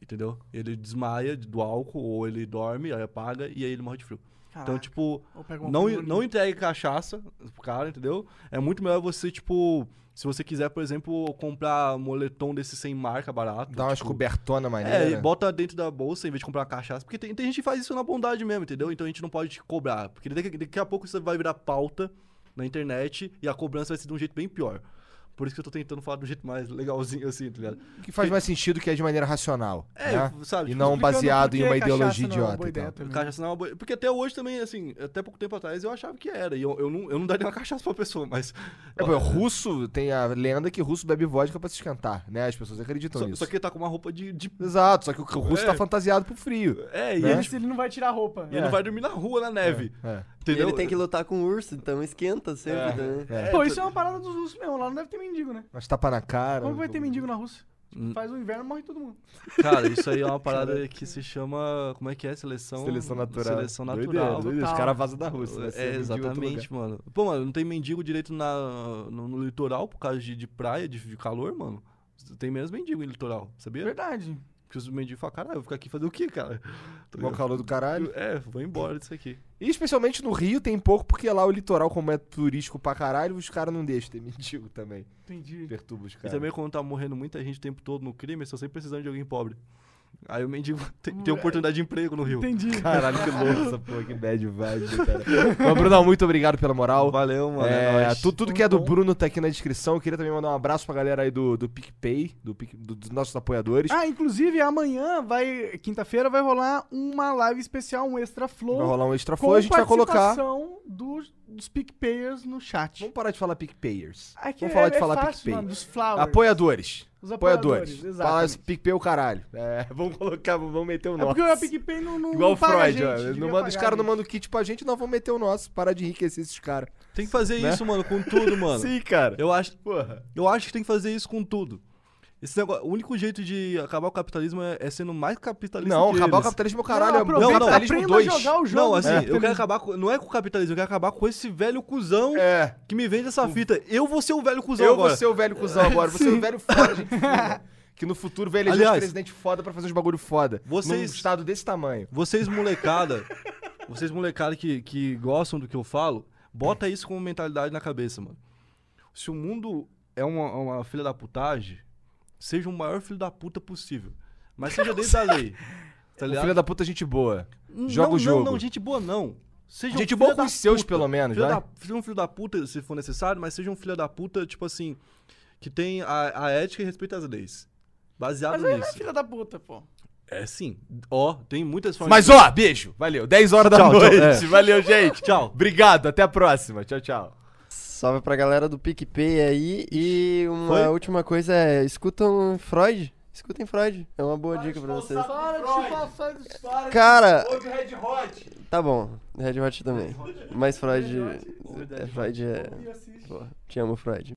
Speaker 3: Entendeu? Ele desmaia do álcool, ou ele dorme, aí apaga, e aí ele morre de frio. Então,
Speaker 1: Caraca.
Speaker 3: tipo,
Speaker 1: pega uma
Speaker 3: não, não entregue cachaça pro cara, entendeu? É muito melhor você, tipo, se você quiser, por exemplo, comprar moletom desse sem marca barato.
Speaker 2: Dá umas
Speaker 3: tipo,
Speaker 2: cobertona
Speaker 3: é,
Speaker 2: maneira.
Speaker 3: e bota dentro da bolsa em vez de comprar uma cachaça. Porque tem, tem gente que faz isso na bondade mesmo, entendeu? Então a gente não pode te cobrar. Porque daqui, daqui a pouco isso vai virar pauta na internet e a cobrança vai ser de um jeito bem pior. Por isso que eu tô tentando falar do jeito mais legalzinho assim, tá ligado?
Speaker 2: Que faz mais sentido que é de maneira racional.
Speaker 3: É,
Speaker 2: né?
Speaker 3: sabe?
Speaker 2: E
Speaker 3: tipo,
Speaker 2: não baseado em uma ideologia
Speaker 1: é
Speaker 2: idiota
Speaker 1: ideia também.
Speaker 3: Cachaça não é uma boa... Porque até hoje também, assim, até pouco tempo atrás eu achava que era. E eu, eu, não, eu não daria uma *laughs* cachaça pra pessoa, mas.
Speaker 2: É, pô, russo, tem a lenda que russo bebe vodka pra se esquentar, né? As pessoas acreditam
Speaker 3: Só,
Speaker 2: nisso.
Speaker 3: só que ele tá com uma roupa de. de-
Speaker 2: Exato, só que o russo
Speaker 3: É.
Speaker 2: tá fantasiado pro frio.
Speaker 3: É, e
Speaker 1: E
Speaker 2: Né?
Speaker 1: ele,
Speaker 3: ele,
Speaker 1: ele não vai tirar a roupa.
Speaker 3: e ele não vai dormir na rua, na neve.
Speaker 2: É.
Speaker 3: Entendeu?
Speaker 4: ele tem que lutar com o urso, então esquenta sempre
Speaker 2: É,
Speaker 4: também.
Speaker 2: é.
Speaker 1: Pô, isso é uma parada dos russos mesmo. Lá não deve ter mendigo, né?
Speaker 2: Mas tapa na cara.
Speaker 1: Como que vai ter mendigo na Rússia?
Speaker 3: Hum.
Speaker 1: Faz o inverno, morre todo mundo.
Speaker 3: Cara, isso aí é uma parada que se chama. Como é que é? Seleção.
Speaker 2: Seleção natural.
Speaker 3: Seleção natural.
Speaker 2: doideira. Os caras vazam da Rússia. ser
Speaker 3: É,
Speaker 2: outro
Speaker 3: exatamente, mano. Pô, mano, não tem mendigo direito na, no, no litoral por causa de, de praia, de, de calor, mano. Tem menos mendigo em litoral, sabia?
Speaker 1: Verdade.
Speaker 3: Porque os mendigos falam, caralho, eu vou ficar aqui fazer o quê, cara? Ligado?
Speaker 2: calor do caralho.
Speaker 3: É, vou embora disso aqui.
Speaker 2: E especialmente no Rio tem pouco, porque lá o litoral, como é turístico pra caralho, os caras não deixam ter mendigo também.
Speaker 1: Entendi.
Speaker 2: Perturba os
Speaker 3: E
Speaker 2: caras.
Speaker 3: também quando tá morrendo muita gente o tempo todo no crime, eles estão sempre precisando de alguém pobre. Aí o mendigo *laughs* tem, tem oportunidade de emprego no Rio.
Speaker 1: Entendi.
Speaker 2: Caralho, que louco *laughs* essa porra, que bad vibe, cara. *laughs* Mas, Brunão, muito obrigado pela moral.
Speaker 3: Valeu, mano.
Speaker 2: É,
Speaker 3: É, nóis.
Speaker 2: tu- tudo que é do. Bruno tá aqui na descrição. Eu queria também mandar um abraço pra galera aí do, do PicPay, do, Pic- do- dos nossos apoiadores.
Speaker 1: Ah, inclusive amanhã vai. Quinta-feira vai rolar uma live especial, um extra flow.
Speaker 2: vai rolar um extra
Speaker 1: com
Speaker 2: flow, a gente vai colocar.
Speaker 1: participação dos, dos PicPayers no chat.
Speaker 2: Vamos parar de falar PicPayers.
Speaker 1: Que
Speaker 2: Vamos
Speaker 1: é-
Speaker 2: falar de
Speaker 1: é
Speaker 2: falar
Speaker 1: fácil,
Speaker 2: PicPay.
Speaker 1: mano, dos flowers.
Speaker 2: Apoiadores.
Speaker 1: Os
Speaker 2: Apoiadores.
Speaker 1: apoiadores,
Speaker 2: Fala. PicPay o caralho. É, *laughs* vamos colocar, vamos meter o
Speaker 1: É
Speaker 2: nosso.
Speaker 1: porque o PicPay não, não,
Speaker 2: Igual o Freud,
Speaker 1: gente,
Speaker 2: Não manda, os caras não mandam kit pra gente, nós vamos meter o nosso. Para de enriquecer esses caras.
Speaker 3: Tem que fazer
Speaker 2: Né?
Speaker 3: isso, mano, com tudo, mano.
Speaker 2: Sim, cara.
Speaker 3: Eu acho,
Speaker 2: Porra.
Speaker 3: eu acho que tem que fazer isso com tudo. Esse negócio, o único jeito de acabar o capitalismo é, é sendo mais capitalista
Speaker 2: Não,
Speaker 3: que
Speaker 2: acabar o
Speaker 3: eles.
Speaker 2: capitalismo é o caralho.
Speaker 1: Não,
Speaker 2: é o
Speaker 1: aproveita,
Speaker 2: capitalismo
Speaker 1: aprenda
Speaker 2: 2.
Speaker 1: a jogar o jogo.
Speaker 3: Não, assim,
Speaker 1: né?
Speaker 3: eu quero acabar com, não é com o capitalismo, eu quero acabar com esse velho cuzão
Speaker 2: É.
Speaker 3: que me vende essa fita. Eu vou ser o velho cuzão
Speaker 2: Eu
Speaker 3: agora.
Speaker 2: vou ser o velho cuzão agora. Você é o velho foda, gente. *laughs* Que no futuro vai eleger
Speaker 3: Aliás,
Speaker 2: um presidente foda pra fazer uns bagulho foda.
Speaker 3: vocês-
Speaker 2: Num estado desse tamanho.
Speaker 3: Vocês molecada, *laughs* vocês molecada que, que gostam do que eu falo, bota isso como mentalidade na cabeça, mano. Se o mundo é uma, uma filha da putagem, seja o maior filho da puta possível. Mas *laughs* seja dentro da lei. Tá
Speaker 2: O
Speaker 3: ligado?
Speaker 2: filho da puta, gente boa.
Speaker 3: Não,
Speaker 2: joga o
Speaker 3: não,
Speaker 2: jogo.
Speaker 3: Não, gente boa não. Seja um
Speaker 2: Gente
Speaker 3: filho
Speaker 2: boa com os seus,
Speaker 3: puta.
Speaker 2: pelo menos,
Speaker 3: Filho da, seja um filho da puta, se for necessário, mas seja um filho da puta, tipo assim, que tem a, a ética e respeita as leis. Baseado
Speaker 1: Mas não é
Speaker 3: nisso.
Speaker 1: filha da puta, pô.
Speaker 3: É sim. Ó, tem muitas formas.
Speaker 2: Mas
Speaker 3: de-
Speaker 2: ó, beijo. Valeu. 10 horas da
Speaker 3: Tchau, tchau,
Speaker 2: noite.
Speaker 3: é.
Speaker 2: Valeu, gente.
Speaker 3: Tchau.
Speaker 2: Obrigado. Até a próxima. Tchau, tchau.
Speaker 4: Salve pra galera do PicPay aí. E uma
Speaker 3: Foi?
Speaker 4: última coisa é: escutam Freud. Escutem Freud. É uma boa dica pra vocês.
Speaker 1: Para de chupar dos caras.
Speaker 4: Cara,
Speaker 2: Ouve Red Hot.
Speaker 4: tá bom. Red Hot também. Mas Freud. É, Freud é. Pô, te amo, Freud.